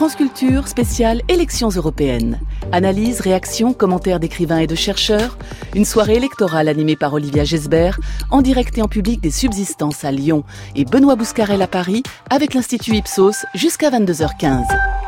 France Culture, spéciale élections européennes. Analyse, réaction, commentaires d'écrivains et de chercheurs. Une soirée électorale animée par Olivia Gesbert, en direct et en public des subsistances à Lyon et Benoît Bouscarel à Paris avec l'Institut Ipsos jusqu'à 22h15.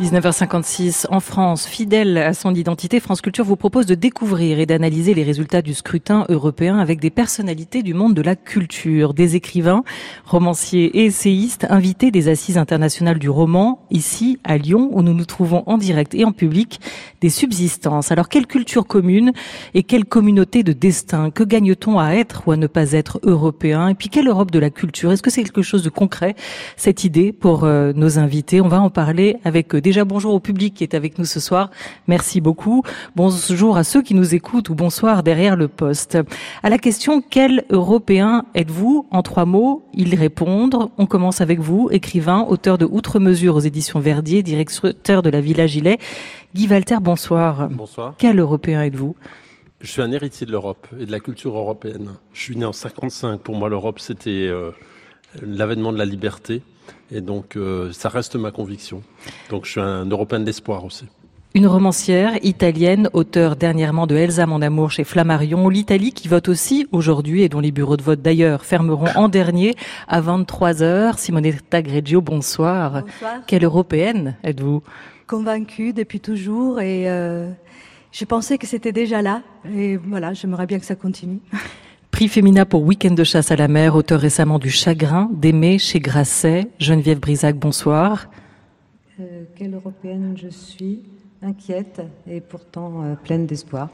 19h56 en France, fidèle à son identité, France Culture vous propose de découvrir et d'analyser les résultats du scrutin européen avec des personnalités du monde de la culture, des écrivains, romanciers et essayistes invités des assises internationales du roman, ici à Lyon, où nous nous trouvons en direct et en public des subsistances. Alors quelle culture commune et quelle communauté de destin? Que gagne-t-on à être ou à ne pas être européen? Et puis quelle Europe de la culture? Est-ce que c'est quelque chose de concret, cette idée, pour euh, nos invités? On va en parler avec eux. Déjà, bonjour au public qui est avec nous ce soir. Merci beaucoup. Bonjour à ceux qui nous écoutent ou bonsoir derrière le poste. À la question quel Européen êtes-vous? En trois mots, ils répondent. On commence avec vous, écrivain, auteur de Outre-mesure aux éditions Verdier, directeur de la Villa Gilet. Guy Walter, bonsoir. Bonsoir. Quel Européen êtes-vous? Je suis un héritier de l'Europe et de la culture européenne. Je suis né en 55. Pour moi, l'Europe, c'était euh, l'avènement de la liberté. Et donc, euh, ça reste ma conviction. Donc, je suis un Européen d'espoir aussi. Une romancière italienne, auteur dernièrement de Elsa mon amour chez Flammarion, l'Italie qui vote aussi aujourd'hui et dont les bureaux de vote d'ailleurs fermeront en dernier à 23 heures. Simonetta Greggio, bonsoir. Bonsoir. Quelle européenne êtes-vous? Convaincue depuis toujours et euh, je pensais que c'était déjà là. Et voilà, j'aimerais bien que ça continue. Prix Femina pour Week-end de chasse à la mer, auteur récemment du Chagrin, d'aimer chez Grasset. Geneviève Brisac, bonsoir. Euh, quelle européenne je suis, inquiète et pourtant euh, pleine d'espoir.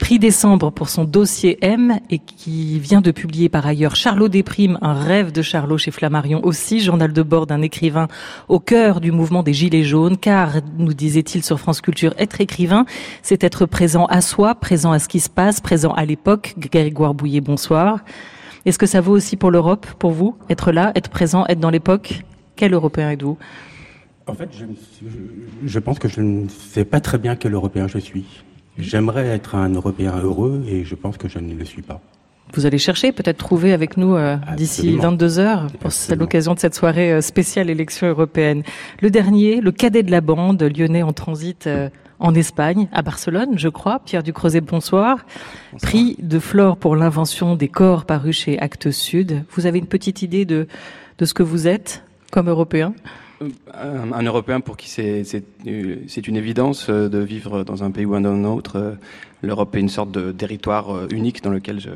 Prix décembre pour son dossier M et qui vient de publier par ailleurs Charlot déprime, un rêve de Charlot chez Flammarion aussi, journal de bord d'un écrivain au cœur du mouvement des Gilets jaunes, car, nous disait-il sur France Culture, être écrivain, c'est être présent à soi, présent à ce qui se passe, présent à l'époque. Grégoire Bouillet, bonsoir. Est-ce que ça vaut aussi pour l'Europe, pour vous Être là, être présent, être dans l'époque? Quel Européen êtes-vous? En fait, je, pense que je ne sais pas très bien quel Européen je suis. J'aimerais être un Européen heureux et je pense que je ne le suis pas. Vous allez chercher, peut-être trouver avec nous euh, d'ici 22 heures pour l'occasion de cette soirée euh, spéciale élection européenne. Le dernier, le cadet de la bande, lyonnais en transit euh, en Espagne, à Barcelone, je crois. Pierre Ducreuset, bonsoir. bonsoir. Prix de Flore pour l'invention des corps paru chez Actes Sud. Vous avez une petite idée de, de ce que vous êtes comme Européen? Un, un, Européen pour qui c'est une évidence de vivre dans un pays ou un autre. L'Europe est une sorte de territoire unique dans lequel je,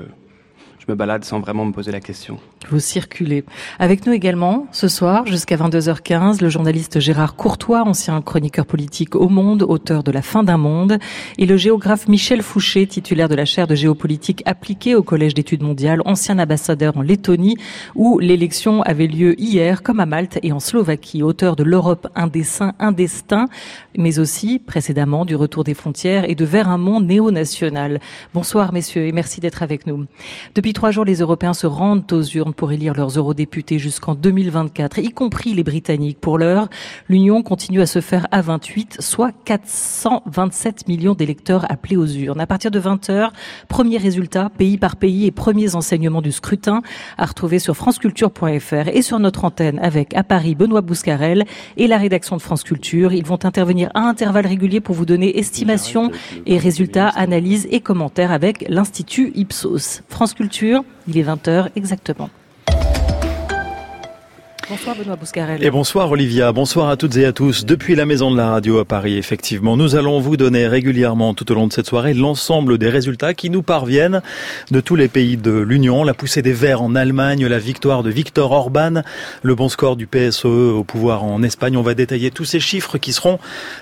je me balade sans vraiment me poser la question. Vous circulez. Avec nous également, ce soir, jusqu'à 22h15, le journaliste Gérard Courtois, ancien chroniqueur politique au Monde, auteur de La fin d'un monde, et le géographe Michel Fouché, titulaire de la chaire de géopolitique appliquée au Collège d'études mondiales, ancien ambassadeur en Lettonie, où l'élection avait lieu hier, comme à Malte et en Slovaquie, auteur de L'Europe, un dessin, un destin, mais aussi, précédemment, du retour des frontières et de Vers un monde néo-national. Bonsoir, messieurs, et merci d'être avec nous. Depuis trois jours, les Européens se rendent aux urnes pour élire leurs eurodéputés jusqu'en 2024, y compris les Britanniques. Pour l'heure, l'Union continue à se faire à 28, soit 427 millions d'électeurs appelés aux urnes. À partir de 20h, premiers résultats, pays par pays et premiers enseignements du scrutin à retrouver sur franceculture.fr et sur notre antenne avec à Paris Benoît Bouscarel et la rédaction de France Culture. Ils vont intervenir à intervalles réguliers pour vous donner estimations et résultats, analyses et commentaires avec l'Institut Ipsos. France Culture, il est 20h exactement. Bonsoir Benoît Bouscarel. Et bonsoir Olivia, bonsoir à toutes et à tous. Depuis la maison de la radio à Paris, effectivement, nous allons vous donner régulièrement tout au long de cette soirée l'ensemble des résultats qui nous parviennent de tous les pays de l'Union. La poussée des Verts en Allemagne, la victoire de Viktor Orban, le bon score du PSE au pouvoir en Espagne. On va détailler tous ces chiffres qui seront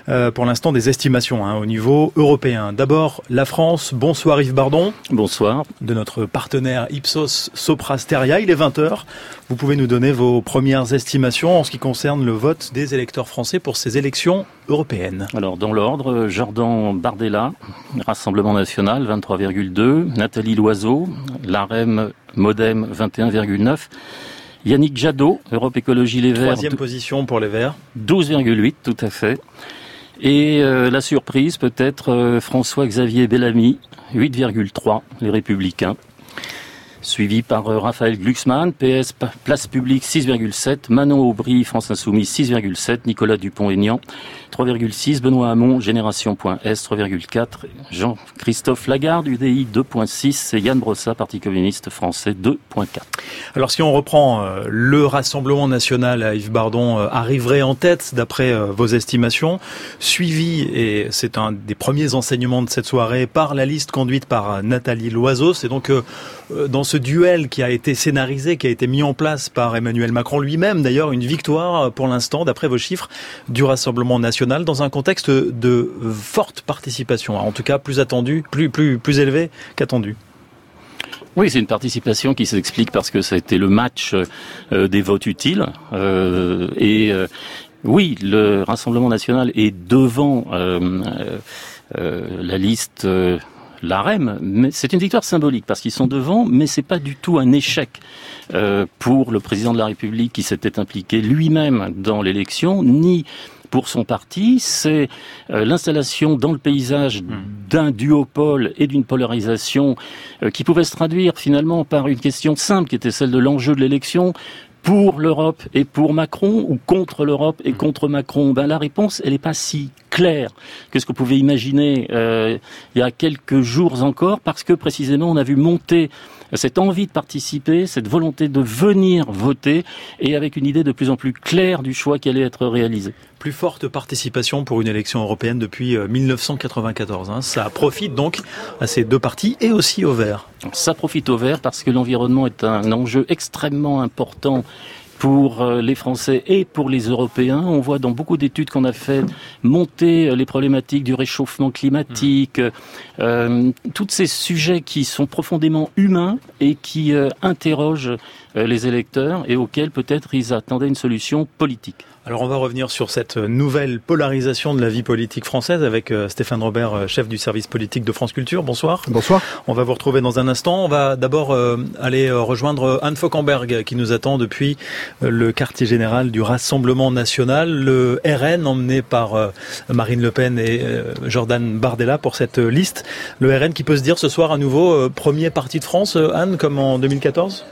euh, pour l'instant des estimations hein, au niveau européen. D'abord, la France. Bonsoir Yves Bardon. Bonsoir. De notre partenaire Ipsos Soprasteria. Il est 20h. Vous pouvez nous donner vos premières estimations en ce qui concerne le vote des électeurs français pour ces élections européennes. Alors, dans l'ordre, Jordan Bardella, Rassemblement National, 23,2. Nathalie Loiseau, l'AREM Modem, 21,9. Yannick Jadot, Europe Écologie Les Verts. Troisième position pour les Verts. 12,8, tout à fait. Et euh, la surprise, peut-être, euh, François-Xavier Bellamy, 8,3, les Républicains. Suivi par euh, Raphaël Glucksmann, PS Place Publique 6,7, Manon Aubry, France Insoumise 6,7, Nicolas Dupont-Aignan 3,6, Benoît Hamon, Génération.S 3,4, Jean-Christophe Lagarde, UDI 2,6 et Yann Brossa, Parti communiste français 2,4. Alors si on reprend euh, le Rassemblement national à Yves Bardon euh, arriverait en tête d'après vos estimations, suivi, et c'est un des premiers enseignements de cette soirée, par la liste conduite par Nathalie Loiseau. C'est donc dans ce ce duel qui a été scénarisé, qui a été mis en place par Emmanuel Macron lui-même, d'ailleurs, une victoire pour l'instant, d'après vos chiffres, du Rassemblement national dans un contexte de forte participation, en tout cas plus attendue, plus, plus, plus élevée qu'attendue. Oui, c'est une participation qui s'explique parce que ça a été le match euh, des votes utiles. Euh, et euh, oui, le Rassemblement national est devant la liste l'AREM, mais c'est une victoire symbolique parce qu'ils sont devant, mais c'est pas du tout un échec euh, pour le président de la République qui s'était impliqué lui-même dans l'élection, ni pour son parti, c'est euh, l'installation dans le paysage hmm. d'un duopole et d'une polarisation euh, qui pouvait se traduire finalement par une question simple qui était celle de l'enjeu de l'élection pour l'Europe et pour Macron ou contre l'Europe et contre Macron? Ben, La réponse, elle n'est pas si claire que ce que vous pouvez imaginer euh, il y a quelques jours encore, parce que précisément on a vu monter cette envie de participer, cette volonté de venir voter, et avec une idée de plus en plus claire du choix qui allait être réalisé. Plus forte participation pour une élection européenne depuis 1994. Euh, hein. Ça profite donc à ces deux partis et aussi au vert. Ça profite au vert parce que l'environnement est un enjeu extrêmement important pour euh, les Français et pour les Européens. On voit dans beaucoup d'études qu'on a fait monter euh, les problématiques du réchauffement climatique, euh, tous ces sujets qui sont profondément humains et qui interrogent les électeurs et auxquels peut-être ils attendaient une solution politique. Alors on va revenir sur cette nouvelle polarisation de la vie politique française avec euh, Stéphane Robert, euh, chef du service politique de France Culture. Bonsoir. Bonsoir. On va vous retrouver dans un instant. On va d'abord euh, aller rejoindre Anne Fauquemberg qui nous attend depuis le quartier général du Rassemblement national, le RN emmené par Marine Le Pen et Jordan Bardella pour cette liste. Le RN qui peut se dire ce soir à nouveau premier parti de France, Anne, comme en 2014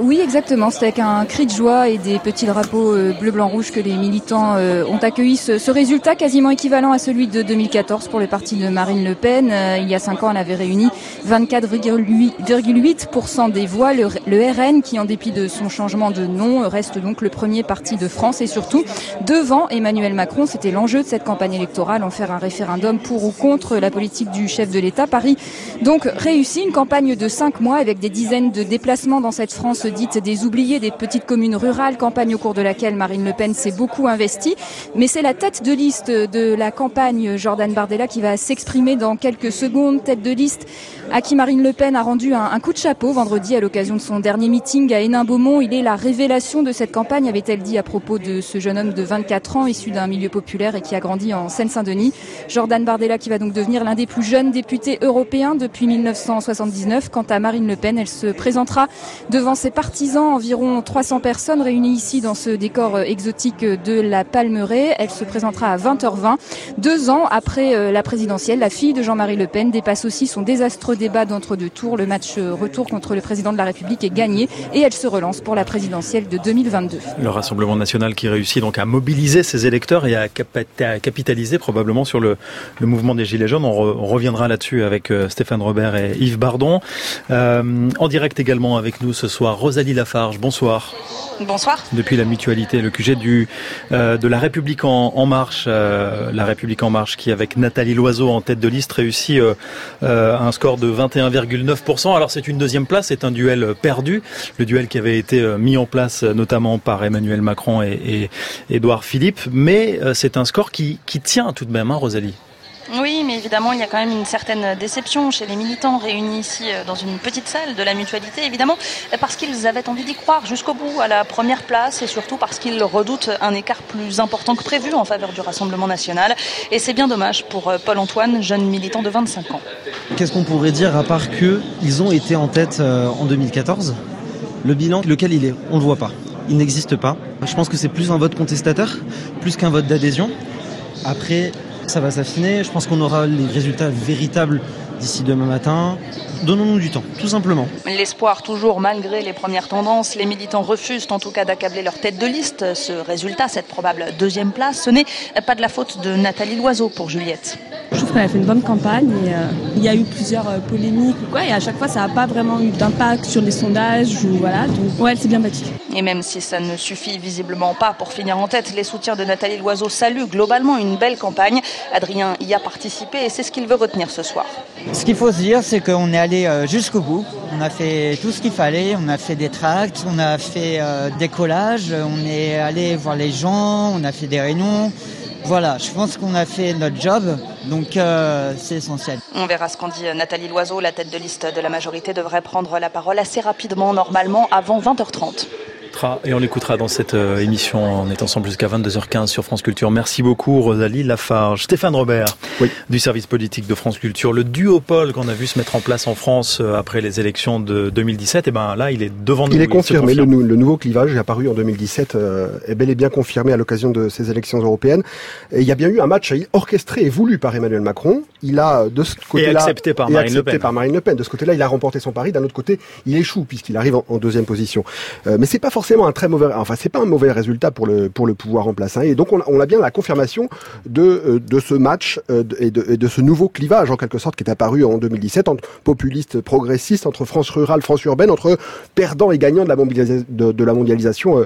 oui, exactement. C'est avec un cri de joie et des petits drapeaux euh, bleu, blanc, rouge que les militants euh, ont accueilli ce, résultat quasiment équivalent à celui de 2014 pour le parti de Marine Le Pen. Euh, il y a cinq ans, elle avait réuni 24,8% des voix. Le, RN, qui en dépit de son changement de nom, reste donc le premier parti de France et surtout devant Emmanuel Macron. C'était l'enjeu de cette campagne électorale, en faire un référendum pour ou contre la politique du chef de l'État. Paris donc réussi une campagne de cinq mois avec des dizaines de déplacements dans cette France dite des oubliés des petites communes rurales, campagne au cours de laquelle Marine Le Pen s'est beaucoup investie. Mais c'est la tête de liste de la campagne Jordan Bardella qui va s'exprimer dans quelques secondes. Tête de liste à qui Marine Le Pen a rendu un, coup de chapeau vendredi à l'occasion de son dernier meeting à Hénin-Beaumont. Il est la révélation de cette campagne, avait-elle dit à propos de ce jeune homme de 24 ans issu d'un milieu populaire et qui a grandi en Seine-Saint-Denis. Jordan Bardella qui va donc devenir l'un des plus jeunes députés européens depuis 1979. Quant à Marine Le Pen, elle se présentera devant ses partisans, environ 300 personnes réunies ici dans ce décor exotique de la Palmeraie. Elle se présentera à 20h20. Deux ans après euh, la présidentielle, la fille de Jean-Marie Le Pen dépasse aussi son désastreux débat d'entre-deux tours. Le match retour contre le président de la République est gagné et elle se relance pour la présidentielle de 2022. Le Rassemblement national qui réussit donc à mobiliser ses électeurs et à, capitaliser probablement sur le, mouvement des Gilets jaunes. On, reviendra là-dessus avec euh, Stéphane Robert et Yves Bardon. Euh, en direct également avec nous ce soir, Rosalie Lafarge. Bonsoir. Bonsoir. Depuis la mutualité, le QG du, euh, de la République en, marche, la République en marche qui avec Nathalie Loiseau en tête de liste réussit un score de de 21,9%. Alors c'est une deuxième place, c'est un duel perdu, le duel qui avait été euh, mis en place euh, notamment par Emmanuel Macron et, et Édouard Philippe, mais euh, c'est un score qui, qui tient tout de même, hein, Rosalie. Oui, mais évidemment, il y a quand même une certaine déception chez les militants réunis ici euh, dans une petite salle de la mutualité, évidemment, parce qu'ils avaient envie d'y croire jusqu'au bout, à la première place, et surtout parce qu'ils redoutent un écart plus important que prévu en faveur du Rassemblement national. Et c'est bien dommage pour euh, Paul-Antoine, jeune militant de 25 ans. Qu'est-ce qu'on pourrait dire à part qu'ils ont été en tête euh, en 2014 Le bilan, lequel il est? On ne le voit pas. Il n'existe pas. Je pense que c'est plus un vote contestateur, plus qu'un vote d'adhésion. Après, ça va s'affiner. Je pense qu'on aura les résultats véritables d'ici demain matin. Donnons-nous du temps, tout simplement. L'espoir toujours malgré les premières tendances, les militants refusent en tout cas d'accabler leur tête de liste. Ce résultat, cette probable deuxième place, ce n'est pas de la faute de Nathalie Loiseau pour Juliette. Je trouve qu'elle a fait une bonne campagne et euh, il y a eu plusieurs euh, polémiques ou quoi et à chaque fois ça n'a pas vraiment eu d'impact sur les sondages ou voilà donc ouais elle s'est bien bâtie. Et même si ça ne suffit visiblement pas pour finir en tête, les soutiens de Nathalie Loiseau saluent globalement une belle campagne. Adrien y a participé et c'est ce qu'il veut retenir ce soir. Ce qu'il faut se dire, c'est qu'on est allé euh, jusqu'au bout. On a fait tout ce qu'il fallait. On a fait des tracts, on a fait euh, des collages, on est allé voir les gens, on a fait des réunions. Voilà, je pense qu'on a fait notre job, donc euh, c'est essentiel. On verra ce qu'en dit Nathalie Loiseau. La tête de liste de la majorité devrait prendre la parole assez rapidement, normalement avant 20h30 et on l'écoutera dans cette euh, émission. On est ensemble jusqu'à 22h15 sur France Culture. Merci beaucoup Rosalie Lafarge. Stéphane Robert du service politique de France Culture. Le duopole qu'on a vu se mettre en place en France euh, après les élections de 2017, et eh ben là il est devant nous. Il est confirmé. Le, nouveau clivage est apparu en 2017 euh, est bel et bien confirmé à l'occasion de ces élections européennes. Et il y a bien eu un match orchestré et voulu par Emmanuel Macron. Il a de ce côté-là et accepté par Marine Le Pen. par Marine Le Pen. De ce côté-là, il a remporté son pari. D'un autre côté, il échoue puisqu'il arrive en, deuxième position. mais c'est pas forcément un très mauvais, enfin c'est pas un mauvais résultat pour le pour le pouvoir en place. Hein. Et donc on, on, a bien la confirmation de euh, de ce match euh, et, de, et, de, ce nouveau clivage en quelque sorte qui est apparu en 2017 entre populistes progressistes, entre France rurale, France urbaine, entre perdants et gagnants de la, de, de, la mondialisation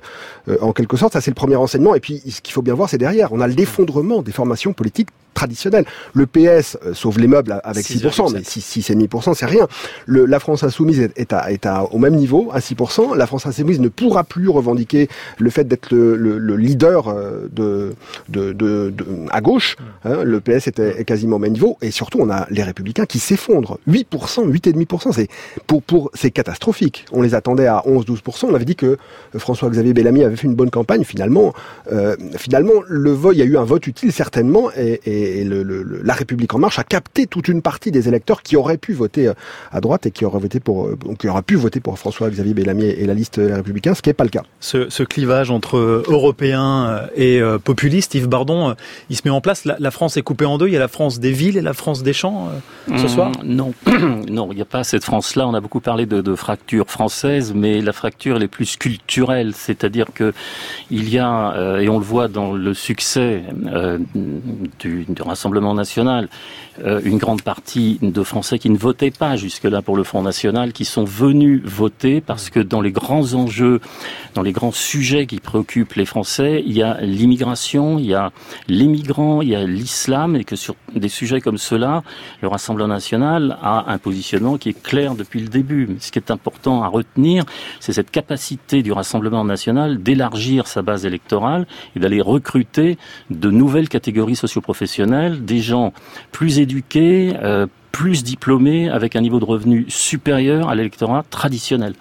euh, en quelque sorte. Ça c'est le premier renseignement. Et puis ce qu'il faut bien voir, c'est derrière, on a l'effondrement des formations politiques traditionnelles. Le PS sauve les meubles avec 6%, mais 6,5%, c'est rien. Le, la France insoumise est, est, à, est à, au même niveau, à 6%. La France insoumise ne pourra plus revendiquer le fait d'être le, le, leader euh, de, à gauche. Hein, le PS était quasiment au même niveau. Et surtout, on a les Républicains qui s'effondrent. 8%, 8,5%, c'est pour, pour, catastrophique. On les attendait à 11-12%. On avait dit que François-Xavier Bellamy avait fait une bonne campagne. Finalement, euh, finalement, le vote, il y a eu un vote utile certainement, et, la République en marche a capté toute une partie des électeurs qui auraient pu voter euh, à droite et qui auraient voté pour, qui auraient pu voter pour François-Xavier Bellamy et la liste républicain, ce qui pas le cas. Ce, ce clivage entre européens et euh, populistes, Yves Bardon, euh, il se met en place. La, France est coupée en deux. Il y a la France des villes et la France des champs euh, ce mmh, soir? Non, non, il n'y a pas cette France-là. On a beaucoup parlé de, de fracture française, mais la fracture elle est plus culturelle, c'est-à-dire que il y a, et on le voit dans le succès du, du, Rassemblement national, une grande partie de Français qui ne votaient pas jusque-là pour le Front national, qui sont venus voter parce que dans les grands enjeux, dans les grands sujets qui préoccupent les Français, il y a l'immigration, il y a les migrants, il y a l'islam, et que sur des sujets comme cela, le Rassemblement national a un positionnement qui est clair depuis le début. Ce qui est important à retenir, c'est cette capacité du Rassemblement national d'élargir sa base électorale et d'aller recruter de nouvelles catégories socioprofessionnelles, des gens plus éduqués, euh, plus diplômés, avec un niveau de revenu supérieur à l'électorat traditionnel.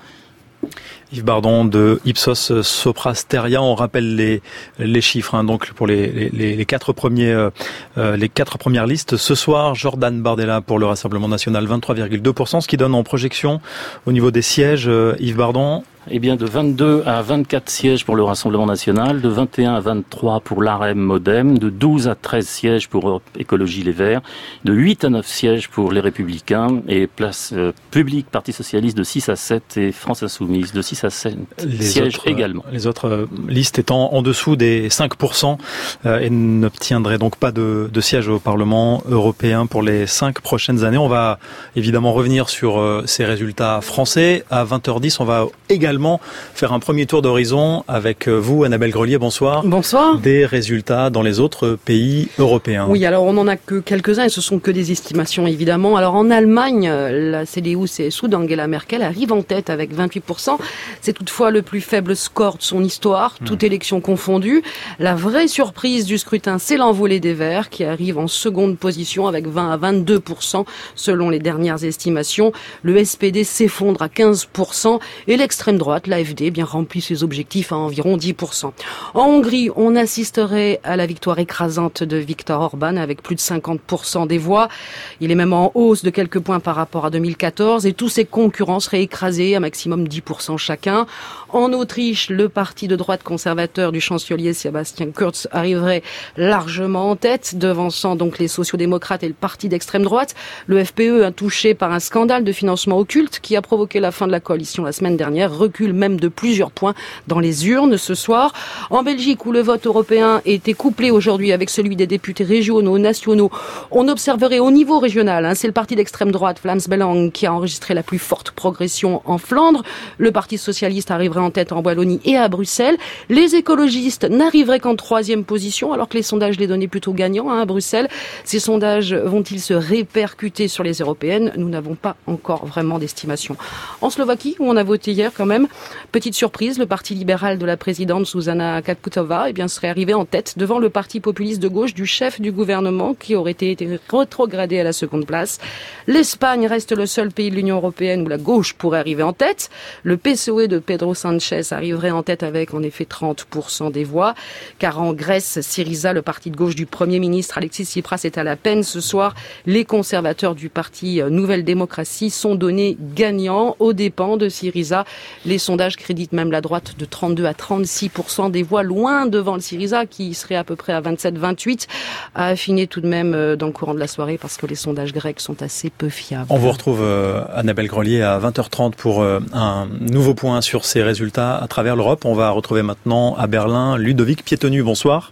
Yves Bardon de Ipsos Soprasteria, on rappelle les, les chiffres hein, donc pour les, les, quatre premiers euh, euh, les quatre premières listes. Ce soir, Jordan Bardella pour le Rassemblement national 23,2%, ce qui donne en projection au niveau des sièges euh, Yves Bardon eh bien, de 22 à 24 sièges pour le Rassemblement national, de 21 à 23 pour l'AREM Modem, de 12 à 13 sièges pour Écologie Les Verts, de 8 à 9 sièges pour les Républicains et Place Publique Parti Socialiste de 6 à 7 et France Insoumise de 6 à 7 les sièges autres, également. Les autres euh, listes étant en dessous des 5% euh, et n'obtiendraient donc pas de, de sièges au Parlement européen pour les 5 prochaines années. On va évidemment revenir sur euh, ces résultats français. À 20h10, on va également faire un premier tour d'horizon avec euh, vous, Annabelle Grelier. Bonsoir. Bonsoir. Des résultats dans les autres pays européens. Oui, alors on n'en a que quelques-uns et ce sont que des estimations évidemment. Alors en Allemagne, la CDU-CSU d'Angela Merkel arrive en tête avec 28%. C'est toutefois le plus faible score de son histoire, hmm. toute élection confondue. La vraie surprise du scrutin, c'est l'envolée des Verts qui arrive en seconde position avec 20 à 22% selon les dernières estimations. Le SPD s'effondre à 15% et l'extrême droite l'AFD, eh bien remplit ses objectifs à environ 10%. En Hongrie, on assisterait à la victoire écrasante de Viktor Orban avec plus de 50% des voix. Il est même en hausse de quelques points par rapport à 2014 et tous ses concurrents seraient écrasés à maximum 10% chacun chacun. En Autriche, le parti de droite conservateur du chancelier Sébastien Kurz arriverait largement en tête, devançant donc les sociodémocrates et le parti d'extrême droite. Le FPE, a touché par un scandale de financement occulte qui a provoqué la fin de la coalition la semaine dernière, recule même de plusieurs points dans les urnes ce soir. En Belgique, où le vote européen était couplé aujourd'hui avec celui des députés régionaux, nationaux, on observerait au niveau régional, hein, c'est le parti d'extrême droite, Vlaams Belang, qui a enregistré la plus forte progression en Flandre. Le parti socialiste en tête en Wallonie et à Bruxelles. Les écologistes n'arriveraient qu'en troisième position, alors que les sondages les donnaient plutôt gagnants hein, à Bruxelles. Ces sondages vont-ils se répercuter sur les européennes? Nous n'avons pas encore vraiment d'estimation. En Slovaquie, où on a voté hier quand même, petite surprise, le parti libéral de la présidente Zuzana Katputova eh bien, serait arrivé en tête devant le parti populiste de gauche du chef du gouvernement qui aurait été rétrogradé à la seconde place. L'Espagne reste le seul pays de l'Union européenne où la gauche pourrait arriver en tête. Le PSOE de Pedro Sanchez arriverait en tête avec en effet 30% des voix. Car en Grèce, Syriza, le parti de gauche du Premier ministre Alexis Tsipras, est à la peine ce soir. Les conservateurs du parti euh, Nouvelle Démocratie sont donnés gagnants aux dépens de Syriza. Les sondages créditent même la droite de 32 à 36% des voix, loin devant le Syriza qui serait à peu près à 27-28, à affiner tout de même euh, dans le courant de la soirée parce que les sondages grecs sont assez peu fiables. On vous retrouve euh, Annabelle Grelier à 20h30 pour un nouveau point sur ces résultats à travers l'Europe. On va retrouver maintenant à Berlin Ludovic Piétenu. Bonsoir.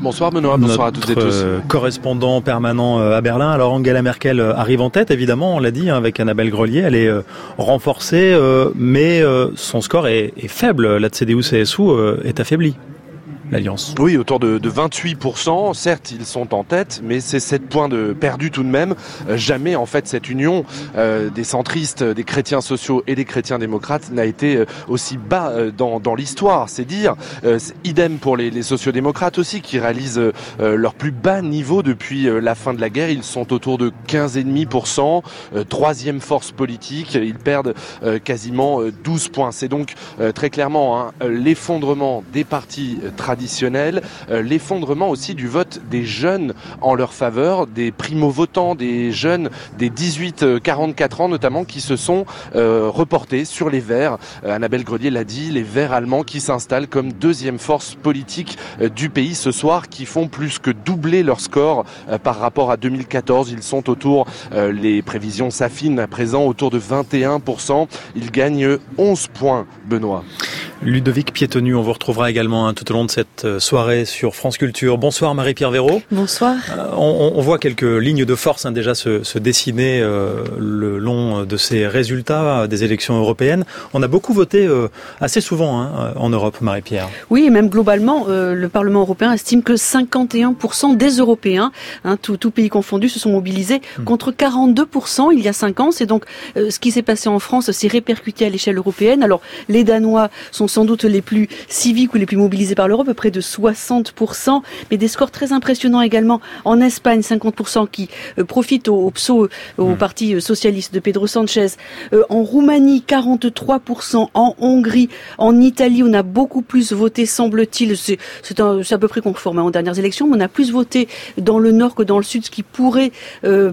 Bonsoir Benoît, bonsoir à toutes et tous. Euh, correspondant permanent euh, à Berlin. Alors Angela Merkel euh, arrive en tête, évidemment, on l'a dit, hein, avec Annabelle Grelier. Elle est renforcée, mais son score est, est faible. La CDU-CSU est affaiblie l'Alliance. Oui, autour de, de 28%. Certes, ils sont en tête, mais c'est 7 points de perdu tout de même. Euh, jamais, en fait, cette union euh, des centristes, des chrétiens sociaux et des chrétiens démocrates n'a été euh, aussi bas dans, dans l'histoire. C'est dire. idem pour les, les sociodémocrates aussi, qui réalisent leur plus bas niveau depuis la fin de la guerre. Ils sont autour de 15,5%. troisième force politique. Ils perdent quasiment 12 points. C'est donc très clairement hein, l'effondrement des partis traditionnels euh, l'effondrement aussi du vote des jeunes en leur faveur, des primo-votants, des jeunes des 18-44 ans notamment qui se sont euh, reportés sur les Verts. Euh, Annabelle Grelier l'a dit, les Verts allemands qui s'installent comme deuxième force politique du pays ce soir, qui font plus que doubler leur score par rapport à 2014. Ils sont autour, les prévisions s'affinent à présent autour de 21%. Ils gagnent 11 points, Benoît. Ludovic Piétonu, on vous retrouvera également hein, tout au long de cette euh, soirée sur France Culture. Bonsoir Marie-Pierre Véraud. Bonsoir. Euh, on, voit quelques lignes de force hein, déjà se, dessiner euh, le long de ces résultats des élections européennes. On a beaucoup voté assez souvent hein, en Europe, Marie-Pierre. Oui, et même globalement, le Parlement européen estime que 51% des Européens, tout, tout, pays confondu, se sont mobilisés hmm. contre 42% il y a 5 ans. C'est donc ce qui s'est passé en France s'est répercuté à l'échelle européenne. Alors les Danois sont sans doute les plus civiques ou les plus mobilisés par l'Europe, près de 60%, mais des scores très impressionnants également en Espagne, 50% qui euh, profitent au, PSO, au hmm. Parti euh, socialiste de Pedro Sanchez, euh, en Roumanie, 43%, en Hongrie, en Italie, on a beaucoup plus voté, semble-t-il, c'est à peu près conforme hein, aux dernières élections, mais on a plus voté dans le nord que dans le sud, ce qui pourrait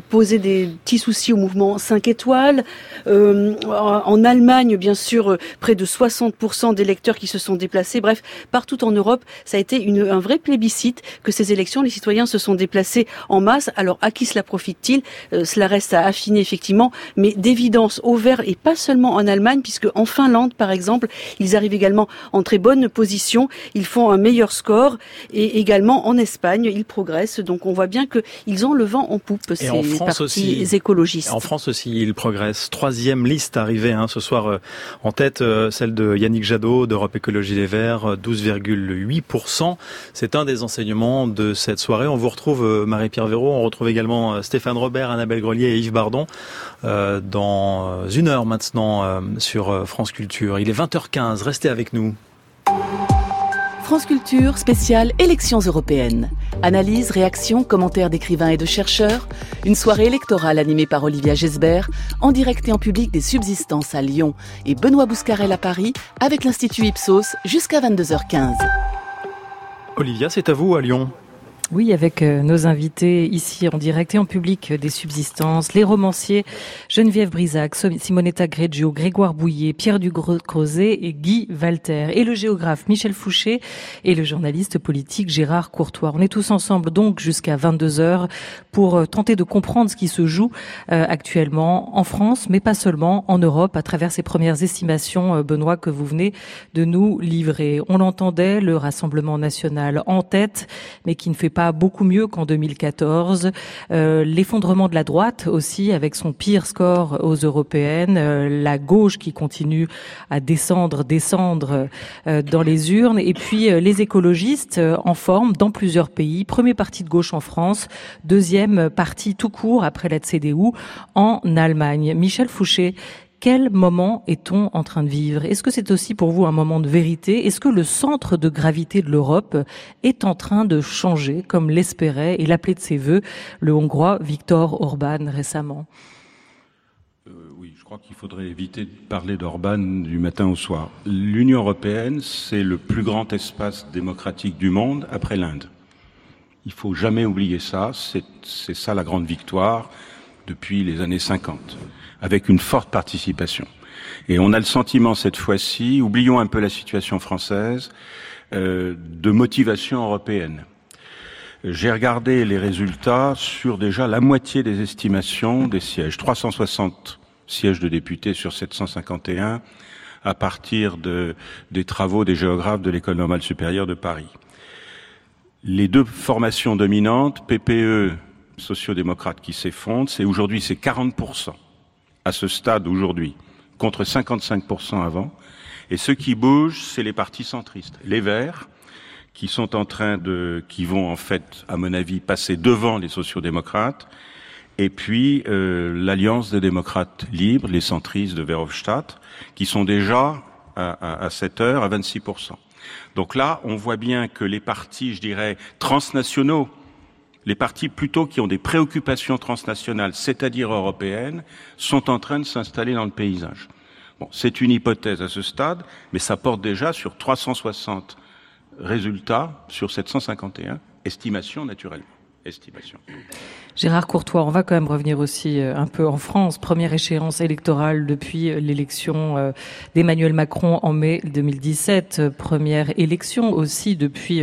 poser des petits soucis au mouvement 5 étoiles. en Allemagne, bien sûr, près de 60% des électeurs qui se sont déplacés. Bref, partout en Europe, ça a été une, un vrai plébiscite que ces élections, les citoyens se sont déplacés en masse. Alors, à qui cela profite-t-il? Euh, Cela reste à affiner, effectivement, mais d'évidence au vert, et pas seulement en Allemagne, puisque en Finlande, par exemple, ils arrivent également en très bonne position. Ils font un meilleur score, et également en Espagne, ils progressent. Donc, on voit bien qu'ils ont le vent en poupe, ces en France aussi, écologistes. En France aussi, ils progressent. Troisième liste arrivée hein, ce soir euh, en tête, euh, celle de Yannick Jadot d'Europe Écologie Les Verts, 12,8%. C'est un des enseignements de cette soirée. On vous retrouve, euh, Marie-Pierre Véraud, on retrouve également euh, Stéphane Robert, Annabelle Grelier et Yves Bardon euh, dans une heure maintenant sur France Culture. Il est 20h15, restez avec nous. France Culture, spéciale élections européennes. Analyse, réaction, commentaires d'écrivains et de chercheurs. Une soirée électorale animée par Olivia Gesbert, en direct et en public des subsistances à Lyon et Benoît Bouscarel à Paris, avec l'Institut Ipsos jusqu'à 22h15. Olivia, c'est à vous à Lyon. Oui, avec euh, nos invités ici en direct et en public des subsistances, les romanciers Geneviève Brisac, Simonetta Greggio, Grégoire Bouillet, Pierre Ducreuset et Guy Walter, et le géographe Michel Fouché et le journaliste politique Gérard Courtois. On est tous ensemble donc jusqu'à 22 heures pour euh, tenter de comprendre ce qui se joue euh, actuellement en France, mais pas seulement en Europe, à travers ces premières estimations, Benoît, que vous venez de nous livrer. On l'entendait, le Rassemblement national en tête, mais qui ne fait pas beaucoup mieux qu'en 2014. Euh, l'effondrement de la droite aussi, avec son pire score aux européennes. Euh, la gauche qui continue à descendre, descendre euh, dans les urnes. Et puis les écologistes en forme dans plusieurs pays. Premier parti de gauche en France, deuxième parti tout court après la CDU en Allemagne. Michel Fouché, quel moment est-on en train de vivre? Est-ce que c'est aussi pour vous un moment de vérité? Est-ce que le centre de gravité de l'Europe est en train de changer, comme l'espérait et l'appelait de ses voeux le Hongrois Viktor Orban récemment? Euh, Oui, je crois qu'il faudrait éviter de parler d'Orban du matin au soir. L'Union européenne, c'est le plus grand espace démocratique du monde après l'Inde. Il faut jamais oublier ça. C'est ça la grande victoire depuis les années 50 avec une forte participation. Et on a le sentiment cette fois-ci, oublions un peu la situation française, euh, de motivation européenne. J'ai regardé les résultats sur déjà la moitié des estimations des sièges, 360 sièges de députés sur 751 à partir de, des travaux des géographes de l'École normale supérieure de Paris. Les deux formations dominantes, PPE, sociodémocrate qui s'effondrent, c'est aujourd'hui c'est 40 à ce stade aujourd'hui, contre 55% avant. Et ce qui bouge, c'est les partis centristes. Les Verts, qui sont en train de, qui vont en fait, à mon avis, passer devant les sociodémocrates, et puis euh, l'Alliance des démocrates libres, les centristes de Verhofstadt, qui sont déjà à, à, à 7 heures à 26%. Donc là, on voit bien que les partis, je dirais, transnationaux, les partis plutôt qui ont des préoccupations transnationales, c'est-à-dire européennes, sont en train de s'installer dans le paysage. Bon, c'est une hypothèse à ce stade, mais ça porte déjà sur 360 résultats sur 751, estimation naturellement, estimation. Gérard Courtois, on va quand même revenir aussi euh, un peu en France. Première échéance électorale depuis euh, l'élection euh, d'Emmanuel Macron en mai 2017. Première élection aussi depuis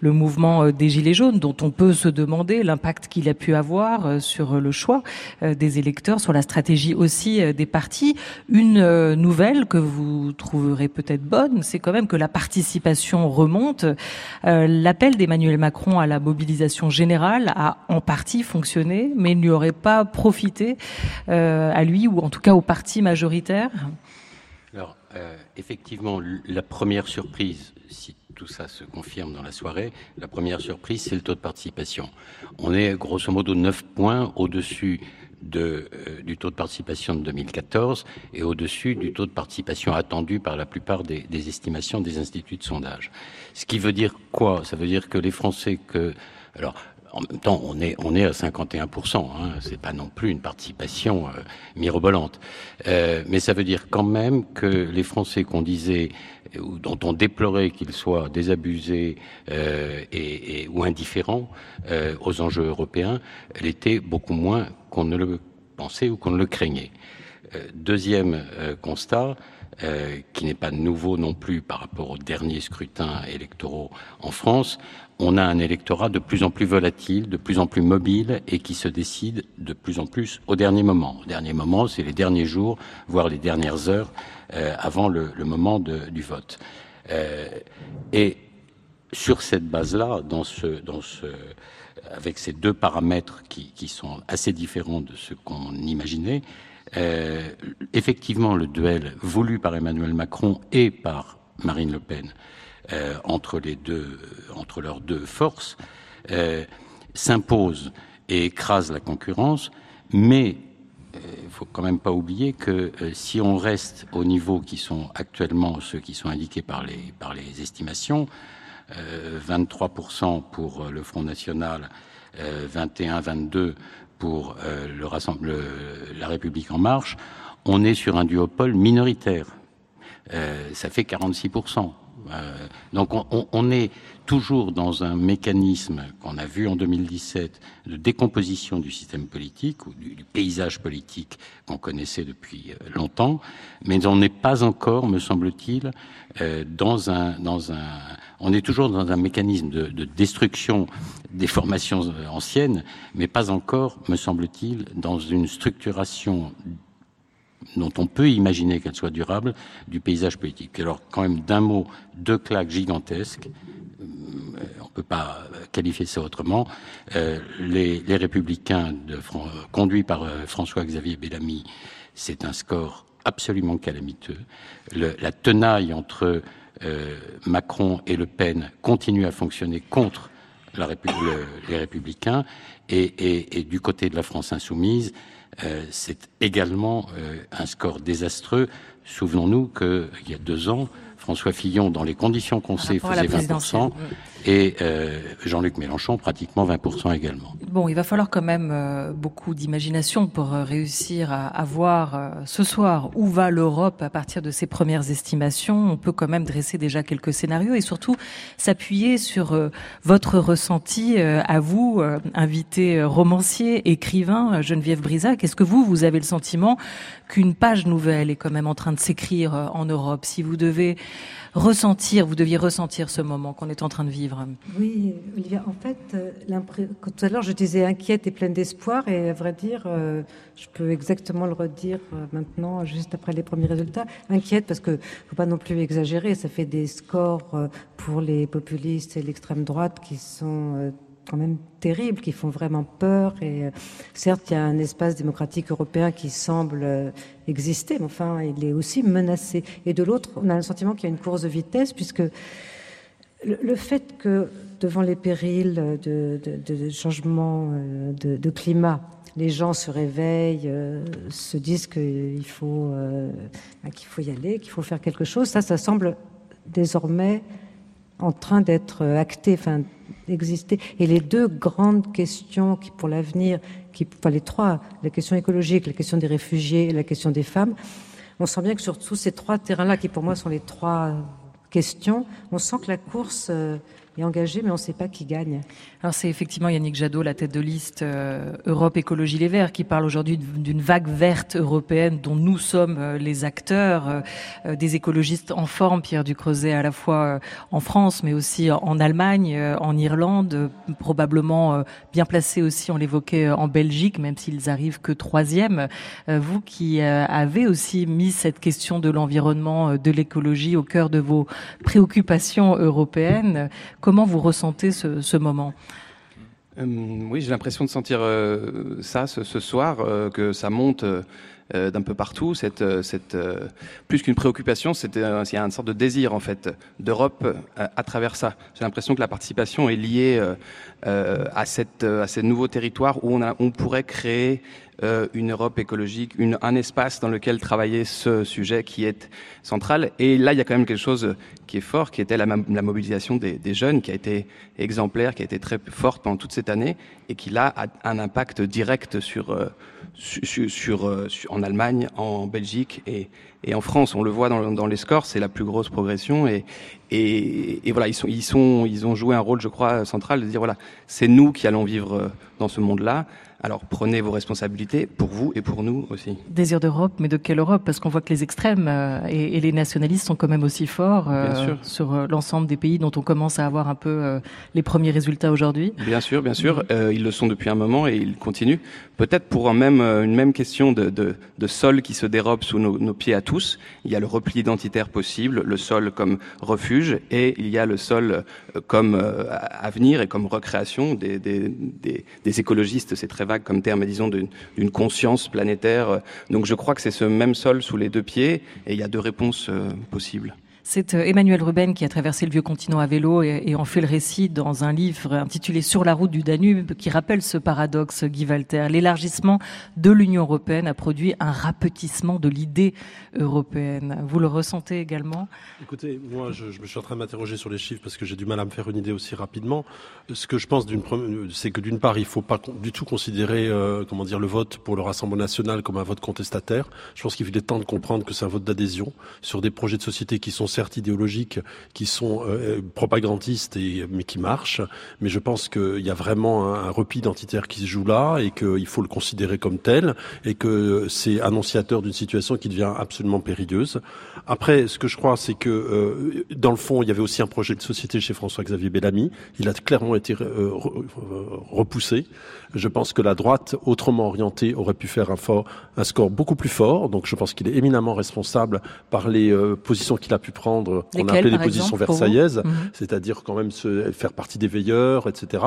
le mouvement des Gilets jaunes, dont on peut se demander l'impact qu'il a pu avoir sur le choix des électeurs, sur la stratégie aussi des partis. Une nouvelle que vous trouverez peut-être bonne, c'est quand même que la participation remonte. L'appel d'Emmanuel Macron à la mobilisation générale a en partie fonctionné mais il n'y aurait pas profité euh, à lui, ou en tout cas au parti majoritaire Alors, euh, effectivement, la première surprise, si tout ça se confirme dans la soirée, la première surprise, c'est le taux de participation. On est grosso modo 9 points au-dessus de, euh, du taux de participation de 2014 et au-dessus du taux de participation attendu par la plupart des, des, estimations des instituts de sondage. Ce qui veut dire quoi? Ça veut dire que les Français que... Alors, en même temps, on est, on est à 51%. Hein, c'est pas non plus une participation euh, mirobolante. Euh, mais ça veut dire quand même que les Français qu'on disait, ou dont on déplorait qu'ils soient désabusés euh, et, ou indifférents euh, aux enjeux européens, l'étaient beaucoup moins qu'on ne le pensait ou qu'on ne le craignait. Euh, deuxième euh, constat, euh, qui n'est pas nouveau non plus par rapport aux derniers scrutins électoraux en France, on a un électorat de plus en plus volatile, de plus en plus mobile et qui se décide de plus en plus au dernier moment. Au dernier moment, c'est les derniers jours, voire les dernières heures euh, avant le, moment du vote. Euh, et sur cette base-là, avec ces deux paramètres qui, qui sont assez différents de ce qu'on imaginait, euh, effectivement, le duel voulu par Emmanuel Macron et par Marine Le Pen euh, entre les deux, entre leurs deux forces, euh, s'impose et écrase la concurrence, mais il euh, faut quand même pas oublier que euh, si on reste au niveau qui sont actuellement ceux qui sont indiqués par les par les estimations, 23% pour le Front National, 21-22 pour le rassemble, la République en marche, on est sur un duopole minoritaire. ça fait 46%. Donc on, on, est toujours dans un mécanisme qu'on a vu en 2017 de décomposition du système politique ou du, du paysage politique qu'on connaissait depuis longtemps, mais on n'est pas encore, me semble-t-il, euh, dans un dans un on est toujours dans un mécanisme de, de destruction des formations anciennes, mais pas encore, me semble-t-il, dans une structuration dont on peut imaginer qu'elle soit durable du paysage politique. Alors quand même d'un mot, deux claques gigantesques, on peut pas qualifier ça autrement. Euh, les, républicains de, conduits par euh, François-Xavier Bellamy, c'est un score absolument calamiteux. La tenaille entre euh, Macron et Le Pen continue à fonctionner contre les républicains et, du côté de la France insoumise, euh, c'est également euh, un score désastreux. Souvenons-nous qu'il y a deux ans, François Fillon, dans les conditions qu'on sait, faisait 20%, et euh, Jean-Luc Mélenchon, pratiquement 20% également. Bon, il va falloir quand même euh, beaucoup d'imagination pour euh, réussir à, à voir euh, ce soir où va l'Europe à partir de ses premières estimations. On peut quand même dresser déjà quelques scénarios et surtout s'appuyer sur euh, votre ressenti euh, à vous, invité romancier, écrivain, Geneviève Brisac. Est-ce que vous, vous avez le sentiment qu'une page nouvelle est quand même en train de s'écrire en Europe? Si vous devez ressentir, vous deviez ressentir ce moment qu'on est en train de vivre. Oui, Olivia, en fait, euh, tout à l'heure je disais inquiète et pleine d'espoir, et à vrai dire, euh, je peux exactement le redire euh, maintenant, juste après les premiers résultats. Inquiète parce que faut pas non plus exagérer, ça fait des scores pour les populistes et l'extrême droite qui sont quand même terribles, qui font vraiment peur. Et euh, certes, il y a un espace démocratique européen qui semble euh, exister, mais enfin, il est aussi menacé. Et de l'autre, on a le sentiment qu'il y a une course de vitesse, puisque le, fait que devant les périls de, changement euh, de, climat, les gens se réveillent, se disent qu'il faut, euh, qu'il faut y aller, qu'il faut faire quelque chose. Ça, ça semble désormais en train d'être acté, enfin exister. Et les deux grandes questions qui, pour l'avenir, qui, enfin les trois, la question écologique, la question des réfugiés et la question des femmes, on sent bien que sur tous ces trois terrains-là, qui pour moi sont les trois questions, on sent que la course euh, est engagée, mais on ne sait pas qui gagne. Alors c'est effectivement Yannick Jadot, la tête de liste euh, Europe Écologie Les Verts, qui parle aujourd'hui d'une vague verte européenne dont nous sommes euh, les acteurs, euh, des écologistes en forme, Pierre Ducreuset, à la fois en France, mais aussi en Allemagne, en Irlande, probablement bien placés aussi, on l'évoquait, en Belgique, même s'ils arrivent que troisième. Vous qui avez aussi mis cette question de l'environnement, de l'écologie au cœur de vos préoccupations européennes, comment vous ressentez ce, moment euh, oui, j'ai l'impression de sentir euh, ça ce, soir, euh, que ça monte d'un peu partout. Cette, plus qu'une préoccupation, c'est il y a une sorte de désir en fait d'Europe à, travers ça. J'ai l'impression que la participation est liée à, cette, à ces nouveaux territoires où on pourrait créer euh, une Europe écologique, un espace dans lequel travailler ce sujet qui est central. Et là, il y a quand même quelque chose qui est fort, qui était la, mobilisation des, jeunes, qui a été exemplaire, qui a été très forte pendant toute cette année, et qui là a un impact direct sur, euh, sur, en Allemagne, en Belgique et, en France. On le voit dans, les scores, c'est la plus grosse progression. Et, voilà, ils ont joué un rôle, je crois, central de dire voilà, c'est nous qui allons vivre dans ce monde-là. Alors prenez vos responsabilités pour vous et pour nous aussi. Désir d'Europe, mais de quelle Europe? Parce qu'on voit que les extrêmes euh, et, et, les nationalistes sont quand même aussi forts euh, sur euh, l'ensemble des pays dont on commence à avoir un peu les premiers résultats aujourd'hui. Bien sûr, bien sûr. Mmh. ils le sont depuis un moment et ils continuent. Peut-être pour un même, une même question de, de, de, sol qui se dérobe sous nos, nos, pieds à tous. Il y a le repli identitaire possible, le sol comme refuge, et il y a le sol comme avenir et comme recréation des, des, des, des écologistes. C'est très comme terme, disons, d'une conscience planétaire. Donc je crois que c'est ce même sol sous les deux pieds et il y a deux réponses euh, possibles. C'est euh, Emmanuel Ruben qui a traversé le vieux continent à vélo et, en fait le récit dans un livre intitulé Sur la route du Danube qui rappelle ce paradoxe, Guy Walter. L'élargissement de l'Union européenne a produit un rapetissement de l'idée européenne. Vous le ressentez également? Écoutez, moi je, je, suis en train de m'interroger sur les chiffres parce que j'ai du mal à me faire une idée aussi rapidement. Ce que je pense, c'est que d'une part, il ne faut pas du tout considérer euh, comment dire, le vote pour le Rassemblement national comme un vote contestataire. Je pense qu'il est temps de comprendre que c'est un vote d'adhésion sur des projets de société qui sont certes idéologiques, qui sont euh, propagandistes, et, mais qui marchent. Mais je pense qu'il y a vraiment un, repli identitaire qui se joue là et qu'il faut le considérer comme tel et que c'est annonciateur d'une situation qui devient absolument périlleuse. Après, ce que je crois, c'est que euh, dans le fond, il y avait aussi un projet de société chez François-Xavier Bellamy. Il a clairement été euh, repoussé. Je pense que la droite, autrement orientée, aurait pu faire un, fort, un score beaucoup plus fort. Donc je pense qu'il est éminemment responsable par les euh, positions qu'il a pu prendre, qu'on a appelé les positions versaillaises, mhm. c'est-à-dire quand même se, faire partie des veilleurs, etc.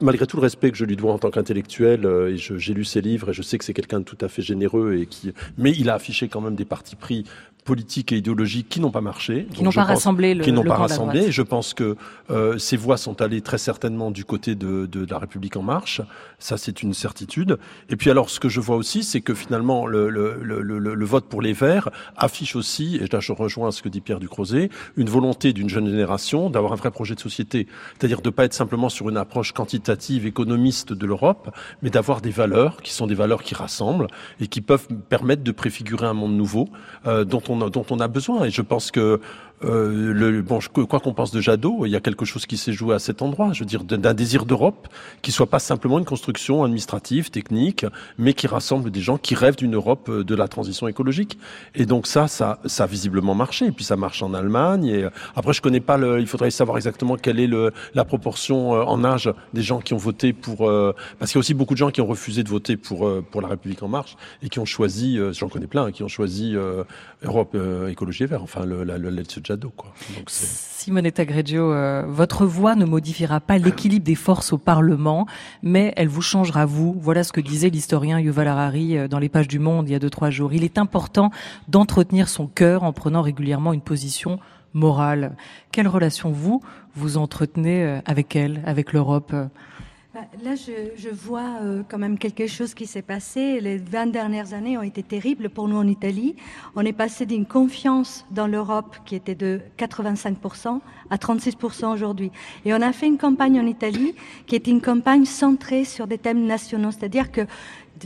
Malgré tout le respect que je lui dois en tant qu'intellectuel, euh, et j'ai lu ses livres et je sais que c'est quelqu'un de tout à fait généreux et qui, mais il a affiché quand même des partis pris politiques et idéologiques qui n'ont pas marché, qui n'ont pas rassemblé, le, qui n'ont pas rassemblé. je pense que euh, ces voix sont allées très certainement du côté de, de, de, la République en marche. Ça, c'est une certitude. Et puis alors, ce que je vois aussi, c'est que finalement, le, le, le, vote pour les Verts affiche aussi, et là je rejoins ce que dit Pierre Ducrozet, une volonté d'une jeune génération d'avoir un vrai projet de société, c'est-à-dire de pas être simplement sur une approche quantitative, économiste de l'Europe, mais d'avoir des valeurs qui sont des valeurs qui rassemblent et qui peuvent permettre de préfigurer un monde nouveau euh, dont on dont on a besoin. Et je pense que euh, le, bon, quoi qu'on pense de Jadot, il y a quelque chose qui s'est joué à cet endroit. Je veux dire, d'un désir d'Europe qui soit pas simplement une construction administrative, technique, mais qui rassemble des gens qui rêvent d'une Europe euh, de la transition écologique. Et donc ça, ça, ça a visiblement marché. Et puis ça marche en Allemagne. Et euh, après, je connais pas le. Il faudrait savoir exactement quelle est le, la proportion en âge des gens qui ont voté pour. parce qu'il y a aussi beaucoup de gens qui ont refusé de voter pour pour la République en marche et qui ont choisi. J'en connais plein, hein, qui ont choisi Europe Écologie Vert. Enfin, le, la, le, le Simonetta Greggio, euh, votre voix ne modifiera pas l'équilibre des forces au Parlement, mais elle vous changera vous. Voilà ce que disait l'historien Yuval Harari euh, dans les pages du Monde il y a deux trois jours. Il est important d'entretenir son cœur en prenant régulièrement une position morale. Quelle relation vous vous entretenez euh, avec elle, avec l'Europe là, je, vois euh, quand même quelque chose qui s'est passé. Les 20 dernières années ont été terribles pour nous en Italie. On est passé d'une confiance dans l'Europe qui était de 85% à 36% aujourd'hui. Et on a fait une campagne en Italie qui est une campagne centrée sur des thèmes nationaux. C'est-à-dire que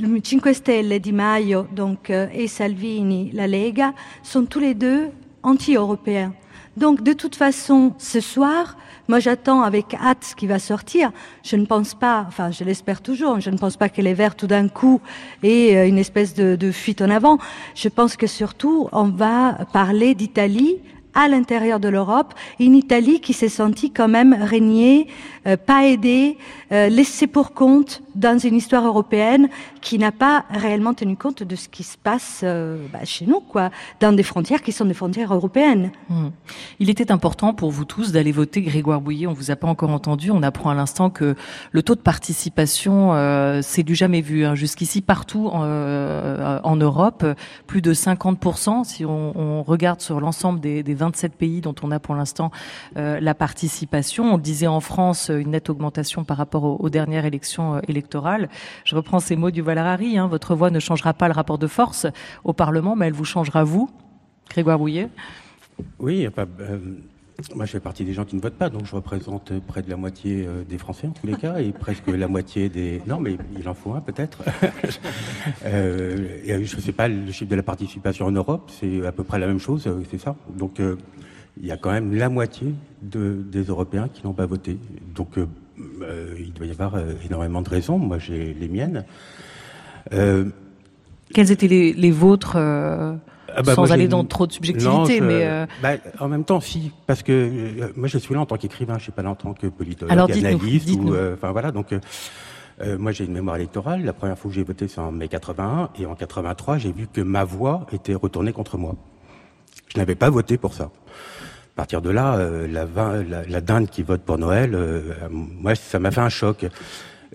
le 5 Stelle, Di Maio donc, euh, et Salvini, la Lega, sont tous les deux anti-européens. Donc, de toute façon, ce soir, moi, j'attends avec hâte ce qui va sortir. Je ne pense pas, enfin, je l'espère toujours, je ne pense pas que les Verts, tout d'un coup, aient euh, une espèce de, de fuite en avant. Je pense que surtout, on va parler d'Italie à l'intérieur de l'Europe, une Italie qui s'est sentie quand même régnée, euh, pas aidée, euh, laissée pour compte dans une histoire européenne qui n'a pas réellement tenu compte de ce qui se passe euh, bah, chez nous, quoi, dans des frontières qui sont des frontières européennes. Mmh. Il était important pour vous tous d'aller voter Grégoire Bouillet. On vous a pas encore entendu. On apprend à l'instant que le taux de participation, c'est du jamais vu. Hein. Jusqu'ici, partout en, en, Europe, plus de 50%. Si on, on regarde sur l'ensemble des, des 20 27 pays dont on a pour l'instant euh, la participation. On disait en France une nette augmentation par rapport aux, dernières élections euh, électorales. Je reprends ces mots du Valarari. Hein, votre voix ne changera pas le rapport de force au Parlement, mais elle vous changera vous, Grégoire Bouillet. Oui, euh, moi, je fais partie des gens qui ne votent pas, donc je représente près de la moitié des Français en tous les cas, et presque la moitié des. Non, mais il en faut un peut-être. euh, je ne sais pas le chiffre de la participation en Europe, c'est à peu près la même chose, c'est ça. Donc, euh, il y a quand même la moitié de, des Européens qui n'ont pas voté. Donc, euh, euh, il doit y avoir énormément de raisons. Moi, j'ai les miennes. Quelles étaient les vôtres ah bah, sans aller dans trop de subjectivité, mais euh... bah, en même temps, si, parce que euh, moi je suis là en tant qu'écrivain, je suis pas là en tant que politologue, Alors, analyste ou, euh, enfin voilà, donc. Euh, moi, j'ai une mémoire électorale. La première fois que j'ai voté, c'est en mai 81, et en 83, j'ai vu que ma voix était retournée contre moi. Je n'avais pas voté pour ça. À partir de là, la, la, la, dinde qui vote pour Noël, moi, ça m'a fait un choc.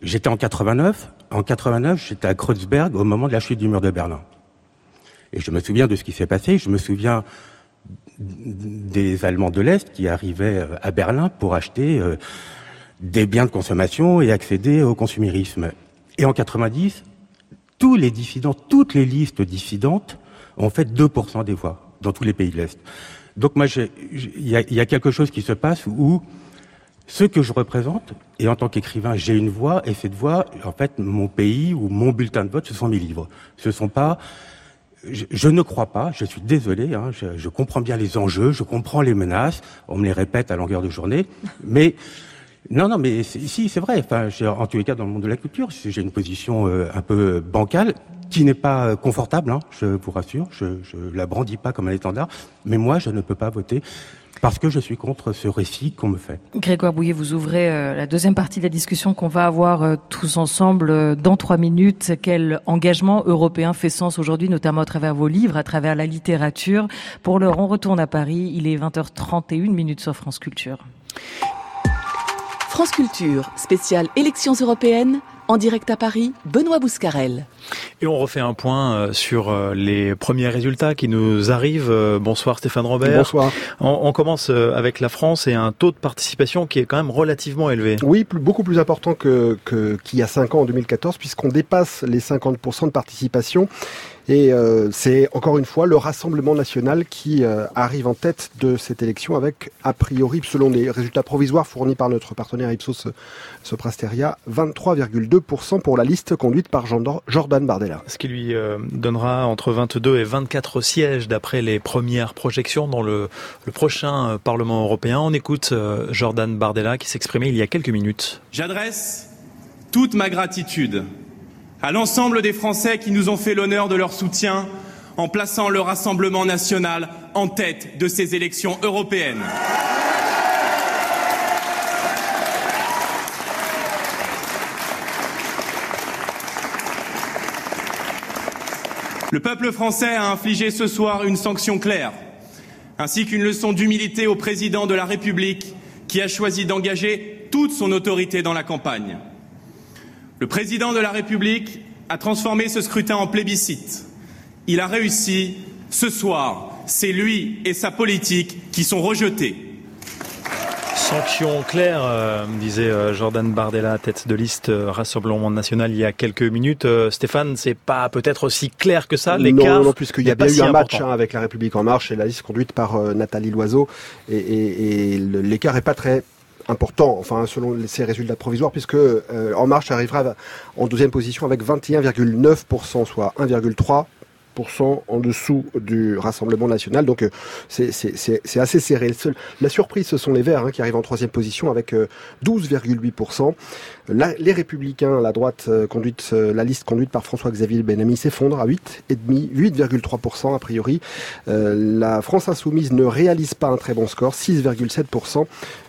J'étais en 89. En 89, j'étais à Kreuzberg au moment de la chute du mur de Berlin. Et je me souviens de ce qui s'est passé, je me souviens des Allemands de l'Est qui arrivaient euh, à Berlin pour acheter euh, des biens de consommation et accéder au consumérisme. Et en 90, tous les dissidents, toutes les listes dissidentes ont fait 2% des voix dans tous les pays de l'Est. Donc moi, il y, a quelque chose qui se passe où ce que je représente, et en tant qu'écrivain, j'ai une voix, et cette voix, en fait, mon pays ou mon bulletin de vote, ce sont mes livres. Ce sont pas je, ne crois pas, je suis désolé, hein, je, je, comprends bien les enjeux, je comprends les menaces, on me les répète à longueur de journée, mais non, non, mais si, c'est vrai. Enfin, en tous les cas, dans le monde de la culture, j'ai une position euh, un peu bancale, qui n'est pas euh, confortable, hein, je vous rassure, je, ne la brandis pas comme un étendard, mais moi, je ne peux pas voter parce que je suis contre ce récit qu'on me fait. Grégoire Bouillet, vous ouvrez euh, la deuxième partie de la discussion qu'on va avoir euh, tous ensemble euh, dans trois minutes. Quel engagement européen fait sens aujourd'hui, notamment à travers vos livres, à travers la littérature? Pour l'heure, on retourne à Paris. Il est 20h31 minutes sur France Culture. France Culture, spéciale élections européennes, en direct à Paris, Benoît Bouscarel. Et on refait un point euh, sur euh, les premiers résultats qui nous arrivent. Euh, bonsoir Stéphane Robert. Bonsoir. On, commence avec la France et un taux de participation qui est quand même relativement élevé. Oui, beaucoup plus important que qu'il y a 5 ans en 2014 puisqu'on dépasse les 50% de participation et euh, c'est encore une fois le Rassemblement national qui euh, arrive en tête de cette élection avec, a priori, selon les résultats provisoires fournis par notre partenaire Ipsos Soprasteria, 23,2% pour la liste conduite par Jordan Bardella. Ce qui lui euh, donnera entre 22 et 24 sièges d'après les premières projections dans le, le prochain Parlement européen. On écoute Jordan Bardella qui s'exprimait il y a quelques minutes. J'adresse toute ma gratitude à l'ensemble des Français qui nous ont fait l'honneur de leur soutien en plaçant le Rassemblement national en tête de ces élections européennes. Le peuple français a infligé ce soir une sanction claire, ainsi qu'une leçon d'humilité au président de la République qui a choisi d'engager toute son autorité dans la campagne. Le président de la République a transformé ce scrutin en plébiscite. Il a réussi. Ce soir, c'est lui et sa politique qui sont rejetés. Sanction claire, euh, disait euh, Jordan Bardella, tête de liste euh, Rassemblement National il y a quelques minutes. Stéphane, c'est pas peut-être aussi clair que ça l'écart Non, non puisqu'il y a bien eu un match hein, avec la République en marche et la liste conduite par Nathalie Loiseau et, et, et l'écart est pas très important, enfin selon ces résultats provisoires, puisque euh, En Marche arrivera en deuxième position avec 21,9%, soit 1,3% en dessous du Rassemblement national. Donc euh, c'est assez serré. La surprise, ce sont les Verts hein, qui arrivent en troisième position avec 12,8%. Euh, les Républicains, la droite euh, conduite, la liste conduite par François-Xavier Benami s'effondre à 8,5, 8,3% a priori. la France insoumise ne réalise pas un très bon score, 6,7%.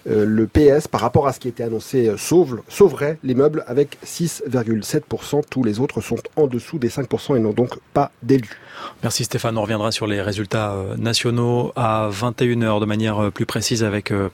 le PS, par rapport à ce qui était annoncé, sauve, sauverait les meubles avec 6,7%. Tous les autres sont en dessous des 5% et n'ont donc pas d'élus. Merci Stéphane. On reviendra sur les résultats euh, nationaux à 21h de manière euh, plus précise avec euh,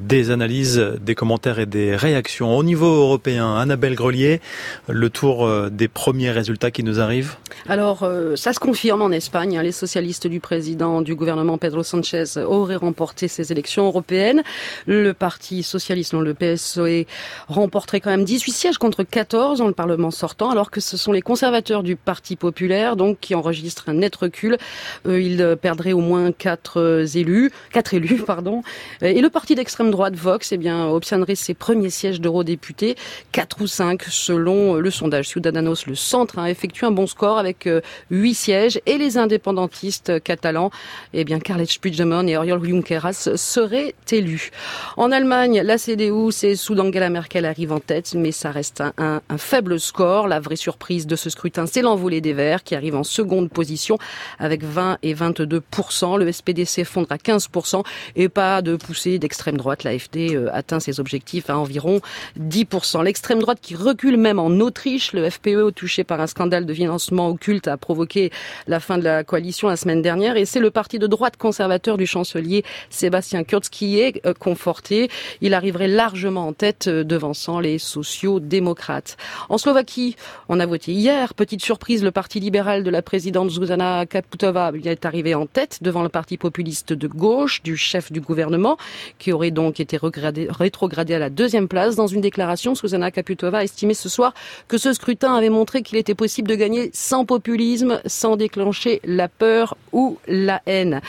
des analyses, des commentaires et des réactions. Au niveau européen, Annabelle Grelier, le tour des premiers résultats qui nous arrivent? Alors, ça se confirme en Espagne. Hein. Les socialistes du président du gouvernement Pedro Sanchez auraient remporté ces élections européennes. Le parti socialiste, le PSOE, remporterait quand même 18 sièges contre 14 dans le Parlement sortant, alors que ce sont les conservateurs du Parti populaire donc qui enregistrent un net recul. Euh, il perdrait au moins quatre euh, élus, quatre élus, pardon. Et le parti d'extrême droite Vox, eh bien, obtiendrait ses premiers sièges d'eurodéputés, quatre ou cinq selon le sondage Ciudadanos. Le centre a effectué un bon score avec euh, huit sièges et les indépendantistes catalans, eh bien, Carles Puigdemont et Oriol Junqueras seraient élus. En Allemagne, la CDU, c'est sous Angela Merkel arrive en tête, mais ça reste un, un faible score. La vraie surprise de ce scrutin, c'est l'envolée des Verts qui arrive en seconde position avec 20 et 22 Le SPD s'effondre à 15% et pas de poussée d'extrême droite. L'AFD euh, atteint ses objectifs à environ 10% L'extrême droite qui recule même en Autriche, le FPE touché par un scandale de financement occulte a provoqué la fin de la coalition la semaine dernière et c'est le parti de droite conservateur du chancelier Sébastien Kurz qui est euh, conforté. Il arriverait largement en tête, euh, devançant les sociaux-démocrates. En Slovaquie, on a voté hier. Petite surprise, le Parti libéral de la présidente Zuzana Kaputova est arrivé en tête devant le Parti populiste de gauche du chef du gouvernement, qui aurait donc été rétrogradé à la deuxième place. Dans une déclaration, Zuzana Kaputova a estimé ce soir que ce scrutin avait montré qu'il était possible de gagner sans populisme, sans déclencher la peur ou la haine.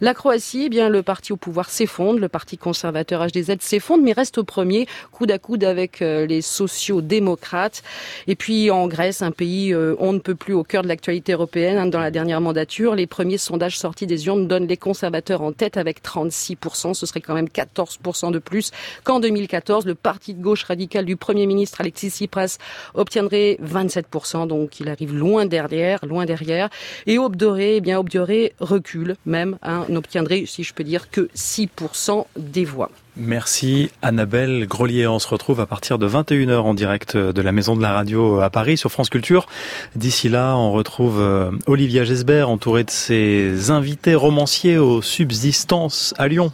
La Croatie, eh bien, le parti au pouvoir s'effondre, le parti conservateur HDZ s'effondre, mais reste au premier, coude à coude avec euh, les sociaux-démocrates. Et puis en Grèce, un pays euh, on ne peut plus au cœur de l'actualité européenne. Hein, dans la dernière mandature, les premiers sondages sortis des urnes donnent les conservateurs en tête avec 36%. Ce serait quand même 14% de plus qu'en 2014. Le parti de gauche radical du Premier ministre Alexis Tsipras obtiendrait 27%, donc il arrive loin derrière, loin derrière. Et Aube Doré, eh bien Aube Doré recule même, hein, n'obtiendrait, si je peux dire, que 6% des voix. Merci Annabelle Grelier. On se retrouve à partir de 21h en direct de la Maison de la Radio à Paris sur France Culture. D'ici là, on retrouve euh, Olivia Gesbert entourée de ses invités romanciers aux subsistances à Lyon.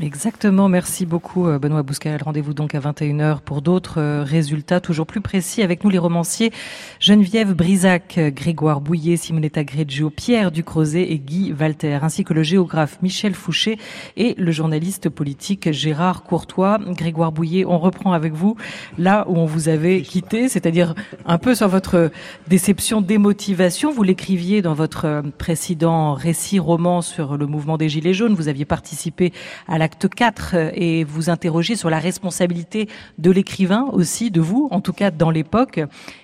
Exactement, merci beaucoup euh, Benoît Bouscal. Rendez-vous donc à 21h pour d'autres euh, résultats toujours plus précis avec nous les romanciers Geneviève Brisac, Grégoire Bouillet, Simonetta Greggio, Pierre Ducrozet et Guy Walter, ainsi que le géographe Michel Fouché et le journaliste politique Gérard Courtois. Grégoire Bouillet, on reprend avec vous là où on vous avait quitté, c'est-à-dire un peu sur votre déception, démotivation. Vous l'écriviez dans votre précédent récit roman sur le mouvement des Gilets jaunes. Vous aviez participé à la acte 4 euh, et vous interrogez sur la responsabilité de l'écrivain aussi, de vous, en tout cas dans l'époque.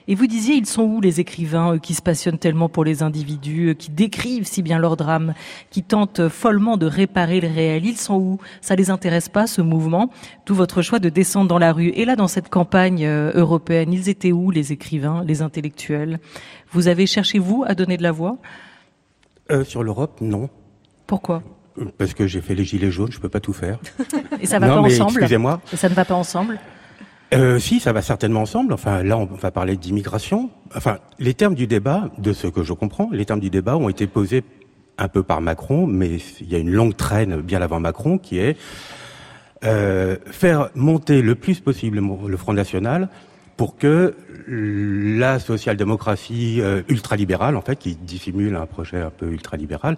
Et vous disiez, ils sont où les écrivains qui se passionnent tellement pour les individus, qui décrivent si bien leur drame, qui tentent follement de réparer le réel? Ils sont où? Ça les intéresse pas, ce mouvement? Tout votre choix de descendre dans la rue. Et là, dans cette campagne euh, européenne, ils étaient où les écrivains, les intellectuels? Vous avez cherché, vous, à donner de la voix? Euh, Sur l'Europe, non. Pourquoi? Parce que j'ai fait les gilets jaunes, je peux pas tout faire. Et ça va pas ensemble Excusez-moi. Et ça ne va pas ensemble euh, si, ça va certainement ensemble. Enfin, là, on va parler d'immigration. Enfin, les termes du débat, de ce que je comprends, les termes du débat ont été posés un peu par Macron, mais il y a une longue traîne bien avant Macron qui est euh, faire monter le plus possible le Front National pour que la social-démocratie euh, ultralibérale, en fait, qui dissimule un projet un peu ultralibéral,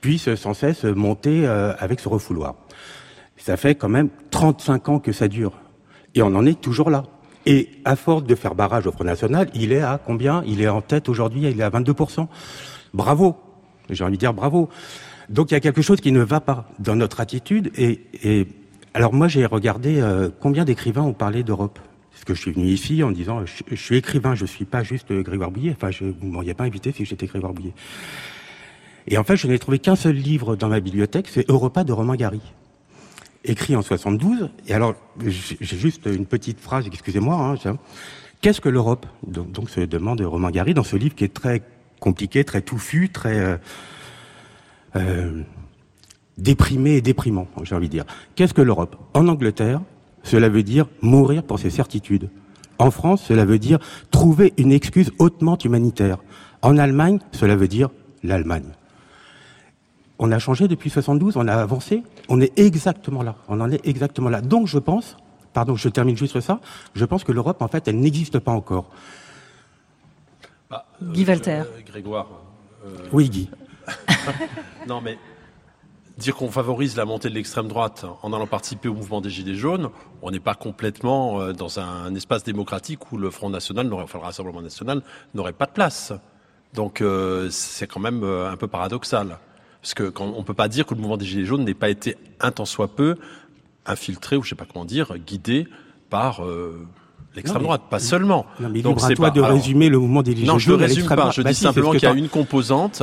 puisse sans cesse monter euh, avec ce refouloir. Ça fait quand même 35 ans que ça dure. Et on en est toujours là. Et à force de faire barrage au Front National, il est à combien? Il est en tête aujourd'hui, il est à 22%. Bravo J'ai envie de dire bravo. Donc il y a quelque chose qui ne va pas dans notre attitude. Et, alors moi j'ai regardé euh, combien d'écrivains ont parlé d'Europe? Parce que je suis venu ici en disant je, suis écrivain, je suis pas juste Grégoire Bouillet. Enfin, je, vous m'auriez pas invité si j'étais Grégoire Bouillet. Et en fait, je n'ai trouvé qu'un seul livre dans ma bibliothèque, c'est Europa de Romain Gary, écrit en 72. Et alors, j'ai juste une petite phrase, excusez-moi. Hein, Qu'est-ce que l'Europe? Donc, donc, se demande Romain Gary dans ce livre qui est très compliqué, très touffu, très euh, euh, déprimé et déprimant, j'ai envie de dire. Qu'est-ce que l'Europe? En Angleterre, cela veut dire mourir pour ses certitudes. En France, cela veut dire trouver une excuse hautement humanitaire. En Allemagne, cela veut dire l'Allemagne. On a changé depuis 72, on a avancé, on est exactement là, on en est exactement là. Donc je pense, pardon, je termine juste ça, je pense que l'Europe, en fait, elle n'existe pas encore. Bah, Guy Walter. Euh, Grégoire. Euh, oui, Guy. non, mais dire qu'on favorise la montée de l'extrême droite en allant participer au mouvement des Gilets jaunes, on n'est pas complètement euh, dans un, espace démocratique où le Front National, enfin le Rassemblement National, n'aurait pas de place. Donc euh, c'est quand même euh, un peu paradoxal. Parce que quand, on peut pas dire que le mouvement des Gilets jaunes n'ait pas été un tant soit peu infiltré, ou je sais pas comment dire, guidé par l'extrême droite, pas seulement. Non, mais Donc c'est pas de résumer le mouvement des Gilets jaunes. Non, je ne résume pas. Je dis simplement qu'il y a une composante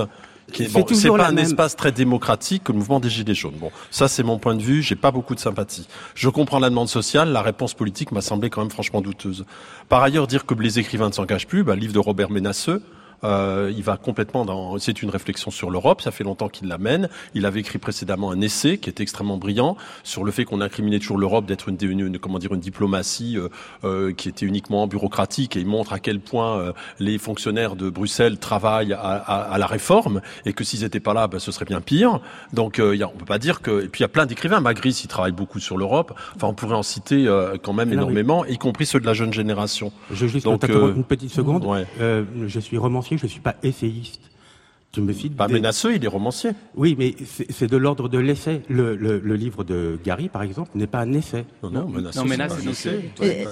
c'est pas un espace très démocratique que le mouvement des Gilets jaunes. Bon, ça c'est mon point de vue, j'ai pas beaucoup de sympathie. Je comprends la demande sociale, la réponse politique m'a semblé quand même franchement douteuse. Par ailleurs, dire que les écrivains ne s'engagent plus, bah, livre de Robert Ménasseux, Euh, il va complètement dans. C'est une réflexion sur l'Europe. Ça fait longtemps qu'il l'amène. Il avait écrit précédemment un essai qui était extrêmement brillant sur le fait qu'on incriminait toujours l'Europe d'être une, une, comment dire une diplomatie euh, euh, qui était uniquement bureaucratique. Et il montre à quel point euh, les fonctionnaires de Bruxelles travaillent à, à, à la réforme et que s'ils n'étaient pas là, ben, ce serait bien pire. Donc euh, y a, on peut pas dire que. Et puis il y a plein d'écrivains. Magritte, il travaille beaucoup sur l'Europe. Enfin, on pourrait en citer quand même énormément, y compris ceux de la jeune génération. Je juste Donc, une petite seconde. Ouais. je suis romancier, je suis pas essayiste. Tu me. Pas des... menaceux, il est romancier. Oui, mais c'est de l'ordre de l'essai. Le, le, le, livre de Gary, par exemple, n'est pas un essai. Non, non, menaceux. Non, menaceux,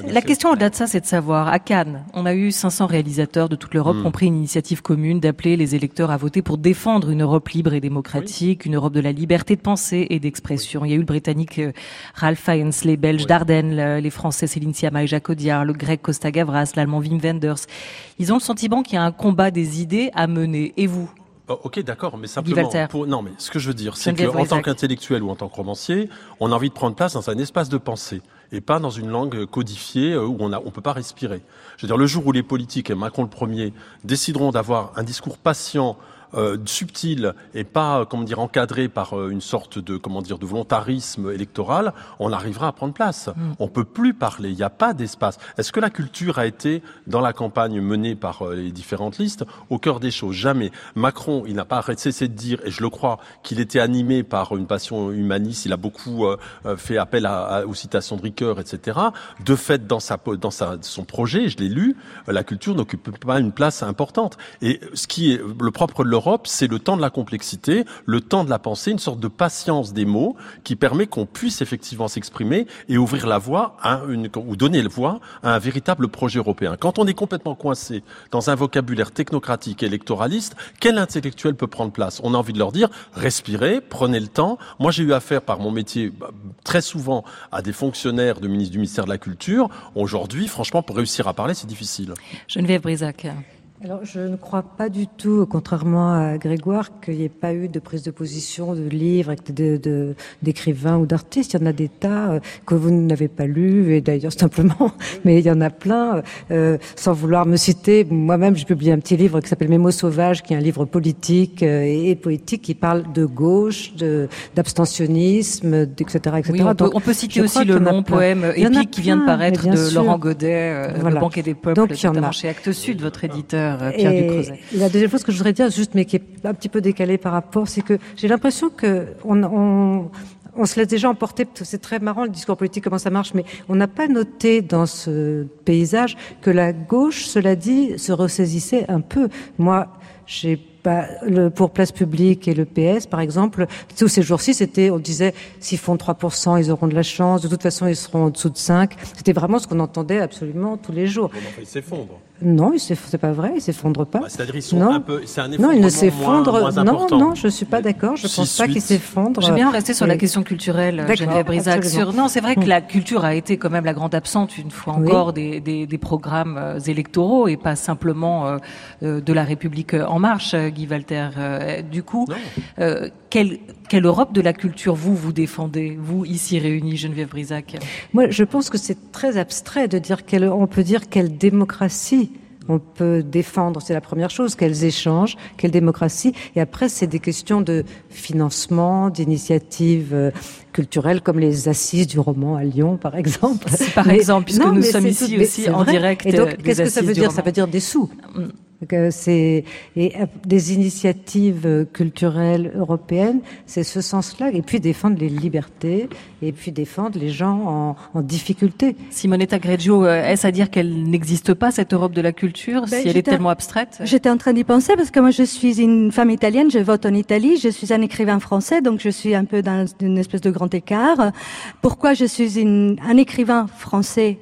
La question au-delà de ça, c'est de savoir. À Cannes, on a eu 500 réalisateurs de toute l'Europe mm. qui ont pris une initiative commune d'appeler les électeurs à voter pour défendre une Europe libre et démocratique, oui. une Europe de la liberté de pensée et d'expression. Oui. Il y a eu le Britannique euh, Ralph Fiennes, les Belges oui. Dardenne, les Français Céline Sciamma et Jacques Audiard, le Grec Costa Gavras, l'Allemand Wim Wenders. Ils ont le sentiment qu'il y a un combat des idées à mener. Et vous? Oh, ok, d'accord, mais simplement. Pour... Non, mais ce que je veux dire, c'est qu'en tant qu'intellectuel ou en tant que romancier, on a envie de prendre place dans un espace de pensée et pas dans une langue codifiée euh, où on a, on peut pas respirer. Je veux dire, le jour où les politiques, et Macron le premier, décideront d'avoir un discours patient euh, subtil et pas comment dire encadré par euh, une sorte de comment dire de volontarisme électoral, on arrivera à prendre place. Mm. On peut plus parler, il n'y a pas d'espace. Est-ce que la culture a été dans la campagne menée par euh, les différentes listes? Au cœur des choses Jamais. Macron, il n'a pas cessé de dire et je le crois qu'il était animé par une passion humaniste, il a beaucoup euh, fait appel à, à, aux citations de Ricoeur, etc. De fait dans sa dans sa son projet, je l'ai lu, la culture n'occupe pas une place importante et ce qui est le propre de l'Europe, c'est le temps de la complexité, le temps de la pensée, une sorte de patience des mots qui permet qu'on puisse effectivement s'exprimer et ouvrir la voie à une, ou donner la voix à un véritable projet européen. Quand on est complètement coincé dans un vocabulaire technocratique et électoraliste, quel intellectuel peut prendre place? On a envie de leur dire, respirez, prenez le temps. Moi, j'ai eu affaire par mon métier bah, très souvent à des fonctionnaires de ministre, du ministère de la Culture. Aujourd'hui, franchement, pour réussir à parler, c'est difficile. Geneviève Brisac. Alors, je ne crois pas du tout, contrairement à Grégoire, qu'il n'y ait pas eu de prise de position de livres, d'écrivains de, de, ou d'artistes. Il y en a des tas euh, que vous n'avez pas lus, et d'ailleurs simplement, mais il y en a plein. Euh, sans vouloir me citer, moi-même, j'ai publié un petit livre qui s'appelle Mes mots sauvages, qui est un livre politique euh, et, poétique qui parle de gauche, d'abstentionnisme, etc., etc. Oui, on, peut, Donc, on peut citer aussi le long poème épique qui vient de paraître de sûr. Laurent Godet, voilà. Le Banquet des Peuples, Donc, notamment chez Actes Sud, votre éditeur. Euh, Pierre et La deuxième chose que je voudrais dire, juste, mais qui est un petit peu décalé par rapport, c'est que j'ai l'impression que on, on, on se laisse déjà emporter. C'est très marrant le discours politique, comment ça marche, mais on n'a pas noté dans ce paysage que la gauche, cela dit, se ressaisissait un peu. Moi, j'ai bah, le, pour Place Publique et le PS, par exemple, tous ces jours-ci, c'était, on disait, s'ils font 3%, ils auront de la chance, de toute façon, ils seront en dessous de 5. C'était vraiment ce qu'on entendait absolument tous les jours. Bon, enfin, ils s'effondrent. Non, c'est pas vrai, ils s'effondrent pas. Bah, C'est-à-dire ils sont non. un peu, c'est un Non, ils ne s'effondrent. Non, non, je suis pas d'accord. Je pense pas qu'ils s'effondrent. J'aime bien rester sur la question culturelle, Geneviève Brisac. Sur... Non, c'est vrai que la culture a été quand même la grande absente une fois encore oui. des, des, des, programmes euh, électoraux et pas simplement euh, de la République en marche, Guy Walter. Euh, du coup, euh, quelle, quelle Europe de la culture vous vous défendez, vous ici réunis, Geneviève Brisac Moi, je pense que c'est très abstrait de dire quelle, on peut dire quelle démocratie on peut défendre, c'est la première chose, quels échanges, quelle démocratie. Et après, c'est des questions de financement, d'initiatives euh, culturelles comme les assises du roman à Lyon, par exemple. Par mais, exemple, puisque non, nous sommes ici aussi en direct. Et donc, qu'est-ce que ça veut dire? Ça veut dire des sous. Mm. C'est et des initiatives culturelles européennes, c'est ce sens-là, et puis défendre les libertés, et puis défendre les gens en, en difficulté. Simonetta Greggio, est-ce à dire qu'elle n'existe pas cette Europe de la culture ben, si elle est tellement abstraite? J'étais en train d'y penser parce que moi je suis une femme italienne, je vote en Italie, je suis un écrivain français, donc je suis un peu dans une espèce de grand écart. Pourquoi je suis une, un écrivain français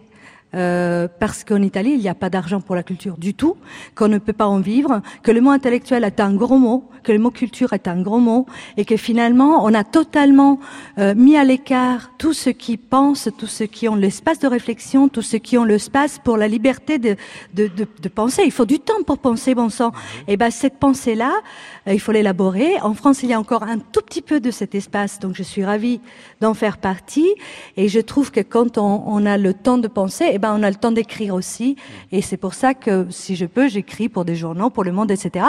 euh, parce qu'en Italie, il n'y a pas d'argent pour la culture du tout, qu'on ne peut pas en vivre, que le mot intellectuel est un gros mot, que le mot culture est un gros mot, et que finalement, on a totalement euh, mis à l'écart tous ceux qui pensent, tous ceux qui ont l'espace de réflexion, tous ceux qui ont l'espace pour la liberté de, de, de, de, penser. Il faut du temps pour penser, bon sang. Et ben cette pensée-là, euh, il faut l'élaborer. En France, il y a encore un tout petit peu de cet espace, donc je suis ravie d'en faire partie. Et je trouve que quand on, on a le temps de penser, et ben on a le temps d'écrire aussi. Et c'est pour ça que, si je peux, j'écris pour des journaux, pour Le Monde, etc.,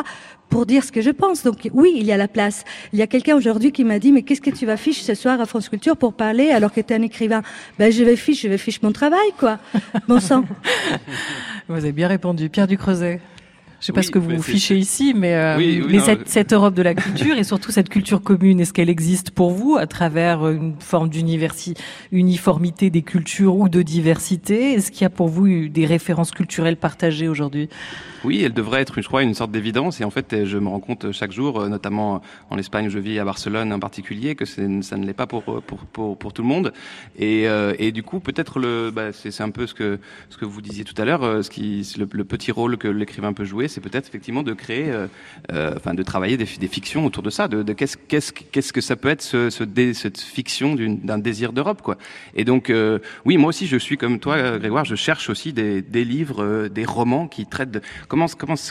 pour dire ce que je pense. Donc oui, il y a la place. Il y a quelqu'un aujourd'hui qui m'a dit, mais qu'est-ce que tu vas fiche ce soir à France Culture pour parler alors que tu es un écrivain? Ben je vais fiche, je vais fiche mon travail, quoi. Bon sang. Vous avez bien répondu. Pierre Ducreuset. Je sais pas ce que vous vous fichez ici, mais, euh, cette, cette, Europe de la culture et surtout cette culture commune, est-ce qu'elle existe pour vous à travers une forme d'uniformité des cultures ou de diversité? Est-ce qu'il y a pour vous des références culturelles partagées aujourd'hui? Oui, elle devrait être, je crois, une sorte d'évidence. Et en fait, je me rends compte chaque jour, euh, notamment en Espagne où je vis, à Barcelone en particulier, que ça ne l'est pas pour, pour, tout le monde. Et, euh, du coup, peut-être bah, c'est un peu ce que, vous disiez tout à l'heure, euh, le, petit rôle que l'écrivain peut jouer, c'est peut-être effectivement de créer, euh, enfin, de travailler des, fictions autour de ça, de, qu'est-ce, que ça peut être cette fiction d'un désir d'Europe, quoi. Et donc, oui, moi aussi, je suis comme toi, Grégoire, je cherche aussi des, des livres, des romans qui traitent de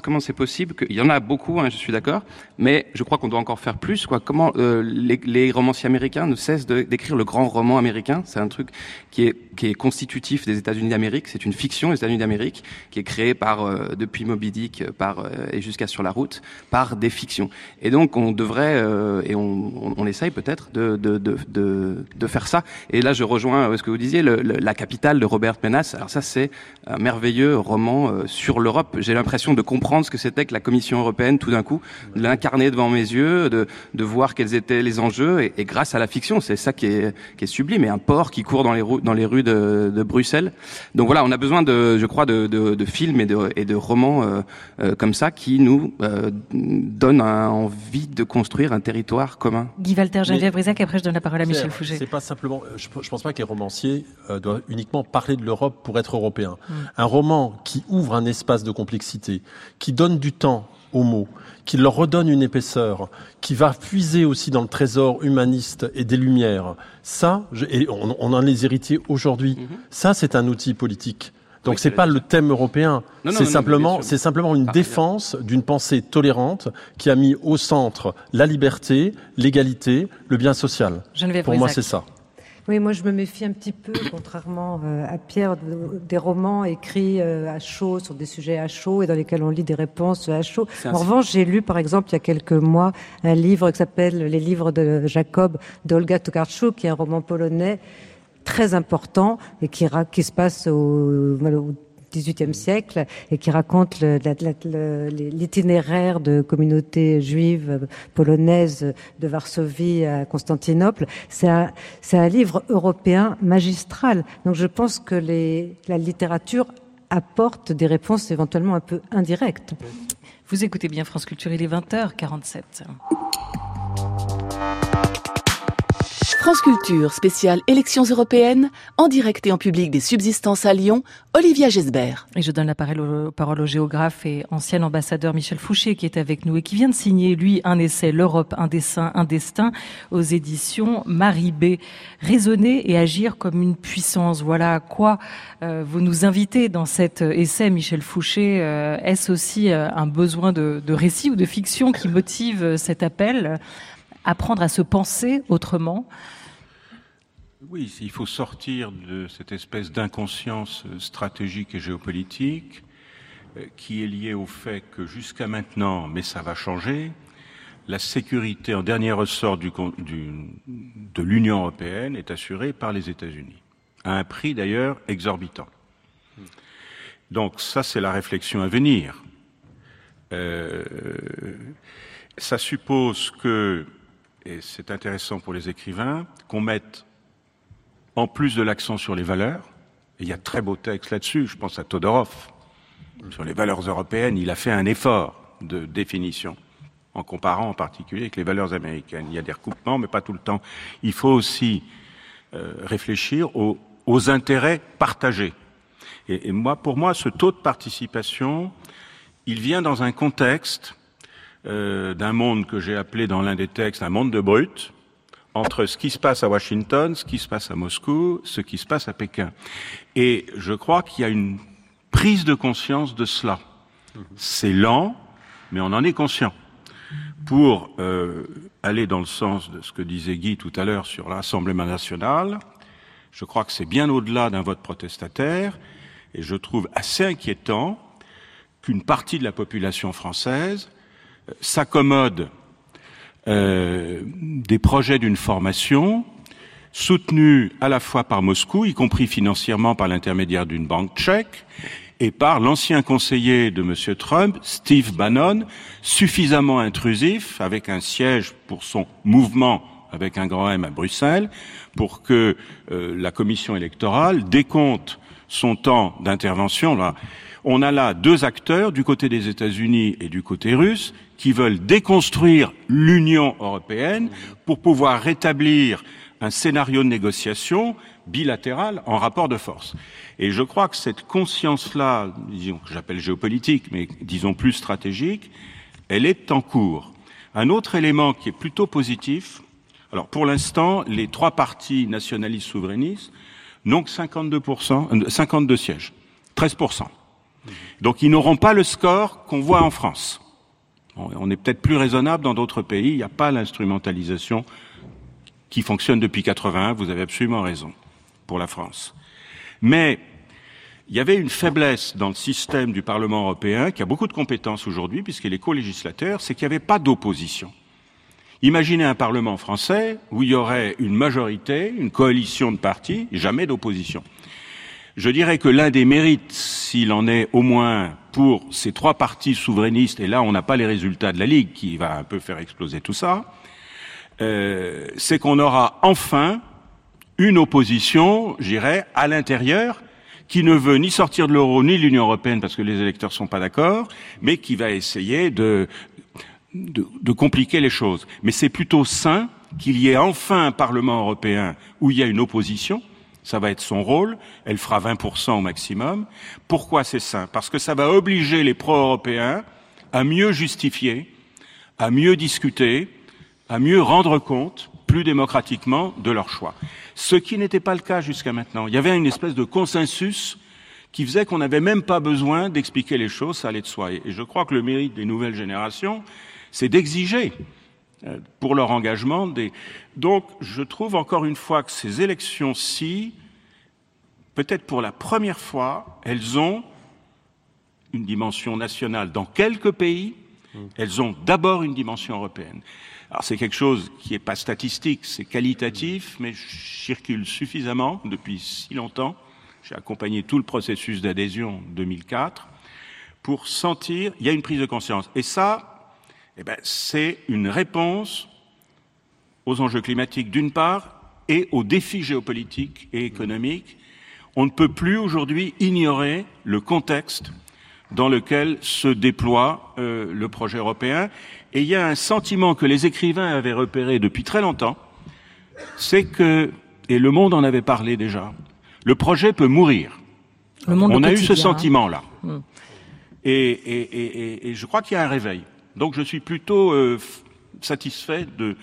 comment c'est possible Il y en a beaucoup, hein, je suis d'accord, mais je crois qu'on doit encore faire plus. Comment euh, les, romanciers américains ne cessent d'écrire le grand roman américain? C'est un truc qui est qui est constitutif des États-Unis d'Amérique. C'est une fiction des États-Unis d'Amérique qui est créée par euh, depuis Moby Dick par euh, et jusqu'à sur la route par des fictions. Et donc on devrait et on, on, essaye peut-être de, de, de, de, faire ça. Et là je rejoins ce que vous disiez, le, la capitale de Robert Menas. Alors ça c'est un merveilleux roman sur l'Europe. J'ai l'impression de comprendre ce que c'était que la Commission européenne tout d'un coup, de l'incarner devant mes yeux, de, de voir quels étaient les enjeux, et, et grâce à la fiction, c'est ça qui est, qui est sublime, et un port qui court dans les, dans les rues de, de Bruxelles. Donc voilà, on a besoin de, je crois, de, de, de films et de, et de romans euh, euh, comme ça qui nous euh, donnent envie de construire un territoire commun. Guy Walter, Geneviève Brisac, après je donne la parole à Michel Fouget. C'est pas simplement, je, je pense pas que les romanciers doivent uniquement parler de l'Europe pour être européens. Mm. Un roman qui ouvre un espace de complexité, qui donne du temps aux mots, qui leur redonne une épaisseur, qui va puiser aussi dans le trésor humaniste et des Lumières. Ça, et on, on en est les héritiers aujourd'hui. Mm-hmm. Ça, c'est un outil politique. Donc c'est pas le thème européen, c'est simplement c'est simplement une défense d'une pensée tolérante qui a mis au centre la liberté, l'égalité, le bien social. Pour moi, c'est ça. Oui, moi je me méfie un petit peu, contrairement euh, à Pierre, des romans écrits euh, à chaud sur des sujets à chaud et dans lesquels on lit des réponses à chaud. En revanche, j'ai lu par exemple il y a quelques mois un livre qui s'appelle Les livres de Jacob d'Olga Tokarczuk, qui est un roman polonais très important et qui, qui se passe au, au XVIIIe siècle et qui raconte l'itinéraire de communautés juives polonaises de Varsovie à Constantinople. C'est un, livre européen magistral. Donc je pense que la littérature apporte des réponses éventuellement un peu indirectes. Vous écoutez bien France Culture, il est 20h47. France Culture, spéciale élections européennes, en direct et en public des subsistances à Lyon, Olivia Gesbert. Et je donne la parole au, géographe et ancien ambassadeur Michel Fouché qui est avec nous et qui vient de signer, lui, un essai, L'Europe, un dessin, un destin, aux éditions Marie B. Raisonner et agir comme une puissance. Voilà à quoi euh, vous nous invitez dans cet essai, Michel Fouché. Euh, est-ce aussi euh, un besoin de, de récit ou de fiction qui motive cet appel? Apprendre à se penser autrement oui, il faut sortir de cette espèce d'inconscience stratégique et géopolitique euh, qui est liée au fait que jusqu'à maintenant, mais ça va changer, la sécurité en dernier ressort de l'Union européenne est assurée par les États-Unis, à un prix d'ailleurs exorbitant. Donc ça, c'est la réflexion à venir. Euh, ça suppose que, et c'est intéressant pour les écrivains, qu'on mette en plus de l'accent sur les valeurs, et il y a très beaux textes là-dessus, je pense à Todorov, sur les valeurs européennes, il a fait un effort de définition, en comparant en particulier avec les valeurs américaines. Il y a des recoupements, mais pas tout le temps. Il faut aussi euh, réfléchir aux, intérêts partagés. Et, moi, pour moi, ce taux de participation, il vient dans un contexte euh, d'un monde que j'ai appelé dans l'un des textes un monde de brutes, entre ce qui se passe à Washington, ce qui se passe à Moscou, ce qui se passe à Pékin. Et je crois qu'il y a une prise de conscience de cela. C'est lent, mais on en est conscient. Pour euh, aller dans le sens de ce que disait Guy tout à l'heure sur l'Assemblée nationale, je crois que c'est bien au-delà d'un vote protestataire. Et je trouve assez inquiétant qu'une partie de la population française s'accommode euh, des projets d'une formation soutenue à la fois par Moscou, y compris financièrement par l'intermédiaire d'une banque tchèque, et par l'ancien conseiller de M. Trump, Steve Bannon, suffisamment intrusif, avec un siège pour son mouvement avec un grand M à Bruxelles, pour que euh, la commission électorale décompte son temps d'intervention. On a là deux acteurs du côté des États-Unis et du côté russe qui veulent déconstruire l'Union européenne pour pouvoir rétablir un scénario de négociation bilatéral en rapport de force. Et je crois que cette conscience-là, disons que j'appelle géopolitique, mais disons plus stratégique, elle est en cours. Un autre élément qui est plutôt positif, alors pour l'instant, les trois partis nationalistes souverainistes n'ont que 52%, 52 euh, sièges, 13%. Donc ils n'auront pas le score qu'on voit en France. On est peut-être plus raisonnable dans d'autres pays, il n'y a pas l'instrumentalisation qui fonctionne depuis 81, vous avez absolument raison, pour la France. Mais il y avait une faiblesse dans le système du Parlement européen, qui a beaucoup de compétences aujourd'hui, puisqu'il est co-législateur, c'est qu'il n'y avait pas d'opposition. Imaginez un Parlement français où il y aurait une majorité, une coalition de partis, jamais d'opposition. Je dirais que l'un des mérites, s'il en est au moins pour ces trois partis souverainistes, et là on n'a pas les résultats de la Ligue qui va un peu faire exploser tout ça, euh, c'est qu'on aura enfin une opposition, j'irais, à l'intérieur, qui ne veut ni sortir de l'euro ni de l'Union européenne parce que les électeurs sont pas d'accord, mais qui va essayer de, de, de compliquer les choses. Mais c'est plutôt sain qu'il y ait enfin un Parlement européen où il y a une opposition, ça va être son rôle, elle fera 20% au maximum. Pourquoi c'est sain? Parce que ça va obliger les pro-européens à mieux justifier, à mieux discuter, à mieux rendre compte plus démocratiquement de leur choix. Ce qui n'était pas le cas jusqu'à maintenant. Il y avait une espèce de consensus qui faisait qu'on n'avait même pas besoin d'expliquer les choses, ça allait de soi. Et je crois que le mérite des nouvelles générations, c'est d'exiger pour leur engagement des, donc, je trouve encore une fois que ces élections-ci, peut-être pour la première fois, elles ont une dimension nationale dans quelques pays, mmh. elles ont d'abord une dimension européenne. Alors c'est quelque chose qui n'est pas statistique, c'est qualitatif, mais je circule suffisamment depuis si longtemps. J'ai accompagné tout le processus d'adhésion 2004 pour sentir, il y a une prise de conscience. Et ça, eh ben, c'est une réponse aux enjeux climatiques d'une part et aux défis géopolitiques et économiques. On ne peut plus aujourd'hui ignorer le contexte dans lequel se déploie euh, le projet européen. Et il y a un sentiment que les écrivains avaient repéré depuis très longtemps, c'est que, et le monde en avait parlé déjà, le projet peut mourir. On a eu ce hein. sentiment-là. Et, et, et, et, je crois qu'il y a un réveil. Donc je suis plutôt euh, satisfait de,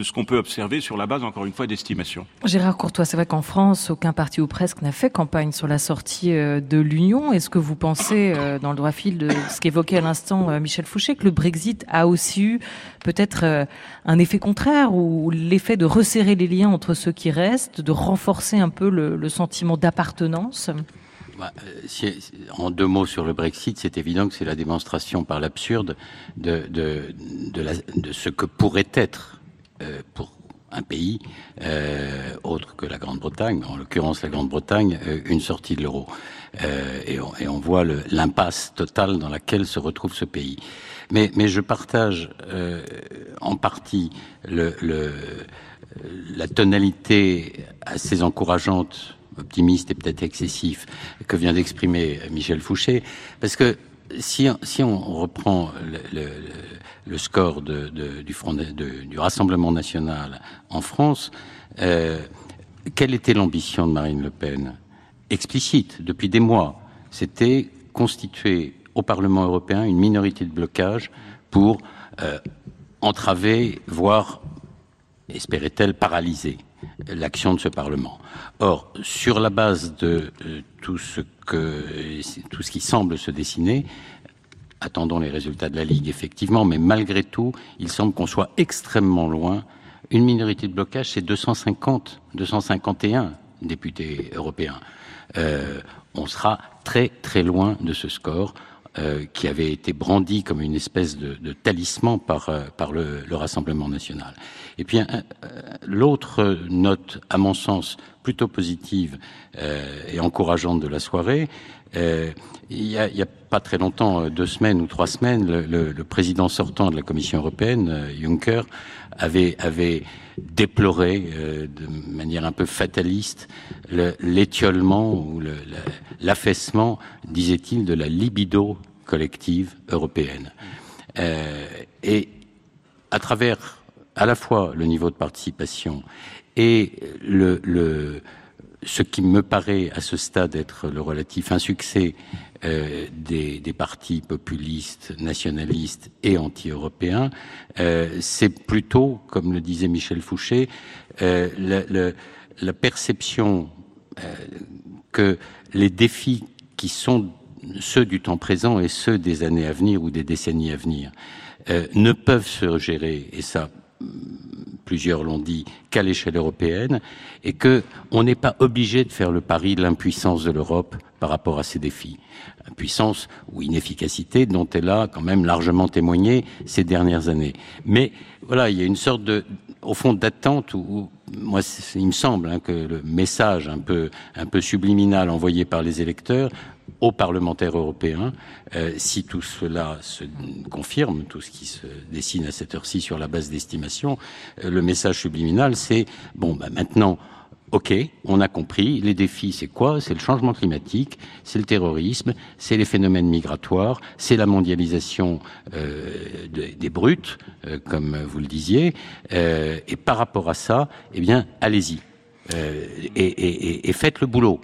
ce qu'on peut observer sur la base, encore une fois, d'estimation. Gérard Courtois, c'est vrai qu'en France, aucun parti ou presque n'a fait campagne sur la sortie euh, de l'Union. Est-ce que vous pensez, euh, dans le droit fil de ce qu'évoquait à l'instant Michel Fouché, que le Brexit a aussi eu peut-être un effet contraire ou l'effet de resserrer les liens entre ceux qui restent, de renforcer un peu le, sentiment d'appartenance? Bah, en deux mots sur le Brexit, c'est évident que c'est la démonstration par l'absurde de, ce que pourrait être euh, pour un pays euh, autre que la Grande-Bretagne, en l'occurrence la Grande-Bretagne, euh, une sortie de l'euro. Et on, voit l'impasse totale dans laquelle se retrouve ce pays. Mais, je partage en partie la tonalité assez encourageante optimiste et peut-être excessif que vient d'exprimer Michel Fouché, parce que si, on reprend le, score du Rassemblement national en France, euh, quelle était l'ambition de Marine Le Pen? Explicite, depuis des mois, c'était constituer au Parlement européen une minorité de blocage pour euh, entraver, voire, espérait-elle, paralyser l'action de ce Parlement. Or, sur la base de euh, tout ce que tout ce qui semble se dessiner, Attendons les résultats de la Ligue, effectivement, mais malgré tout, il semble qu'on soit extrêmement loin. Une minorité de blocage, c'est 250, 251 députés européens. Euh, on sera très très loin de ce score euh, qui avait été brandi comme une espèce de, talisman par, le, Rassemblement national. Et puis l'autre note, à mon sens, plutôt positive et encourageante de la soirée, il y, a, a, pas très longtemps, deux semaines ou trois semaines, le, le, le président sortant de la Commission européenne, Juncker, avait, avait déploré euh, de manière un peu fataliste l'étiolement ou l'affaissement, disait-il, de la libido collective européenne. Euh, et à travers à la fois le niveau de participation et ce qui me paraît à ce stade être le relatif insuccès euh, des, partis populistes, nationalistes et anti-européens, euh, c'est plutôt, comme le disait Michel Fouché, euh, la, la, perception que les défis qui sont ceux du temps présent et ceux des années à venir ou des décennies à venir ne peuvent se gérer, et ça plusieurs l'ont dit, qu'à l'échelle européenne, et que on n'est pas obligé de faire le pari de l'impuissance de l'Europe par rapport à ces défis. Impuissance ou inefficacité dont elle a quand même largement témoigné ces dernières années. Mais voilà, il y a une sorte de, au fond, d'attente où, moi, il me semble hein, que le message un peu, un peu subliminal envoyé par les électeurs aux parlementaires européens, euh, si tout cela se confirme, tout ce qui se dessine à cette heure-ci sur la base d'estimation, euh, le message subliminal, c'est bon, bah, maintenant, ok, on a compris, les défis, c'est quoi? C'est le changement climatique, c'est le terrorisme, c'est les phénomènes migratoires, c'est la mondialisation euh, de, des brutes, comme vous le disiez, et par rapport à ça, eh bien, allez-y et faites le boulot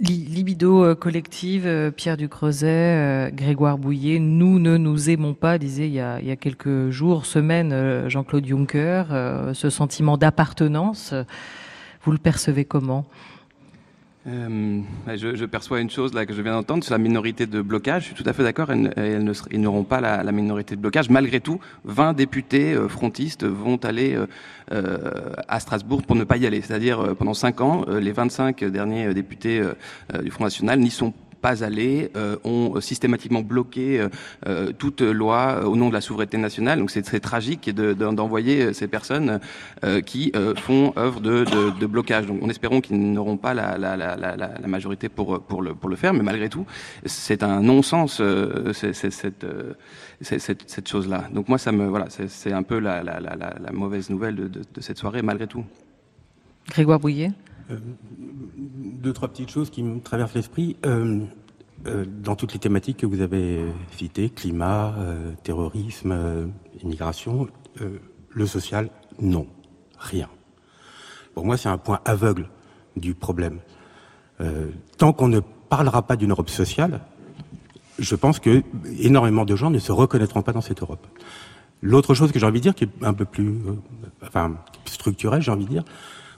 Libido euh, collective, euh, Pierre Ducreuset, euh, Grégoire Bouillet, nous ne nous aimons pas, disait il y a, il y a quelques jours, semaines, Jean-Claude Juncker, ce sentiment d'appartenance, vous le percevez comment? Euh, je, perçois une chose là que je viens d'entendre sur la minorité de blocage. Je suis tout à fait d'accord. Ils n'auront pas la, minorité de blocage. Malgré tout, 20 députés euh, frontistes vont aller euh, à Strasbourg pour ne pas y aller. C'est-à-dire pendant 5 ans, les 25 derniers députés du Front National n'y sont pas aller euh, ont systématiquement bloqué euh, euh, toute loi au nom de la souveraineté nationale. Donc c'est très tragique d'envoyer de, ces personnes qui font œuvre de, de, de, blocage. Donc on espérons qu'ils n'auront pas la, la, la, la, majorité pour, pour, le, pour le faire, mais malgré tout, c'est un non-sens cette, cette, cette chose-là. Donc moi, ça me voilà, c'est un peu la, la, la, la mauvaise nouvelle de, de, de cette soirée, malgré tout. Grégoire Bouillet euh, deux, trois petites choses qui me traversent l'esprit. Euh, euh, dans toutes les thématiques que vous avez citées, climat, terrorisme, immigration, le social, non, rien. Pour moi, c'est un point aveugle du problème. tant qu'on ne parlera pas d'une Europe sociale, je pense que énormément de gens ne se reconnaîtront pas dans cette Europe. L'autre chose que j'ai envie de dire, qui est un peu plus, enfin, structurelle, j'ai envie de dire,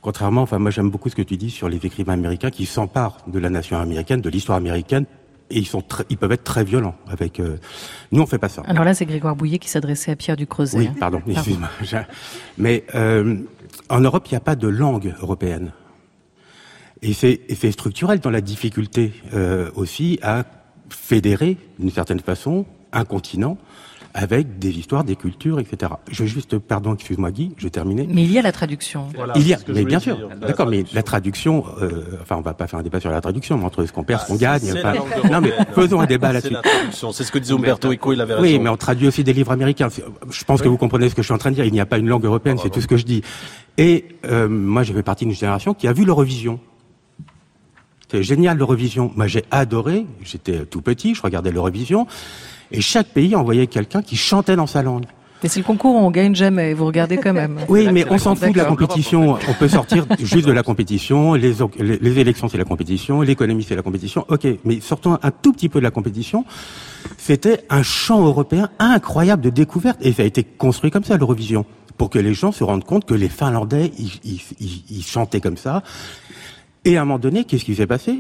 Contrairement, enfin, moi j'aime beaucoup ce que tu dis sur les écrivains américains qui s'emparent de la nation américaine, de l'histoire américaine, et ils sont ils peuvent être très violents avec. Euh... Nous, on fait pas ça. Alors là, c'est Grégoire Bouillet qui s'adressait à Pierre Ducreuset. Oui, pardon, excuse-moi. Mais euh, en Europe, il n'y a pas de langue européenne, et c'est structurel dans la difficulté euh, aussi à fédérer, d'une certaine façon, un continent avec des histoires, des cultures, etc. Je juste, pardon, excuse-moi Guy, je terminais. Mais il y a la traduction. Voilà, il y a, mais bien sûr, d'accord, mais la traduction, euh, enfin, on va pas faire un débat sur la traduction, mais entre ce qu'on perd, ce qu'on ah, gagne. Enfin, non, mais faisons un débat là-dessus. C'est ce que disait Umberto Eco, il avait raison. Oui, mais on traduit aussi des livres américains. Je pense oui. que vous comprenez ce que je suis en train de dire. Il n'y a pas une langue européenne, c'est tout ce que je dis. Et euh, moi, j'ai fait partie d'une génération qui a vu l'Eurovision. C'est génial l'Eurovision. Moi, j'ai adoré. J'étais tout petit, je regardais l'Eurovision. Et chaque pays envoyait quelqu'un qui chantait dans sa langue. Mais c'est le concours, on gagne jamais, vous regardez quand même. Oui, mais on s'en fout de la compétition. On peut sortir juste de la compétition. Les, les, les élections, c'est la compétition. L'économie, c'est la compétition. Ok, mais sortons un tout petit peu de la compétition. C'était un champ européen incroyable de découverte. Et ça a été construit comme ça, l'Eurovision. Pour que les gens se rendent compte que les Finlandais, ils, ils, ils, ils chantaient comme ça. Et à un moment donné, qu'est-ce qui s'est passé?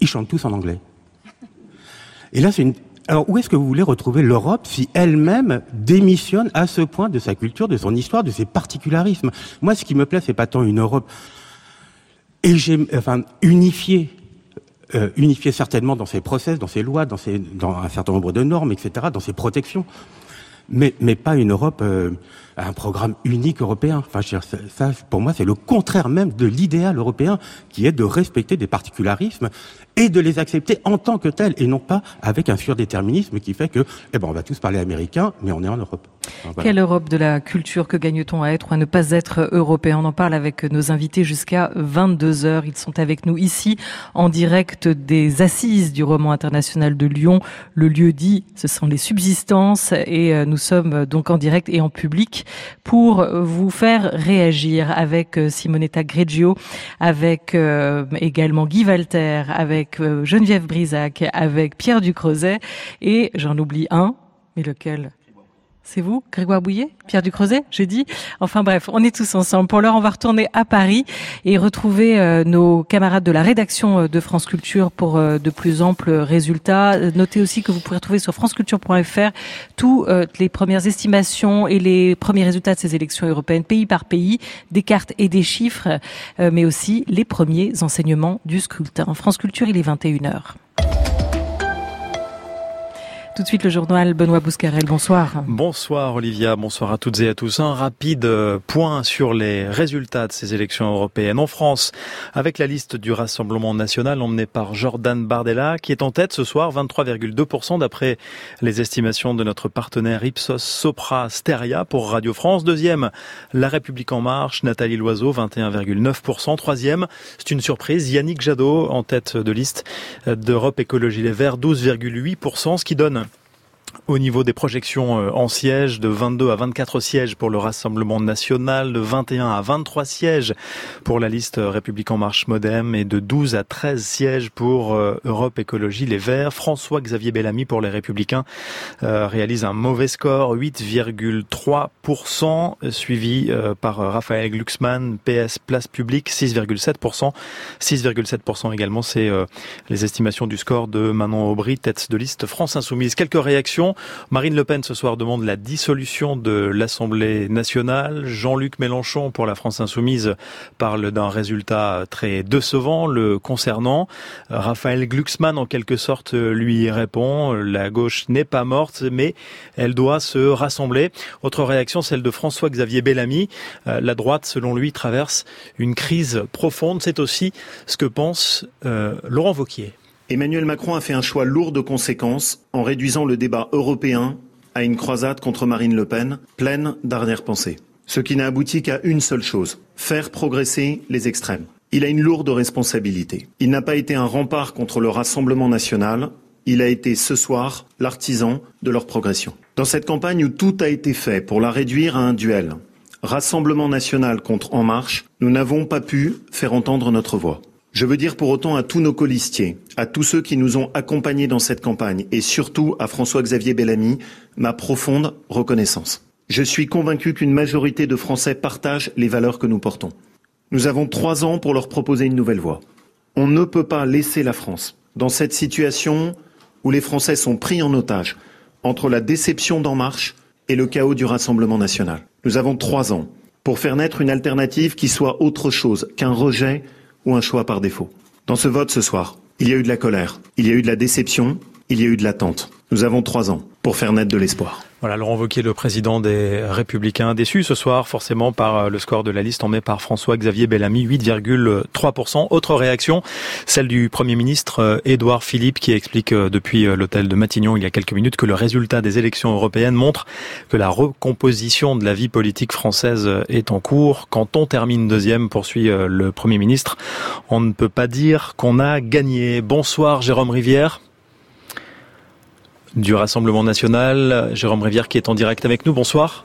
Ils chantent tous en anglais. Et là, c'est une, alors, où est-ce que vous voulez retrouver l'Europe si elle-même démissionne à ce point de sa culture, de son histoire, de ses particularismes? Moi, ce qui me plaît, c'est pas tant une Europe. et j'ai enfin unifié euh, unifié certainement dans ses process, dans ses lois, dans, un certain nombre de normes, etc., dans ses protections, mais, mais pas une Europe, euh, un programme unique européen. Enfin, ça, pour moi, c'est le contraire même de l'idéal européen, qui est de respecter des particularismes et de les accepter en tant que tels, et non pas avec un surdéterminisme qui fait que, eh ben, on va tous parler américain, mais on est en Europe. Quelle Europe de la culture que gagne-t-on à être ou à ne pas être européen? On en parle avec nos invités jusqu'à 22 heures. Ils sont avec nous ici en direct des assises du roman international de Lyon. Le lieu dit, ce sont les subsistances et euh, nous sommes donc en direct et en public pour vous faire réagir avec euh, Simonetta Greggio, avec euh, également Guy Walter, avec Geneviève Brisac, avec Pierre Ducreuset et j'en oublie un, mais lequel? C'est vous, Grégoire Bouillet, Pierre Ducreuset, j'ai dit. Enfin bref, on est tous ensemble. Pour l'heure, on va retourner à Paris et retrouver euh, nos camarades de la rédaction euh, de France Culture pour euh, de plus amples résultats. Notez aussi que vous pourrez trouver sur franceculture.fr toutes les premières estimations et les premiers résultats de ces élections européennes, pays par pays, des cartes et des chiffres, mais aussi les premiers enseignements du scrutin. France Culture, il est 21h. Tout de suite le journal Benoît Bouscarel, bonsoir. Bonsoir Olivia, bonsoir à toutes et à tous. Un rapide euh, point sur les résultats de ces élections européennes en France, avec la liste du Rassemblement national emmenée par Jordan Bardella, qui est en tête ce soir, 23,2% d'après les estimations de notre partenaire Ipsos Sopra Steria pour Radio France. Deuxième, La République en marche, Nathalie Loiseau, 21,9%. Troisième, c'est une surprise, Yannick Jadot en tête de liste d'Europe Écologie Les Verts, 12,8%, ce qui donne au niveau des projections euh, en sièges, de 22 à 24 sièges pour le Rassemblement national, de 21 à 23 sièges pour la liste République en marche Modem et de 12 à 13 sièges pour euh, Europe Écologie Les Verts. François-Xavier Bellamy pour les Républicains euh, réalise un mauvais score, 8,3%, suivi par Raphaël Glucksmann, PS Place Publique, 6,7%. 6,7% également, c'est les estimations du score de Manon Aubry, tête de liste France Insoumise. Quelques réactions Marine Le Pen ce soir demande la dissolution de l'Assemblée nationale. Jean-Luc Mélenchon pour la France insoumise parle d'un résultat très décevant le concernant. Raphaël Glucksmann en quelque sorte lui répond la gauche n'est pas morte mais elle doit se rassembler. Autre réaction celle de François-Xavier Bellamy. Euh, la droite selon lui traverse une crise profonde. C'est aussi ce que pense euh, Laurent Vauquier. Emmanuel Macron a fait un choix lourd de conséquences en réduisant le débat européen à une croisade contre Marine Le Pen, pleine d'arrière-pensée. Ce qui n'a abouti qu'à une seule chose, faire progresser les extrêmes. Il a une lourde responsabilité. Il n'a pas été un rempart contre le Rassemblement national, il a été ce soir l'artisan de leur progression. Dans cette campagne où tout a été fait pour la réduire à un duel, Rassemblement national contre En Marche, nous n'avons pas pu faire entendre notre voix. Je veux dire pour autant à tous nos colistiers, à tous ceux qui nous ont accompagnés dans cette campagne et surtout à François-Xavier Bellamy, ma profonde reconnaissance. Je suis convaincu qu'une majorité de Français partagent les valeurs que nous portons. Nous avons trois ans pour leur proposer une nouvelle voie. On ne peut pas laisser la France dans cette situation où les Français sont pris en otage entre la déception d'En Marche et le chaos du Rassemblement national. Nous avons trois ans pour faire naître une alternative qui soit autre chose qu'un rejet ou un choix par défaut. Dans ce vote ce soir, il y a eu de la colère, il y a eu de la déception, il y a eu de l'attente. Nous avons trois ans pour faire naître de l'espoir. Voilà, Laurent Wauquiez, le président des Républicains, déçu ce soir forcément par euh, le score de la liste emmené par François-Xavier Bellamy, 8,3%. Autre réaction, celle du Premier ministre euh, Édouard Philippe qui explique euh, depuis l'hôtel de Matignon il y a quelques minutes que le résultat des élections européennes montre que la recomposition de la vie politique française est en cours. Quand on termine deuxième, poursuit le Premier ministre, on ne peut pas dire qu'on a gagné. Bonsoir Jérôme Rivière du Rassemblement national. Jérôme Rivière qui est en direct avec nous. Bonsoir.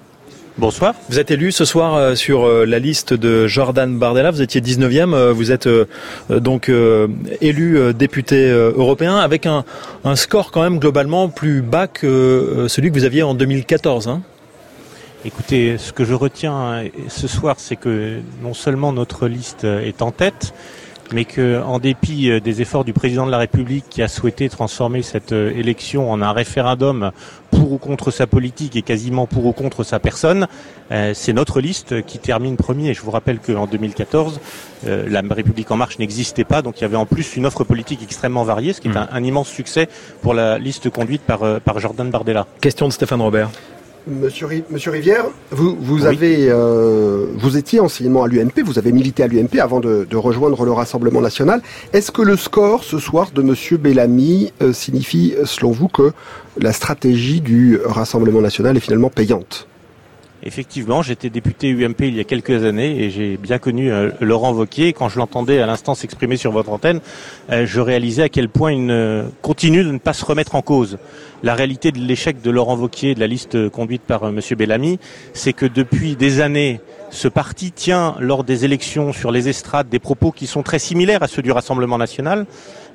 Bonsoir. Vous êtes élu ce soir euh, sur euh, la liste de Jordan Bardella. Vous étiez 19e. Euh, vous êtes donc élu député européen avec un, score quand même globalement plus bas que celui que vous aviez en 2014. Hein. Écoutez, ce que je retiens ce soir, c'est que non seulement notre liste est en tête, mais que, en dépit euh, des efforts du président de la République qui a souhaité transformer cette euh, élection en un référendum pour ou contre sa politique et quasiment pour ou contre sa personne, euh, c'est notre liste qui termine premier. Et je vous rappelle qu'en 2014, la République en marche n'existait pas, donc il y avait en plus une offre politique extrêmement variée, ce qui est mmh. un, immense succès pour la liste conduite par, par Jordan Bardella. Question de Stéphane Robert. Monsieur, Rivière, vous, vous avez, euh, vous étiez anciennement à l'UMP, vous avez milité à l'UMP avant de, rejoindre le Rassemblement national. Est-ce que le score ce soir de Monsieur Bellamy euh, signifie, selon vous, que la stratégie du Rassemblement national est finalement payante? Effectivement, j'étais député UMP il y a quelques années et j'ai bien connu euh, Laurent Vauquier. Quand je l'entendais à l'instant s'exprimer sur votre antenne, euh, je réalisais à quel point il ne, continue de ne pas se remettre en cause. La réalité de l'échec de Laurent Vauquier, de la liste conduite par euh, M. Bellamy, c'est que depuis des années, ce parti tient lors des élections sur les estrades des propos qui sont très similaires à ceux du Rassemblement national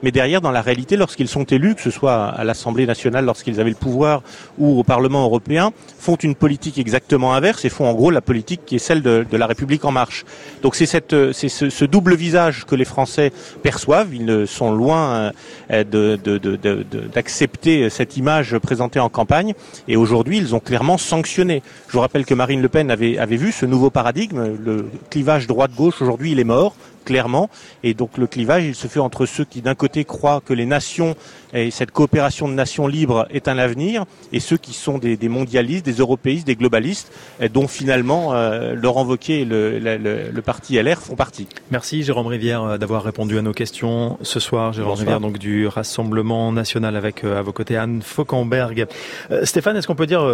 mais derrière, dans la réalité, lorsqu'ils sont élus, que ce soit à l'Assemblée nationale, lorsqu'ils avaient le pouvoir, ou au Parlement européen, font une politique exactement inverse et font en gros la politique qui est celle de, la République en marche. Donc c'est ce, double visage que les Français perçoivent. Ils sont loin euh, d'accepter cette image présentée en campagne. Et aujourd'hui, ils ont clairement sanctionné. Je vous rappelle que Marine Le Pen avait, avait vu ce nouveau paradigme. Le clivage droite-gauche, aujourd'hui, il est mort clairement. Et donc le clivage, il se fait entre ceux qui d'un côté croient que les nations et cette coopération de nations libres est un avenir, et ceux qui sont des, mondialistes, des européistes, des globalistes, dont finalement euh, Laurent Wauquiez et le, parti LR font partie. Merci Jérôme Rivière euh, d'avoir répondu à nos questions ce soir. Jérôme Rivière donc du Rassemblement national avec euh, à vos côtés Anne Fauquemberg. Stéphane, est-ce qu'on peut dire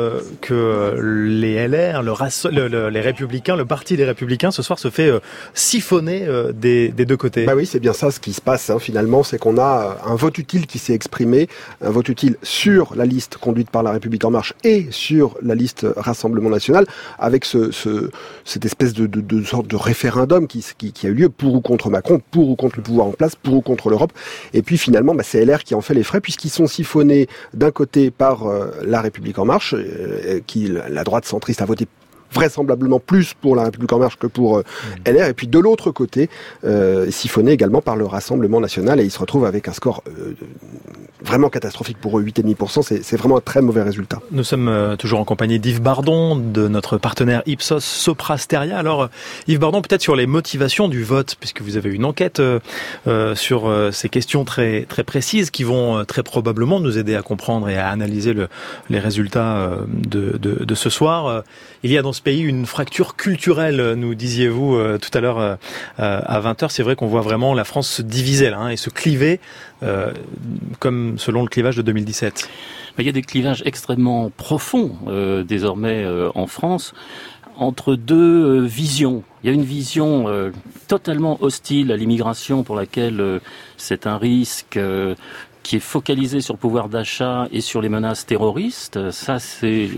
que les LR, le, les Républicains, le parti des Républicains ce soir se fait siphonner des, deux côtés Bah oui, c'est bien ça ce qui se passe hein, finalement, c'est qu'on a un vote utile qui s'est exprimé, un vote utile sur la liste conduite par la République en marche et sur la liste Rassemblement national, avec ce, cette espèce de, de, sorte de référendum qui, qui, a eu lieu pour ou contre Macron, pour ou contre le pouvoir en place, pour ou contre l'Europe. Et puis finalement, bah, c'est LR qui en fait les frais, puisqu'ils sont siphonnés d'un côté par euh, la République en marche, euh, qui la droite centriste a voté vraisemblablement plus pour la République en marche que pour euh, mmh. LR. Et puis de l'autre côté, euh, siphonné également par le Rassemblement national. Et il se retrouve avec un score euh, vraiment catastrophique pour eux, 8,5%. C'est vraiment un très mauvais résultat. Nous sommes euh, toujours en compagnie d'Yves Bardon, de notre partenaire Ipsos Soprasteria. Alors, Yves Bardon, peut-être sur les motivations du vote, puisque vous avez une enquête sur ces questions très, très précises qui vont très probablement nous aider à comprendre et à analyser le, les résultats de, de, de ce soir. Il y a dans ce pays une fracture culturelle, nous disiez-vous euh, tout à l'heure euh, à 20h. C'est vrai qu'on voit vraiment la France se diviser là, hein, et se cliver, euh, comme selon le clivage de 2017. Il y a des clivages extrêmement profonds désormais en France entre deux visions. Il y a une vision totalement hostile à l'immigration pour laquelle c'est un risque qui est focalisé sur le pouvoir d'achat et sur les menaces terroristes. Ça, c'est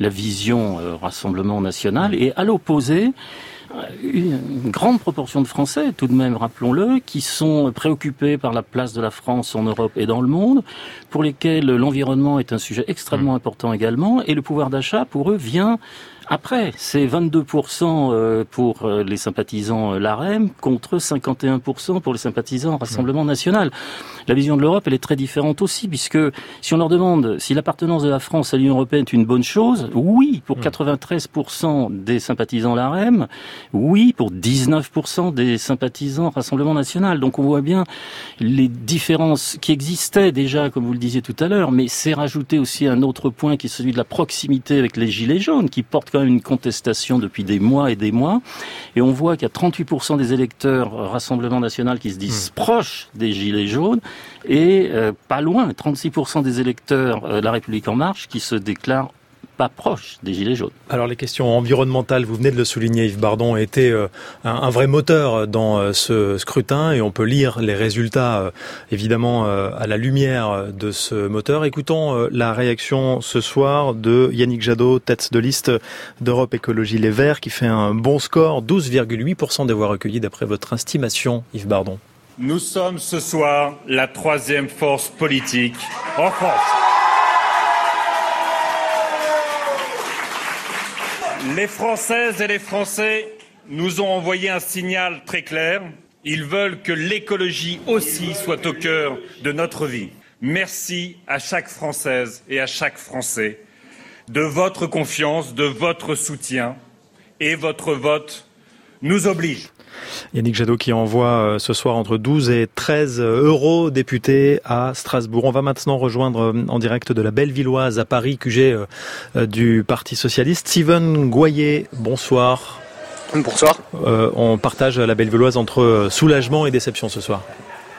la vision euh, Rassemblement national. Et à l'opposé, une grande proportion de Français, tout de même, rappelons-le, qui sont préoccupés par la place de la France en Europe et dans le monde, pour lesquels l'environnement est un sujet extrêmement mmh. important également, et le pouvoir d'achat, pour eux, vient après, c'est 22% euh, pour euh, les sympathisants euh, l'AREM contre 51% pour les sympathisants Rassemblement National. La vision de l'Europe, elle est très différente aussi, puisque si on leur demande si l'appartenance de la France à l'Union européenne est une bonne chose, oui, pour 93% des sympathisants l'AREM, oui, pour 19% des sympathisants Rassemblement National. Donc on voit bien les différences qui existaient déjà, comme vous le disiez tout à l'heure, mais c'est rajouté aussi un autre point qui est celui de la proximité avec les Gilets jaunes, qui portent une contestation depuis des mois et des mois. Et on voit qu'il y a 38% des électeurs Rassemblement national qui se disent hmm. proches des Gilets jaunes et euh, pas loin, 36% des électeurs euh, La République en marche qui se déclarent pas proche des Gilets jaunes. Alors les questions environnementales, vous venez de le souligner Yves Bardon, étaient euh, un, vrai moteur dans euh, ce scrutin et on peut lire les résultats euh, évidemment à la lumière de ce moteur. Écoutons la réaction ce soir de Yannick Jadot, tête de liste d'Europe Écologie Les Verts, qui fait un bon score, 12,8% des voix recueillies d'après votre estimation Yves Bardon. Nous sommes ce soir la troisième force politique en France. Les Françaises et les Français nous ont envoyé un signal très clair. Ils veulent que l'écologie aussi soit au cœur de notre vie. Merci à chaque Française et à chaque Français de votre confiance, de votre soutien et votre vote nous oblige. Yannick Jadot qui envoie euh, ce soir entre 12 et 13 euros députés à Strasbourg. On va maintenant rejoindre euh, en direct de la Bellevilloise à Paris, QG euh, du Parti Socialiste. Steven Goyer, bonsoir. Bonsoir. on partage la Bellevilloise entre soulagement et déception ce soir.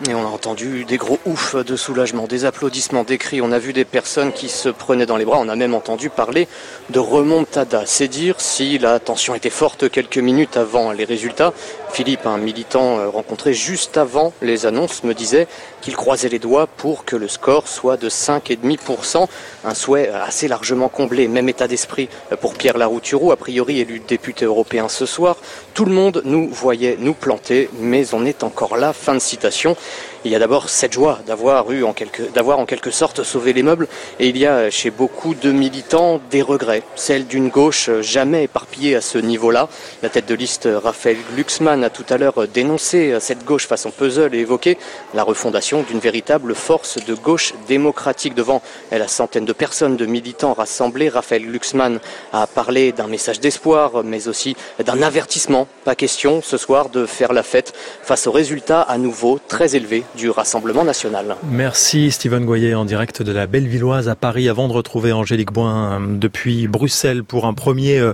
Et on a entendu des gros oufs de soulagement, des applaudissements, des cris. On a vu des personnes qui se prenaient dans les bras. On a même entendu parler de remontada. C'est dire si la tension était forte quelques minutes avant les résultats. Philippe, un militant euh, rencontré juste avant les annonces, me disait qu'il croisait les doigts pour que le score soit de 5,5%. Un souhait assez largement comblé. Même état d'esprit pour Pierre Larouturou, a priori élu député européen ce soir. Tout le monde nous voyait nous planter, mais on est encore là. Fin de citation. Il y a d'abord cette joie d'avoir eu en quelque, d'avoir en quelque sorte sauvé les meubles, et il y a chez beaucoup de militants des regrets, celle d'une gauche jamais éparpillée à ce niveau-là. La tête de liste Raphaël Glucksmann a tout à l'heure dénoncé cette gauche façon puzzle et évoqué la refondation d'une véritable force de gauche démocratique devant la centaine de personnes, de militants rassemblés. Raphaël Glucksmann a parlé d'un message d'espoir, mais aussi d'un avertissement. Pas question ce soir de faire la fête face aux résultats à nouveau très élevés du Rassemblement national. Merci Steven Goyer en direct de la Bellevilloise à Paris avant de retrouver Angélique Boin euh, depuis Bruxelles pour un premier euh,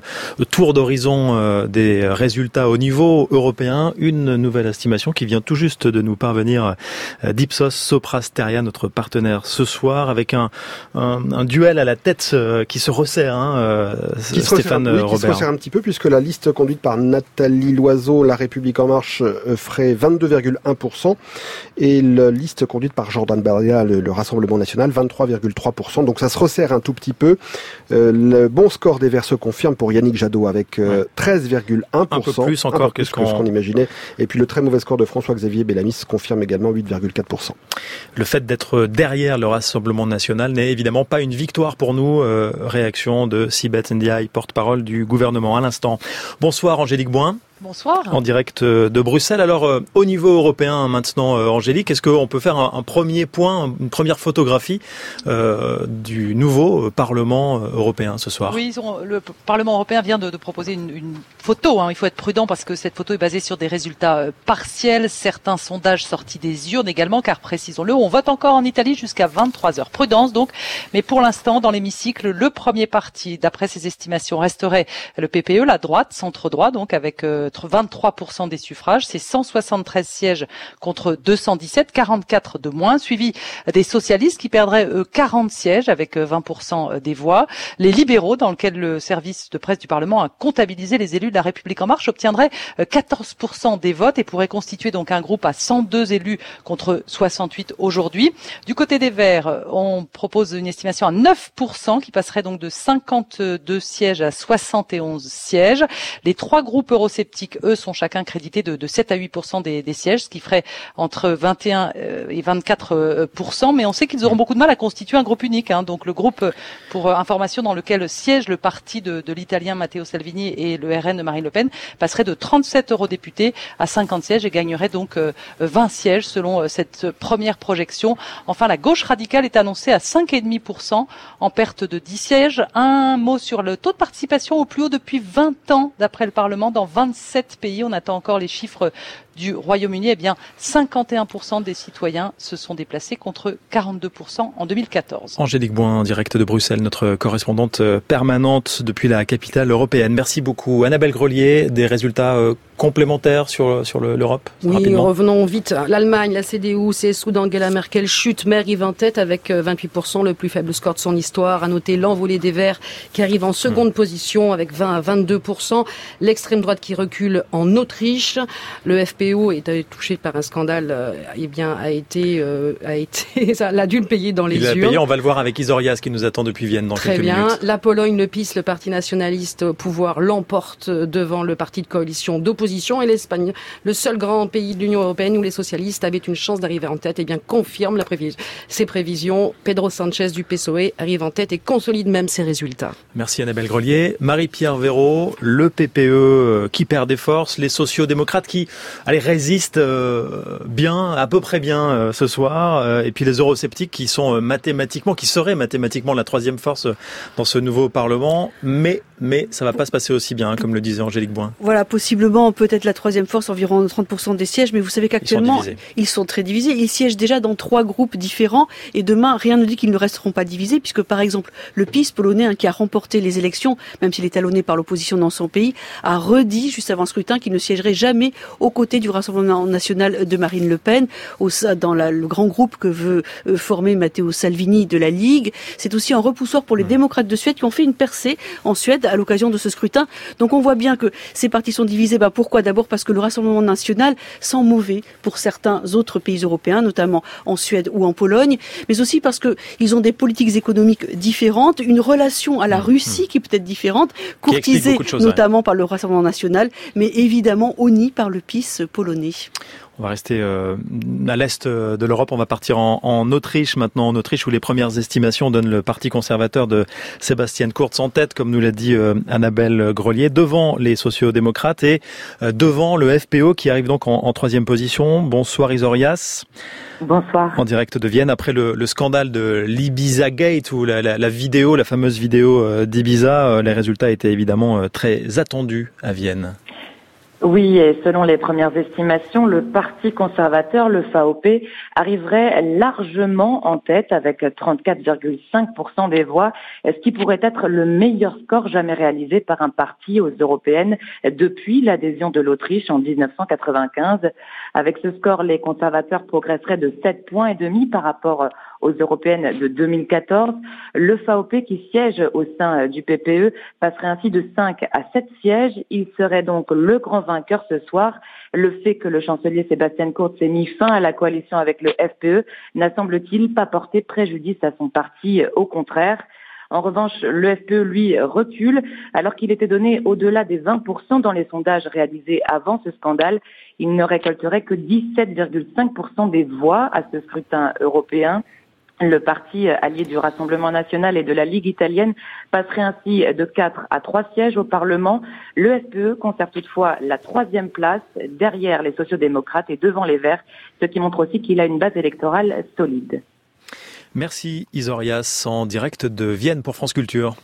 tour d'horizon euh, des résultats au niveau européen. Une nouvelle estimation qui vient tout juste de nous parvenir d'Ipsos Soprasteria, notre partenaire ce soir, avec un, un, duel à la tête qui se resserre, hein, qui Stéphane Robert. Qui se resserre un petit peu puisque la liste conduite par Nathalie Loiseau, La République en marche, ferait 22,1% et la liste conduite par Jordan Bardella, le, Rassemblement national, 23,3%. Donc ça se resserre un tout petit peu. Euh, le bon score des Verts se confirme pour Yannick Jadot avec 13,1%. Euh, un peu plus encore que ce qu'on imaginait. Et puis le très mauvais score de François-Xavier Bellamis se confirme également 8,4%. Le fait d'être derrière le Rassemblement national n'est évidemment pas une victoire pour nous. Euh, réaction de Sibeth Ndiaye, porte-parole du gouvernement à l'instant. Bonsoir Angélique Boin. Bonsoir. En direct euh, de Bruxelles. Alors, euh, au niveau européen maintenant, euh, Angélique, est-ce qu'on peut faire un, premier point, une première photographie du nouveau Parlement européen ce soir? Oui, le Parlement européen vient de, proposer une, photo. Hein. Il faut être prudent parce que cette photo est basée sur des résultats partiels. Certains sondages sortis des urnes également, car précisons-le, on vote encore en Italie jusqu'à 23 heures. Prudence donc. Mais pour l'instant, dans l'hémicycle, le premier parti, d'après ces estimations, resterait le PPE, la droite, centre droit, donc avec 23% des suffrages. C'est 173 sièges contre 217, 44 de moins, suivi des socialistes qui perdraient 40 sièges avec 20% euh, des voix. Les libéraux, dans lesquels le service de presse du Parlement a comptabilisé les élus de la République en marche, obtiendraient 14% euh, des votes et pourraient constituer donc un groupe à 102 élus contre 68 aujourd'hui. Du côté des Verts, euh, on propose une estimation à 9% qui passerait donc de 52 sièges à 71 sièges. Les trois groupes eurosceptiques eux, sont chacun crédités de, 7 à 8 des, des, sièges, ce qui ferait entre 21 euh, et 24 euh, mais on sait qu'ils auront beaucoup de mal à constituer un groupe unique. Hein. Donc le groupe, pour information, dans lequel siège le parti de, de l'italien Matteo Salvini et le RN de Marine Le Pen, passerait de 37 eurodéputés à 50 sièges et gagnerait donc 20 euh, sièges selon cette première projection. Enfin, la gauche radicale est annoncée à 5,5% en perte de 10 sièges. Un mot sur le taux de participation au plus haut depuis 20 ans d'après le Parlement dans 27 sept pays. On attend encore les chiffres du Royaume-Uni, eh bien 51% des citoyens se sont déplacés contre 42% en 2014. Angélique Boin, direct de Bruxelles, notre correspondante euh, permanente depuis la capitale européenne. Merci beaucoup. Annabelle Grelier, des résultats euh, complémentaires sur, sur l'Europe? Oui, revenons vite. L'Allemagne, la CDU, CSU d'Angela Merkel chute, mais arrive en tête avec 28%, euh, le plus faible score de son histoire. À noter l'envolée des Verts qui arrive en seconde hmm. position avec 20 à 22%. L'extrême droite qui recule en Autriche. Le FP est touché par un scandale, euh, eh bien, a été, euh, a été, ça l'a dû le payer dans les payé, on va le voir avec Isorias qui nous attend depuis Vienne dans Très quelques bien. minutes. La Pologne, le PIS, le parti nationaliste au pouvoir, l'emporte devant le parti de coalition d'opposition et l'Espagne, le seul grand pays de l'Union européenne où les socialistes avaient une chance d'arriver en tête, eh bien, confirme la prévision, ses prévisions. Pedro Sanchez du PSOE arrive en tête et consolide même ses résultats. Merci Annabelle Grelier. Marie-Pierre Véraud, le PPE euh, qui perd des forces, les sociaux-démocrates qui, allez, Paris résiste bien, à peu près bien ce soir. et puis les eurosceptiques qui sont mathématiquement, qui seraient mathématiquement la troisième force dans ce nouveau Parlement, mais mais ça va pas se passer aussi bien, comme le disait Angélique Boin. Voilà, possiblement peut-être la troisième force, environ 30% des sièges, mais vous savez qu'actuellement ils, sont très divisés. Ils siègent déjà dans trois groupes différents, et demain rien ne dit qu'ils ne resteront pas divisés, puisque par exemple le PIS polonais, hein, qui a remporté les élections, même s'il est talonné par l'opposition dans son pays, a redit juste avant le scrutin qu'il ne siégerait jamais aux côtés du Rassemblement national de Marine Le Pen, au, dans le grand groupe que veut euh, former Matteo Salvini de la Ligue. C'est aussi un repoussoir pour les démocrates de Suède qui ont fait une percée en Suède à l'occasion de ce scrutin. Donc on voit bien que ces partis sont divisés. Bah pourquoi? D'abord parce que le Rassemblement national sent mauvais pour certains autres pays européens, notamment en Suède ou en Pologne, mais aussi parce que ils ont des politiques économiques différentes, une relation à la mmh, Russie qui est peut-être différente, courtisée notamment par le Rassemblement national, mais évidemment honnie par le PIS polonais. On va rester euh, à l'est de l'Europe. On va partir en, Autriche maintenant, en Autriche où les premières estimations donnent le parti conservateur de Sébastien Kurz en tête, comme nous l'a dit euh, Annabelle Grelier, devant les sociaux-démocrates et euh, devant le FPO qui arrive donc en, troisième position. Bonsoir Isorias. Bonsoir. En direct de Vienne après le, scandale de l'Ibiza Gate ou la, la, vidéo, la fameuse vidéo d'Ibiza, les résultats étaient évidemment très attendus à Vienne. Oui, et selon les premières estimations, le Parti conservateur, le FAOP, arriverait largement en tête avec 34,5% des voix, ce qui pourrait être le meilleur score jamais réalisé par un parti aux européennes depuis l'adhésion de l'Autriche en 1995. Avec ce score, les conservateurs progresseraient de 7 points et demi par rapport aux européennes de 2014. Le FAOP qui siège au sein du PPE passerait ainsi de 5 à 7 sièges. Il serait donc le grand vainqueur ce soir. Le fait que le chancelier Sébastien Kurz ait mis fin à la coalition avec le FPE n'a semble-t-il pas porté préjudice à son parti, au contraire. En revanche, le FPE, lui, recule, alors qu'il était donné au-delà des 20% dans les sondages réalisés avant ce scandale. Il ne récolterait que 17,5% des voix à ce scrutin européen. Le parti allié du Rassemblement national et de la Ligue italienne passerait ainsi de 4 à 3 sièges au Parlement. Le SPE conserve toutefois la troisième place derrière les sociodémocrates et devant les Verts, ce qui montre aussi qu'il a une base électorale solide. Merci Isorias en direct de Vienne pour France Culture.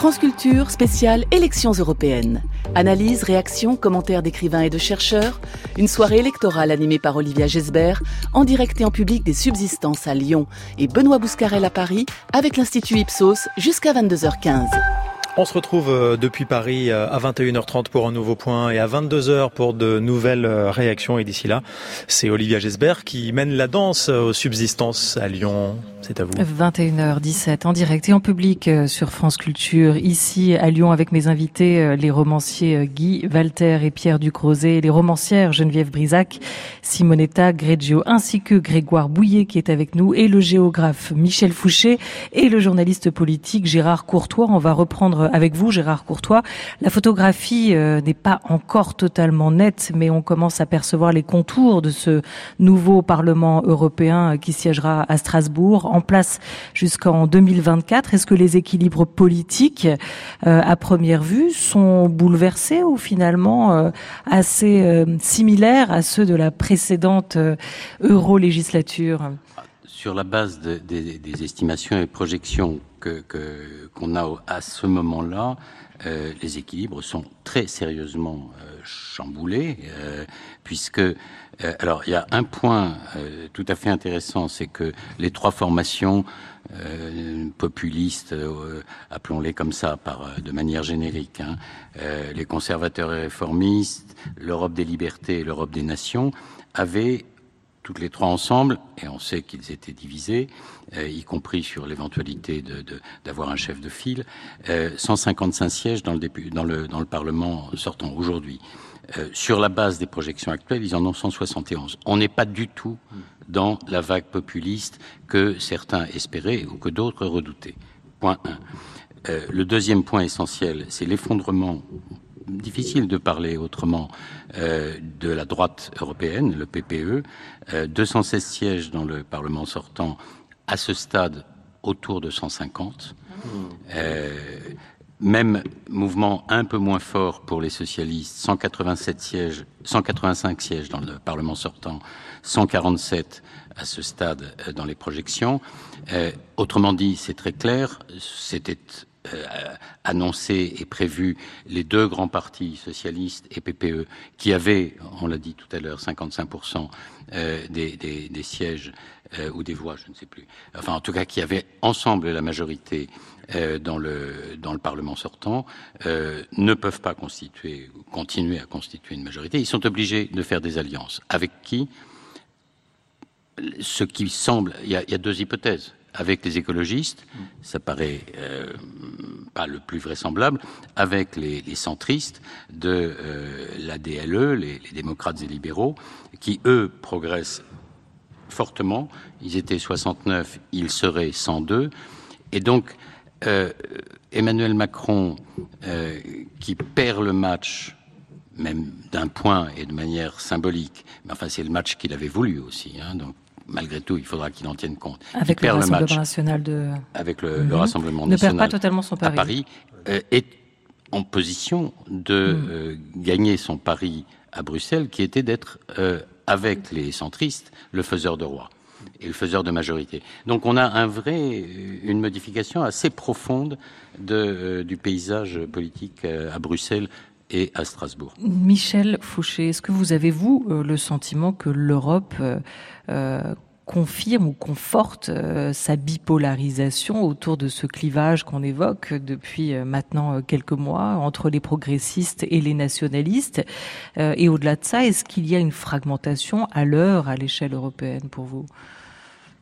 France Culture, spéciale élections européennes. Analyse, réaction, commentaires d'écrivains et de chercheurs. Une soirée électorale animée par Olivia Gesbert, en direct et en public des subsistances à Lyon et Benoît Bouscarel à Paris, avec l'Institut Ipsos jusqu'à 22h15. On se retrouve euh, depuis Paris euh, à 21h30 pour un nouveau point et à 22h pour de nouvelles euh, réactions. Et d'ici là, c'est Olivia Gesbert qui mène la danse aux subsistances à Lyon. C'est à vous. 21h17 en direct et en public sur France Culture, ici à Lyon avec mes invités, les romanciers Guy Walter et Pierre Ducrozet, les romancières Geneviève Brisac, Simonetta Greggio, ainsi que Grégoire Bouillet qui est avec nous et le géographe Michel Fouché et le journaliste politique Gérard Courtois. On va reprendre avec vous, Gérard Courtois. La photographie euh, n'est pas encore totalement nette, mais on commence à percevoir les contours de ce nouveau Parlement européen qui siégera à Strasbourg, en place jusqu'en 2024. Est-ce que les équilibres politiques, euh, à première vue, sont bouleversés ou finalement euh, assez similaires à ceux de la précédente euro-législature? Sur la base des estimations et projections que qu'on a à ce moment-là, euh, les équilibres sont très sérieusement euh, chamboulés, euh, puisque alors il y a un point tout à fait intéressant, c'est que les trois formations populistes, appelons-les comme ça, par de manière générique, hein, les conservateurs et réformistes, l'Europe des libertés et l'Europe des nations, avaient toutes les trois ensemble, et on sait qu'ils étaient divisés, euh, y compris sur l'éventualité d'avoir un chef de file, 155 euh, sièges dans le, Parlement sortant aujourd'hui. Euh, sur la base des projections actuelles, ils en ont 171. On n'est pas du tout dans la vague populiste que certains espéraient ou que d'autres redoutaient. Point 1. le deuxième point essentiel, c'est l'effondrement difficile de parler autrement euh, de la droite européenne, le PPE, 216 euh, sièges dans le Parlement sortant, à ce stade autour de 150. Euh, même mouvement un peu moins fort pour les socialistes, 187 sièges, 185 sièges dans le Parlement sortant, 147 à ce stade euh, dans les projections. Euh, autrement dit, c'est très clair, c'était euh, annoncé et prévu les deux grands partis socialistes et PPE qui avaient, on l'a dit tout à l'heure, 55% euh, des, sièges euh, ou des voix, je ne sais plus. Enfin, en tout cas, qui avaient ensemble la majorité euh, dans le Parlement sortant, ne peuvent pas constituer, continuer à constituer une majorité. Ils sont obligés de faire des alliances. Avec qui? Ce qui semble, il y a deux hypothèses avec les écologistes, ça paraît euh, pas le plus vraisemblable, avec les, centristes de euh, la DLE, les, les, démocrates et libéraux, qui eux progressent fortement. Ils étaient 69, ils seraient 102, et donc euh, Emmanuel Macron, euh, qui perd le match même d'un point et de manière symbolique, mais enfin c'est le match qu'il avait voulu aussi, hein, donc malgré tout, il faudra qu'il en tienne compte. Avec le Rassemblement le national de. Avec le, mmh. le Rassemblement ne national. Ne perd pas totalement son pari. À Paris euh, est en position de mmh. euh, gagner son pari à Bruxelles, qui était d'être euh, avec les centristes le faiseur de roi et le faiseur de majorité. Donc on a un vrai, une modification assez profonde de, euh, du paysage politique euh, à Bruxelles Michel Fouché, est-ce que vous avez, vous, euh, le sentiment que l'Europe euh, confirme ou conforte euh, sa bipolarisation autour de ce clivage qu'on évoque depuis euh, maintenant quelques mois entre les progressistes et les nationalistes? Euh, Et au-delà de ça, est-ce qu'il y a une fragmentation à l'heure à l'échelle européenne pour vous?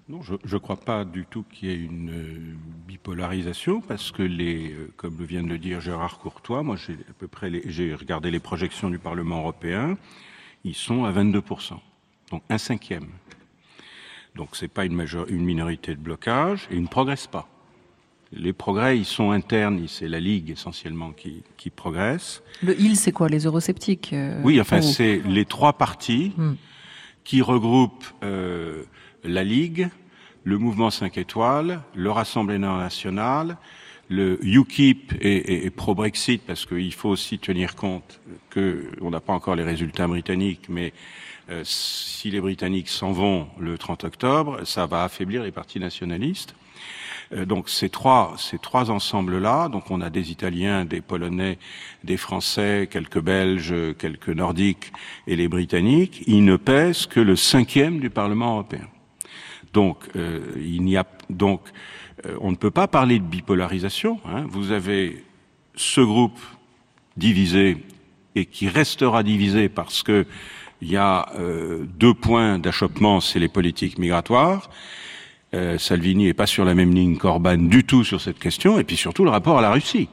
Non, je ne crois pas du tout qu'il y ait une bipolarisation parce que les, comme le vient de le dire Gérard Courtois, moi j'ai à peu près j'ai regardé les projections du Parlement européen, ils sont à 22% donc un cinquième. Donc c'est pas une, major, une minorité de blocage et ils ne progressent pas. Les progrès, ils sont internes, c'est la Ligue essentiellement qui, qui progresse. Le il, c'est quoi Les eurosceptiques euh, Oui, enfin, c'est les trois partis hmm. qui regroupent euh, la Ligue, le mouvement 5 étoiles, le Rassemblement national, le UKIP et, et, et pro-Brexit, parce qu'il faut aussi tenir compte qu'on n'a pas encore les résultats britanniques, mais euh, si les Britanniques s'en vont le 30 octobre, ça va affaiblir les partis nationalistes. Euh, donc ces trois, ces trois ensembles-là, donc on a des Italiens, des Polonais, des Français, quelques Belges, quelques Nordiques et les Britanniques, ils ne pèsent que le cinquième du Parlement européen. Donc euh, il n'y a donc euh, on ne peut pas parler de bipolarisation. Hein. Vous avez ce groupe divisé et qui restera divisé parce que il y a euh, deux points d'achoppement, c'est les politiques migratoires. Salvini est pas sur la même ligne qu'Orban du tout sur cette question, et puis surtout le rapport à la Russie.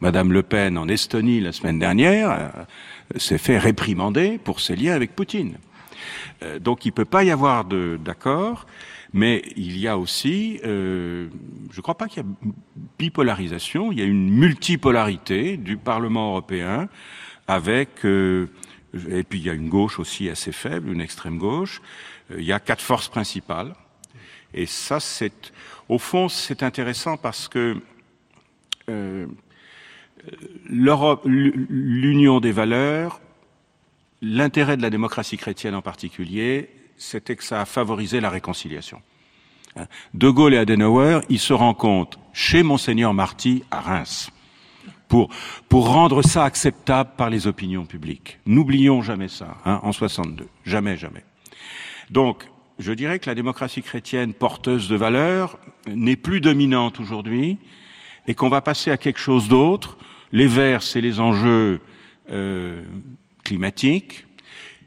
Madame Le Pen en Estonie la semaine dernière s'est fait réprimander pour ses liens avec Poutine. Donc il peut pas y avoir d'accord, mais il y a aussi, euh, je ne crois pas qu'il y a bipolarisation, il y a une multipolarité du Parlement européen avec euh, et puis il y a une gauche aussi assez faible, une extrême gauche. Euh, il y a quatre forces principales. Et ça, c'est, au fond, c'est intéressant parce que euh, l'Europe, l'union des valeurs, l'intérêt de la démocratie chrétienne en particulier, c'était que ça a favorisé la réconciliation. Hein. De Gaulle et Adenauer, ils se rencontrent chez Monseigneur Marty à Reims pour, pour rendre ça acceptable par les opinions publiques. N'oublions jamais ça, hein, en 62. Jamais, jamais. Donc, je dirais que la démocratie chrétienne porteuse de valeurs n'est plus dominante aujourd'hui et qu'on va passer à quelque chose d'autre. Les verts, c'est les enjeux euh, climatiques.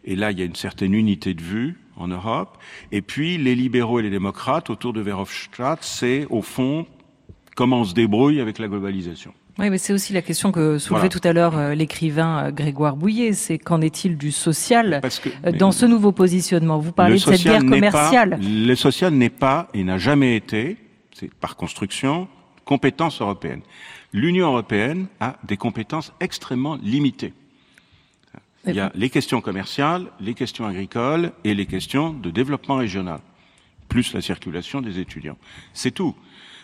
Et là, il y a une certaine unité de vue en Europe. Et puis, les libéraux et les démocrates, autour de Verhofstadt, c'est, au fond, comment on se débrouille avec la globalisation. Oui, mais c'est aussi la question que soulevait voilà. tout à l'heure euh, l'écrivain euh, Grégoire Bouillet. C'est qu'en est-il du social que, euh, dans ce nouveau positionnement? Vous parlez de cette guerre commerciale. Pas, le social n'est pas et n'a jamais été, c'est par construction, compétence européenne. L'Union européenne a des compétences extrêmement limitées. Il y a les questions commerciales, les questions agricoles et les questions de développement régional. plus la circulation des étudiants. C'est tout.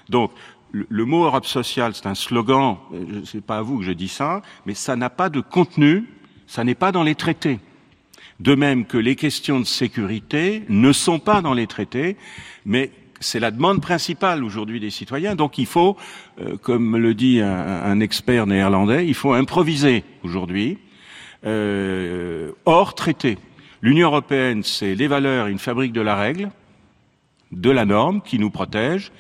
Donc, le, mot Europe sociale, c'est un slogan, c'est pas à vous que je dis ça, mais ça n'a pas de contenu, ça n'est pas dans les traités. De même que les questions de sécurité ne sont pas dans les traités, mais c'est la demande principale aujourd'hui des citoyens. Donc il faut, euh, comme le dit un, expert néerlandais, il faut improviser aujourd'hui euh, hors traité. L'Union européenne, c'est les valeurs, une fabrique de la règle, de la norme qui nous protège,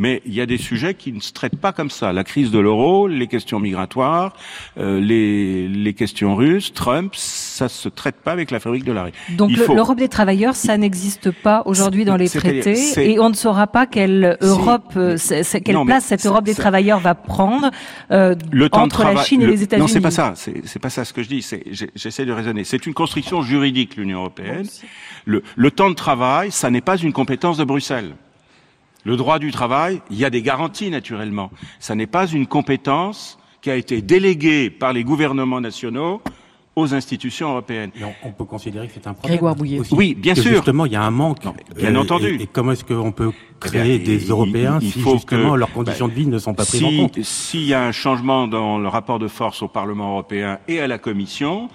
mais il y a des sujets qui ne se traitent pas comme ça. La crise de l'euro, les questions migratoires, euh, les, les, questions russes, Trump, ça se traite pas avec la fabrique de l'arrêt. Donc l'Europe des travailleurs, ça n'existe pas aujourd'hui dans les traités et on ne saura pas quelle Europe, euh, quelle place cette Europe des travailleurs va prendre euh, entre la Chine et les États-Unis. Non, c'est pas ça. C'est pas ça ce que je dis. J'essaie de raisonner. C'est une construction juridique, l'Union européenne. Le, le temps de travail, ça n'est pas une compétence de Bruxelles. Le droit du travail, il y a des garanties naturellement. Ça n'est pas une compétence qui a été déléguée par les gouvernements nationaux aux institutions européennes. on, peut considérer que c'est un problème. oui, bien sûr. Justement, il y a un manque. bien euh, entendu. Et, comment est-ce qu'on peut créer des Européens il, si justement leurs conditions de vie ne sont pas prises en compte S'il y a un changement dans le rapport de force au Parlement européen et à la Commission,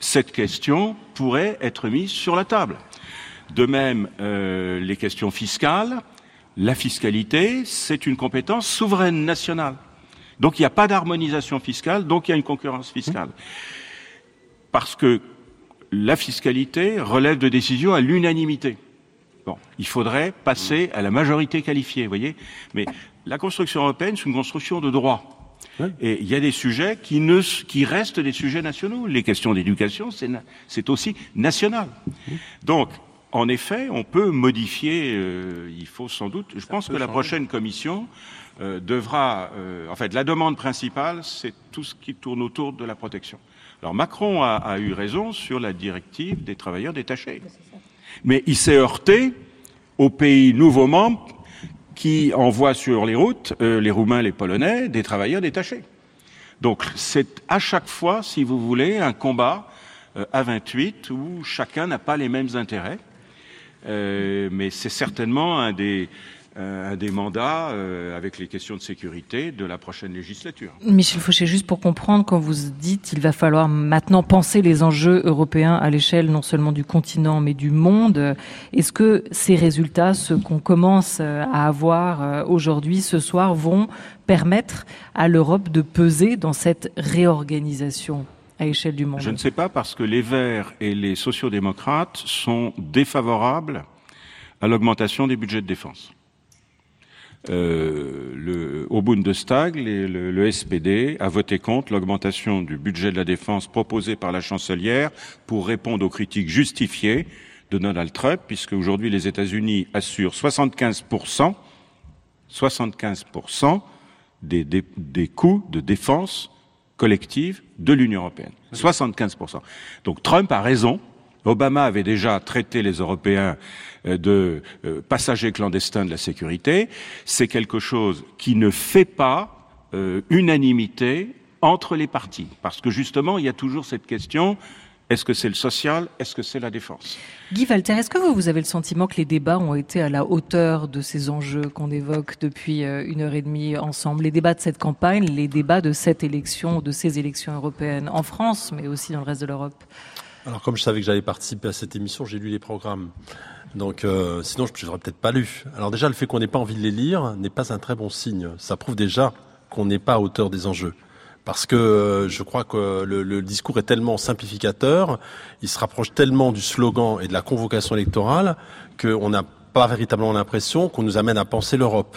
cette question pourrait être mise sur la table. De même, euh, les questions fiscales, la fiscalité, c'est une compétence souveraine nationale. Donc il n'y a pas d'harmonisation fiscale, donc il y a une concurrence fiscale. Parce que la fiscalité relève de décisions à l'unanimité. Bon, il faudrait passer à la majorité qualifiée, vous voyez. Mais la construction européenne, c'est une construction de droit. Et il y a des sujets qui, ne, qui restent des sujets nationaux. Les questions d'éducation, c'est aussi national. Donc, en effet, on peut modifier, euh, il faut sans doute, je pense que la prochaine commission euh, devra, euh, en fait, la demande principale, c'est tout ce qui tourne autour de la protection. Alors Macron a, a eu raison sur la directive des travailleurs détachés. Mais il s'est heurté aux pays nouveaux membres qui envoient sur les routes, les Roumains, les Polonais, des travailleurs détachés. Donc c'est à chaque fois, si vous voulez, un combat à 28 où chacun n'a pas les mêmes intérêts. Euh, mais c'est certainement un des, euh, mandats euh, avec les questions de sécurité de la prochaine législature. Michel Fauché, juste pour comprendre, quand vous dites qu'il va falloir maintenant penser les enjeux européens à l'échelle non seulement du continent mais du monde, est-ce que ces résultats, ceux qu'on commence à avoir aujourd'hui, ce soir, vont permettre à l'Europe de peser dans cette réorganisation? Je ne sais pas parce que les Verts et les sociaux-démocrates sont défavorables à l'augmentation des budgets de défense. Euh, au Bundestag, le, SPD a voté contre l'augmentation du budget de la défense proposé par la chancelière pour répondre aux critiques justifiées de Donald Trump, puisque aujourd'hui les États-Unis assurent 75%, 75% des, des, des coûts de défense collective de l'Union européenne. 75%. Donc Trump a raison. Obama avait déjà traité les Européens euh, de euh, passagers clandestins de la sécurité. C'est quelque chose qui ne fait pas euh, unanimité entre les partis. Parce que justement, il y a toujours cette question est-ce que c'est le social? Est-ce que c'est la défense? Guy Walter, est-ce que vous, vous avez le sentiment que les débats ont été à la hauteur de ces enjeux qu'on évoque depuis euh, une heure et demie ensemble? Les débats de cette campagne, les débats de cette élection, de ces élections européennes en France, mais aussi dans le reste de l'Europe? Alors, comme je savais que j'allais participer à cette émission, j'ai lu les programmes. Donc, euh, sinon, je n'aurais peut-être pas lu. Alors déjà, le fait qu'on n'ait pas envie de les lire n'est pas un très bon signe. Ça prouve déjà qu'on n'est pas à hauteur des enjeux parce que euh, je crois que le, discours est tellement simplificateur, il se rapproche tellement du slogan et de la convocation électorale qu'on n'a pas véritablement l'impression qu'on nous amène à penser l'Europe.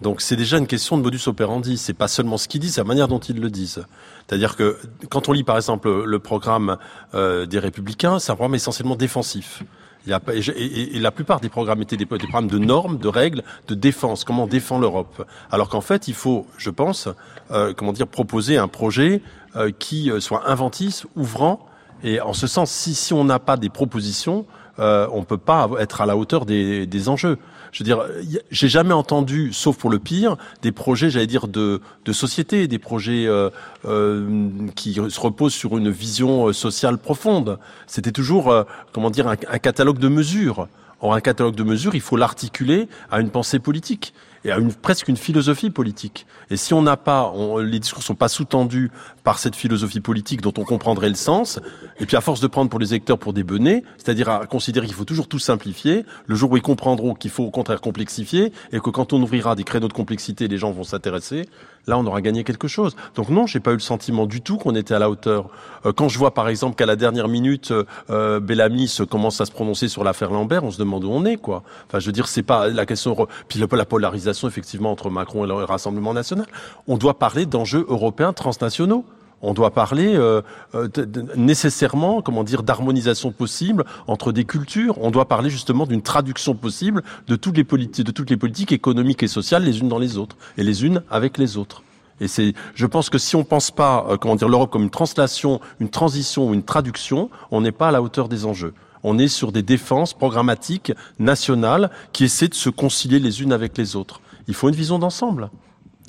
Donc c'est déjà une question de modus operandi. C'est pas seulement ce qu'ils disent, c'est la manière dont ils le disent. C'est-à-dire que quand on lit par exemple le programme euh, des Républicains, c'est un programme essentiellement défensif. Et, la plupart des programmes étaient des, programmes de normes, de règles, de défense. Comment on défend l'Europe? Alors qu'en fait, il faut, je pense, euh, comment dire, proposer un projet euh, qui euh, soit inventif, ouvrant. Et en ce sens, si, on n'a pas des propositions, on peut pas être à la hauteur des enjeux. Je veux dire, j'ai jamais entendu, sauf pour le pire, des projets, j'allais dire, de, de société, des projets euh, euh, qui se reposent sur une vision euh, sociale profonde. C'était toujours, comment dire, un, catalogue de mesures. en un catalogue de mesures, il faut l'articuler à une pensée politique et à une, presque une philosophie politique. Et si on n'a pas, les discours sont pas sous-tendus par cette philosophie politique dont on comprendrait le sens, et puis à force de prendre pour les électeurs pour des benets, c'est-à-dire à considérer qu'il faut toujours tout simplifier, le jour où ils comprendront qu'il faut au contraire complexifier, et que quand on ouvrira des créneaux de complexité, les gens vont s'intéresser, là on aura gagné quelque chose. Donc non, j'ai pas eu le sentiment du tout qu'on était à la hauteur. Euh, quand je vois par exemple qu'à la dernière minute, euh, euh Bellamy se commence à se prononcer sur l'affaire Lambert, on se demande où on est, quoi. Enfin, je veux dire, c'est pas la question. Puis la polarisation effectivement entre Macron et le Rassemblement national. On doit parler d'enjeux européens transnationaux. On doit parler euh, euh nécessairement, d'harmonisation possible entre des cultures. On doit parler justement d'une traduction possible de toutes les politiques, économiques et sociales les unes dans les autres et les unes avec les autres. Et c'est, je pense que si on pense pas, euh, comment dire, l'Europe comme une translation, une transition ou une traduction, on n'est pas à la hauteur des enjeux. On est sur des défenses programmatiques nationales qui essaient de se concilier les unes avec les autres. Il faut une vision d'ensemble.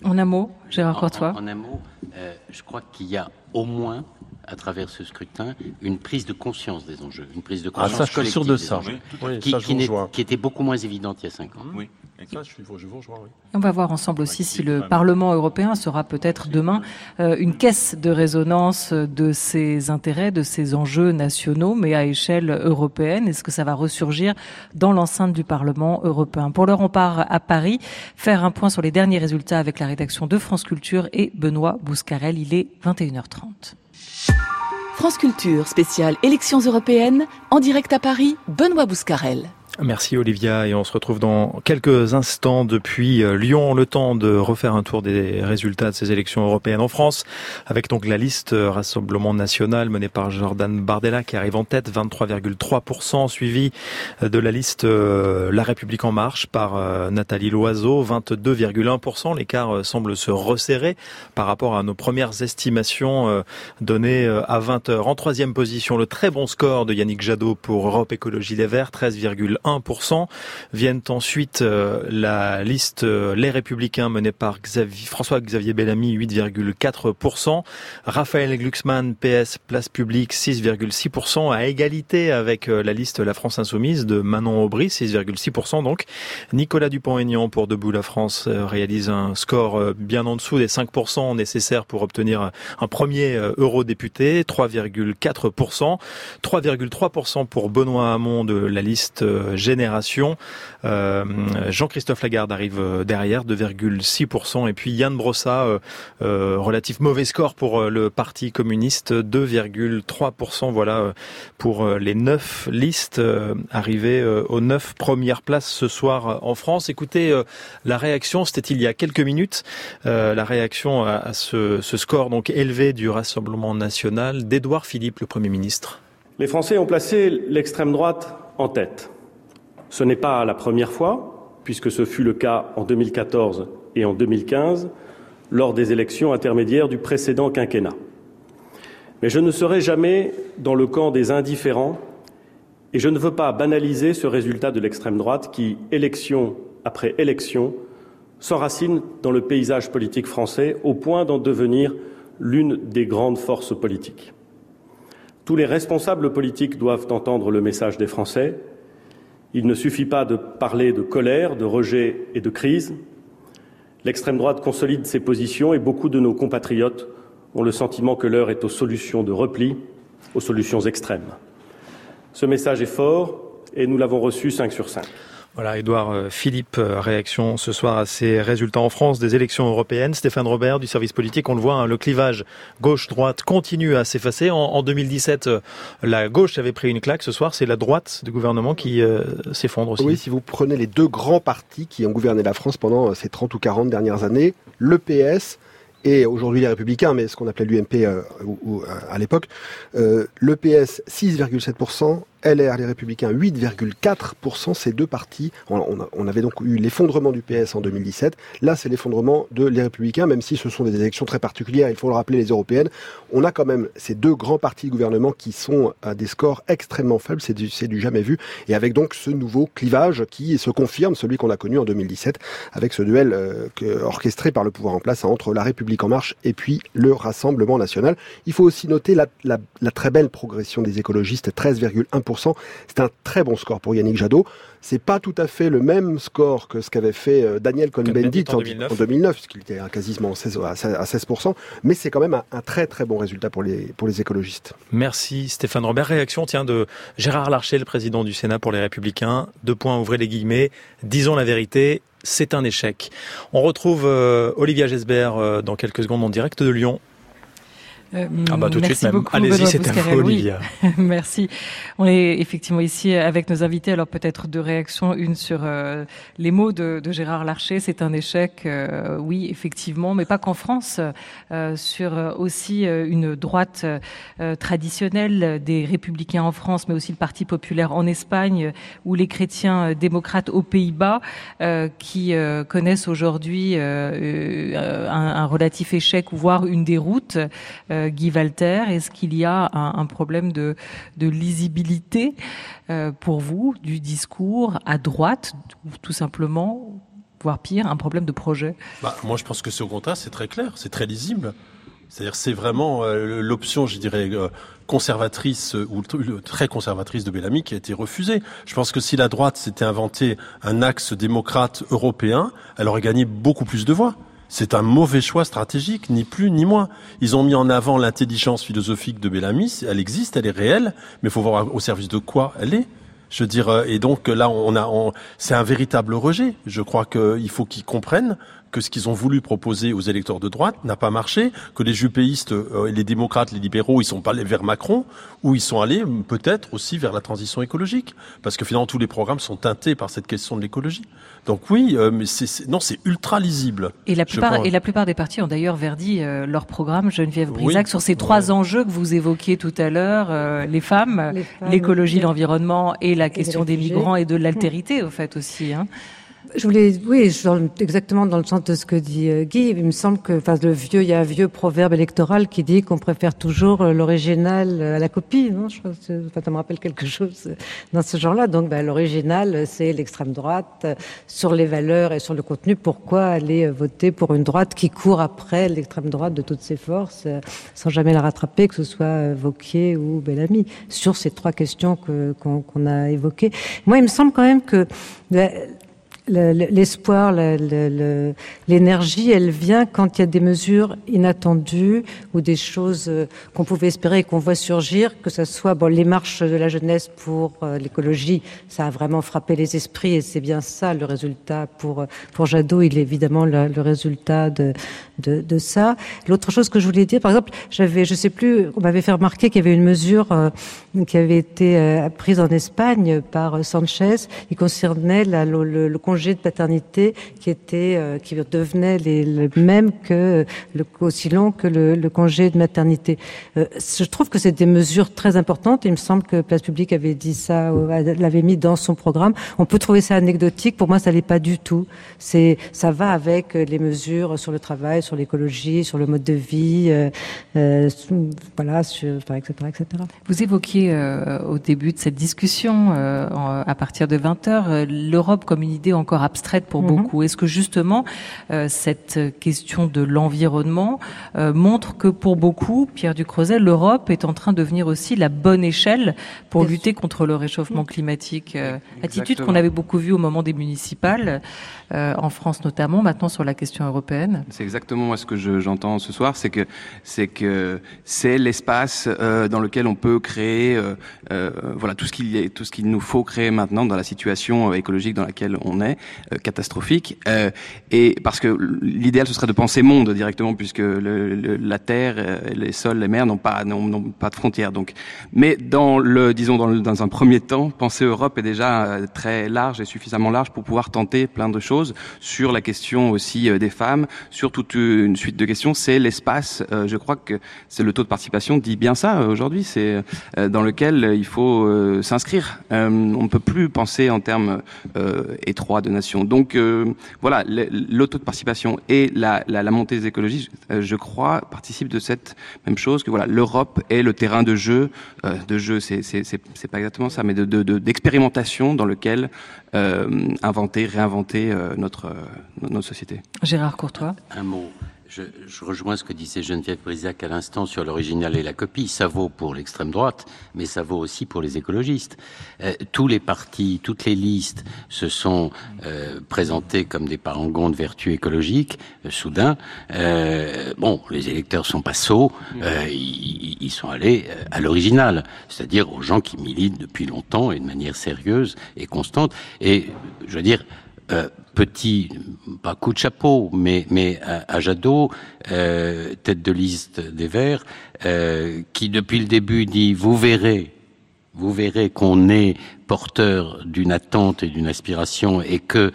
En un mot, Gérard Courtois. En, un mot, euh, je crois qu'il y a au moins à travers ce scrutin une prise de conscience des enjeux, une prise de conscience ah, ça, je suis sûr de ça. qui, qui, était beaucoup moins évidente il y a cinq ans. Oui. On va voir ensemble aussi si le Parlement européen sera peut-être demain euh, une caisse de résonance de ces intérêts, de ces enjeux nationaux, mais à échelle européenne. Est-ce que ça va ressurgir dans l'enceinte du Parlement européen? Pour l'heure, on part à Paris faire un point sur les derniers résultats avec la rédaction de France Culture et Benoît Bouscarel. Il est 21h30. France Culture, spéciale élections européennes, en direct à Paris, Benoît Bouscarel. Merci Olivia et on se retrouve dans quelques instants depuis euh, Lyon, le temps de refaire un tour des résultats de ces élections européennes en France avec donc la liste euh, Rassemblement National menée par Jordan Bardella qui arrive en tête 23,3% suivi euh, de la liste La République en marche par Nathalie Loiseau 22,1%. L'écart semble se resserrer par rapport à nos premières estimations données à 20h. En troisième position, le très bon score de Yannick Jadot pour Europe Écologie Les Verts 13,1 1%. Viennent ensuite euh, la liste euh, Les Républicains menée par François-Xavier Bellamy, 8,4%. Raphaël Glucksmann, PS Place Publique, 6,6%, à égalité avec euh, la liste La France Insoumise de Manon Aubry, 6,6% donc. Nicolas Dupont-Aignan pour Debout la France réalise un score bien en dessous des 5% nécessaires pour obtenir un premier eurodéputé, 3,4%. 3,3% pour Benoît Hamon de la liste génération. Euh, Jean-Christophe Lagarde arrive euh, derrière, 2,6%. Et puis Yann Brossa, euh, relatif mauvais score pour le Parti communiste, 2,3%. Voilà pour les neuf listes arrivées aux neuf premières places ce soir en France. Écoutez, la réaction, c'était il y a quelques minutes, la réaction à, ce, ce score donc élevé du Rassemblement national d'Édouard Philippe, le Premier ministre. Les Français ont placé l'extrême droite en tête. Ce n'est pas la première fois, puisque ce fut le cas en 2014 et en 2015, lors des élections intermédiaires du précédent quinquennat. Mais je ne serai jamais dans le camp des indifférents et je ne veux pas banaliser ce résultat de l'extrême droite qui, élection après élection, s'enracine dans le paysage politique français au point d'en devenir l'une des grandes forces politiques. Tous les responsables politiques doivent entendre le message des Français il ne suffit pas de parler de colère, de rejet et de crise. L'extrême droite consolide ses positions et beaucoup de nos compatriotes ont le sentiment que l'heure est aux solutions de repli, aux solutions extrêmes. Ce message est fort et nous l'avons reçu 5 sur 5. Voilà, Edouard euh, Philippe, euh, réaction ce soir à ces résultats en France des élections européennes. Stéphane Robert du service politique, on le voit, hein, le clivage gauche-droite continue à s'effacer. En, 2017, euh, la gauche avait pris une claque. Ce soir, c'est la droite du gouvernement qui s'effondre aussi. Oui, si vous prenez les deux grands partis qui ont gouverné la France pendant ces 30 ou 40 dernières années, le PS et aujourd'hui les Républicains, mais ce qu'on appelait l'UMP à l'époque, le PS 6,7%, LR, les Républicains, 8,4%. Ces deux partis, on, avait donc eu l'effondrement du PS en 2017. Là, c'est l'effondrement de les Républicains, même si ce sont des élections très particulières, il faut le rappeler, les européennes. On a quand même ces deux grands partis de gouvernement qui sont à des scores extrêmement faibles, c'est du, du, jamais vu, et avec donc ce nouveau clivage qui se confirme, celui qu'on a connu en 2017, avec ce duel euh, orchestré par le pouvoir en place entre la République en marche et puis le Rassemblement national. Il faut aussi noter la, la très belle progression des écologistes, 13,1% 42%. C'est un très bon score pour Yannick Jadot. C'est pas tout à fait le même score que ce qu'avait fait euh, Daniel Cohn-Bendit en, 2009, puisqu'il était à quasiment 16, à 16%, mais c'est quand même un, très très bon résultat pour les, pour les écologistes. Merci Stéphane Robert. Réaction tient de Gérard Larcher, le président du Sénat pour les Républicains. Deux points, ouvrez les guillemets. Disons la vérité, c'est un échec. On retrouve euh, Olivia Gesbert euh, dans quelques secondes en direct de Lyon. Euh, ah bah tout de suite même. Allez-y, c'est Olivia. Merci. On est effectivement ici avec nos invités. Alors peut-être deux réactions. Une sur euh, les mots de, de, Gérard Larcher. C'est un échec, euh, oui, effectivement, mais pas qu'en France. Sur aussi une droite traditionnelle des républicains en France, mais aussi le Parti populaire en Espagne, ou les chrétiens démocrates aux Pays-Bas, qui connaissent aujourd'hui un, un, relatif échec, voire une déroute. Euh, Guy Walter Est-ce qu'il y a un, problème de, lisibilité euh, pour vous du discours à droite, tout simplement, voire pire, un problème de projet? Bah, Moi, je pense que c'est au contraire, c'est très clair, c'est très lisible. C'est-à-dire, c'est vraiment euh, l'option, je dirais, conservatrice ou très conservatrice de Bellamy qui a été refusée. Je pense que si la droite s'était inventé un axe démocrate européen, elle aurait gagné beaucoup plus de voix. C'est un mauvais choix stratégique, ni plus ni moins. Ils ont mis en avant l'intelligence philosophique de Bellamy, elle existe, elle est réelle, mais il faut voir au service de quoi elle est. Je veux dire, euh, et donc là, on a, c'est un véritable rejet. Je crois qu'il faut qu'ils comprennent que ce qu'ils ont voulu proposer aux électeurs de droite n'a pas marché, que les jupéistes, euh, les démocrates, les libéraux, ils sont pas allés vers Macron, ou ils sont allés peut-être aussi vers la transition écologique, parce que finalement tous les programmes sont teintés par cette question de l'écologie. Donc oui, euh, mais c'est, non, c'est ultra lisible. Et la plupart, et la plupart des partis ont d'ailleurs verdi euh, leur programme Geneviève Brisac sur ces trois enjeux que vous évoquiez tout à l'heure les, femmes, l'écologie, l'environnement et la question des migrants et de l'altérité, au fait aussi. Hein. Je voulais, oui, exactement dans le sens de ce que dit euh, Guy. Il me semble que, enfin, le vieux, il y a un vieux proverbe électoral qui dit qu'on préfère toujours euh, l'original à la copie. Non, je ça me rappelle quelque chose dans ce genre-là. Donc, ben, l'original, c'est l'extrême droite sur les valeurs et sur le contenu. Pourquoi aller voter pour une droite qui court après l'extrême droite de toutes ses forces, sans jamais la rattraper, que ce soit Vauquier ou Bellamy, sur ces trois questions que qu'on a évoquées. Moi, il me semble quand même que ben, l'espoir, l'énergie, elle vient quand il y a des mesures inattendues ou des choses euh, qu'on pouvait espérer et qu'on voit surgir, que ce soit bon, les marches de la jeunesse pour euh, l'écologie, ça a vraiment frappé les esprits et c'est bien ça le résultat pour, pour Jadot, il est évidemment le, résultat de, de, ça. L'autre chose que je voulais dire, par exemple, j'avais, je sais plus, on m'avait fait remarquer qu'il y avait une mesure euh, qui avait été prise en Espagne par Sanchez, qui concernait le congé de paternité qui était, euh, qui devenait les, que le, aussi long que le, congé de maternité. Euh, je trouve que c'est des mesures très importantes. Il me semble que Place Publique avait dit ça, l'avait mis dans son programme. On peut trouver ça anecdotique. Pour moi, ça l'est pas du tout. C'est, ça va avec les mesures sur le travail, sur l'écologie, sur le mode de vie, euh, voilà, etc., etc. Vous évoquiez au début de cette discussion, à partir de 20 h l'Europe comme une idée encore abstraite pour mhm. beaucoup. Est-ce que justement euh, cette question de l'environnement euh, montre que pour beaucoup, Pierre Ducreuset, l'Europe est en train de devenir aussi la bonne échelle pour lutter contre le réchauffement climatique euh, Attitude qu'on avait beaucoup vue au moment des municipales, en France notamment, maintenant sur la question européenne. C'est exactement moi ce que j'entends ce soir, c'est que c'est que c'est l'espace dans lequel on peut créer voilà tout ce qu'il tout ce qu'il nous faut créer maintenant dans la situation écologique dans laquelle on est euh, catastrophique. Euh, et parce que l'idéal ce serait de penser monde directement, puisque la terre, euh, les sols, les mers n'ont pas n'ont pas de frontières. Donc, mais dans le disons dans, dans un premier temps, penser Europe est déjà très large et suffisamment large pour pouvoir tenter plein de choses sur la question aussi des femmes, sur toute une suite de questions. C'est l'espace. je crois que c'est le taux de participation dit bien ça aujourd'hui. C'est dans lequel il faut s'inscrire. on ne peut plus penser en termes étroits de nation. Donc euh, voilà, l'auto de participation et la, montée des écologies, euh, je crois, participent de cette même chose que voilà, l'Europe est le terrain de jeu, euh, de jeu, c'est c'est pas exactement ça, mais de d'expérimentation dans lequel inventer, réinventer notre notre société. Gérard Courtois. Un mot. Je, je, rejoins ce que disait Geneviève Brisac à l'instant sur l'original et la copie. Ça vaut pour l'extrême droite, mais ça vaut aussi pour les écologistes. Euh, tous les partis, toutes les listes se sont euh, présentés comme des parangons de vertu écologique. Euh, soudain, euh, bon, les électeurs sont pas sots, euh, ils, ils, sont allés euh, à l'original, c'est-à-dire aux gens qui militent depuis longtemps et de manière sérieuse et constante. Et je veux dire. Euh, petit, pas coup de chapeau, mais, mais à, Jadot, euh, tête de liste des Verts, euh, qui depuis le début dit vous verrez, vous verrez qu'on est porteur d'une attente et d'une aspiration et que,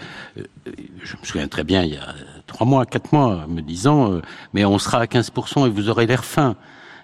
je me souviens très bien, il y a trois mois, quatre mois, me disant, mais on sera à 15% et vous aurez l'air fin.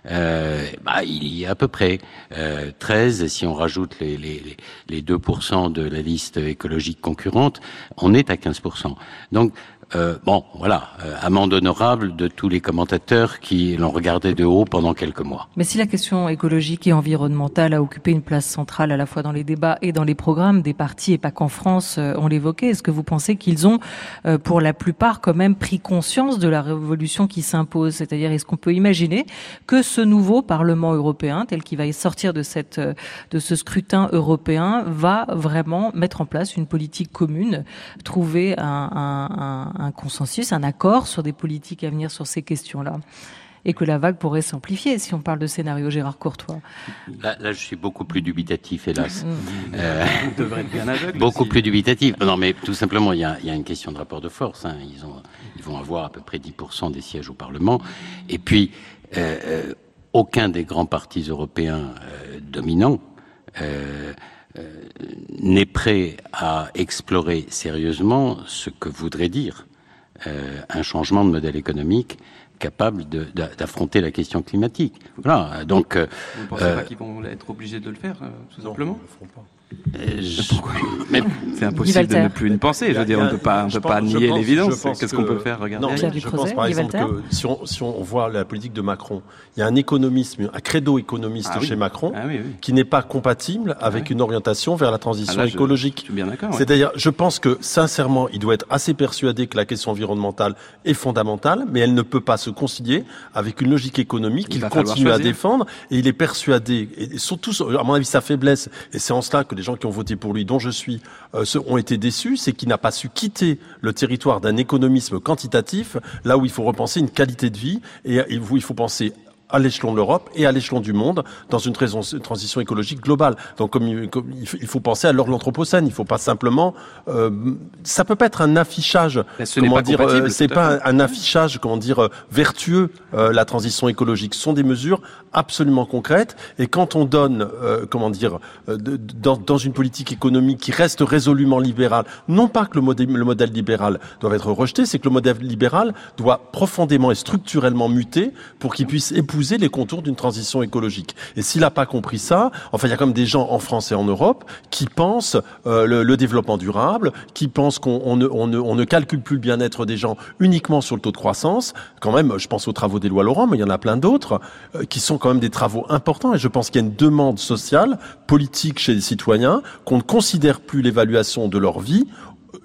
Euh, bah, il y a à peu près euh, 13, et si on rajoute les, les, les 2% de la liste écologique concurrente, on est à 15%. Donc, euh, bon, voilà, euh, amende honorable de tous les commentateurs qui l'ont regardé de haut pendant quelques mois. Mais si la question écologique et environnementale a occupé une place centrale à la fois dans les débats et dans les programmes des partis, et pas qu'en France, euh, on l'évoquait, est-ce que vous pensez qu'ils ont, euh, pour la plupart, quand même pris conscience de la révolution qui s'impose? C'est-à-dire, est-ce qu'on peut imaginer que ce nouveau Parlement européen, tel qu'il va sortir de, cette, euh, de ce scrutin européen, va vraiment mettre en place une politique commune, trouver un, un, un un consensus, un accord sur des politiques à venir sur ces questions-là et que la vague pourrait s'amplifier si on parle de scénario Gérard Courtois. Là, là je suis beaucoup plus dubitatif, hélas. Mmh. Euh, bien aveugle, beaucoup aussi. plus dubitatif. Non, mais tout simplement, il y a, il y a une question de rapport de force. Hein. Ils, ont, ils vont avoir à peu près 10% des sièges au Parlement. Et puis, euh, euh, aucun des grands partis européens euh, dominants euh, n'est prêt à explorer sérieusement ce que voudrait dire un changement de modèle économique capable d'affronter la question climatique. Voilà. Donc, vous ne pensez euh, pas qu'ils vont être obligés de le faire, euh, tout simplement Pas. C'est impossible de ne plus une pensée. Je veux dire, on ne peut pas, on peut pas nier l'évidence. Qu'est-ce qu'on peut faire Regarder. Non, je pense par exemple que si on, si on voit la politique de Macron, il y a un économisme, un credo économiste ah, chez oui. Macron ah, oui, oui. qui n'est pas compatible avec ah, une orientation vers la transition ah, là, écologique. Je, je bien d'accord. C'est-à-dire, je pense que sincèrement, il doit être assez persuadé que la question environnementale est fondamentale, mais elle ne peut pas se concilier avec une logique économique qu'il continue à défendre. Et il est persuadé, et surtout, à mon avis, sa faiblesse, et c'est en cela que les gens qui ont voté pour lui, dont je suis, euh, ont été déçus, c'est qu'il n'a pas su quitter le territoire d'un économisme quantitatif, là où il faut repenser une qualité de vie, et où il faut penser à l'échelon de l'Europe et à l'échelon du monde dans une transition écologique globale. Donc, comme, comme il faut penser à l'anthropocène, il faut pas simplement. Euh, ça peut pas être un affichage. Comment dire euh, C'est pas un, un, affichage, comment dire, euh, vertueux. Euh, la transition écologique ce sont des mesures absolument concrètes. Et quand on donne, comment dire, de, dans, dans, une politique économique qui reste résolument libérale, non pas que le modèle, le modèle libéral doit être rejeté, c'est que le modèle libéral doit profondément et structurellement muter pour qu'il puisse épouser épouser les contours d'une transition écologique. Et s'il n'a pas compris ça, enfin, il y a comme des gens en France et en Europe qui pensent euh, le, développement durable, qui pensent qu'on on ne, on ne, on ne, calcule plus le bien-être des gens uniquement sur le taux de croissance. Quand même, je pense aux travaux des lois Laurent, mais il y en a plein d'autres euh, qui sont quand même des travaux importants. Et je pense qu'il y a une demande sociale, politique chez les citoyens, qu'on ne considère plus l'évaluation de leur vie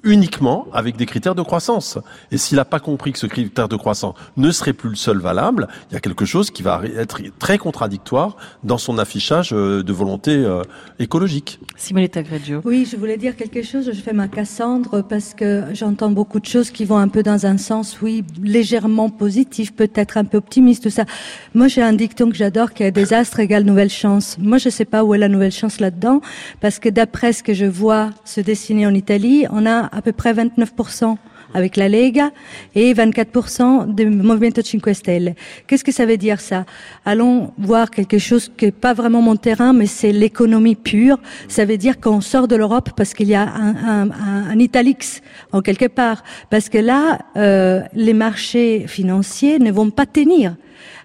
uniquement avec des critères de croissance. Et s'il n'a pas compris que ce critère de croissance ne serait plus le seul valable, il y a quelque chose qui va être très contradictoire dans son affichage euh, de volonté euh, écologique. Simonetta Greggio. Oui, je voulais dire quelque chose. Je fais ma Cassandre parce que j'entends beaucoup de choses qui vont un peu dans un sens, oui, légèrement positif, peut-être un peu optimiste, tout ça. Moi, j'ai un dicton que j'adore qui est désastre égale nouvelle chance. Moi, je sais pas où est la nouvelle chance là-dedans parce que d'après ce que je vois se dessiner en Italie, on a à peu près 29% avec la Lega et 24% du Movimento 5 Stelle. Qu'est-ce que ça veut dire ça? Allons voir quelque chose qui n'est pas vraiment mon terrain, mais c'est l'économie pure. Ça veut dire qu'on sort de l'Europe parce qu'il y a un, un, un, un, Italix en quelque part. Parce que là, euh, les marchés financiers ne vont pas tenir.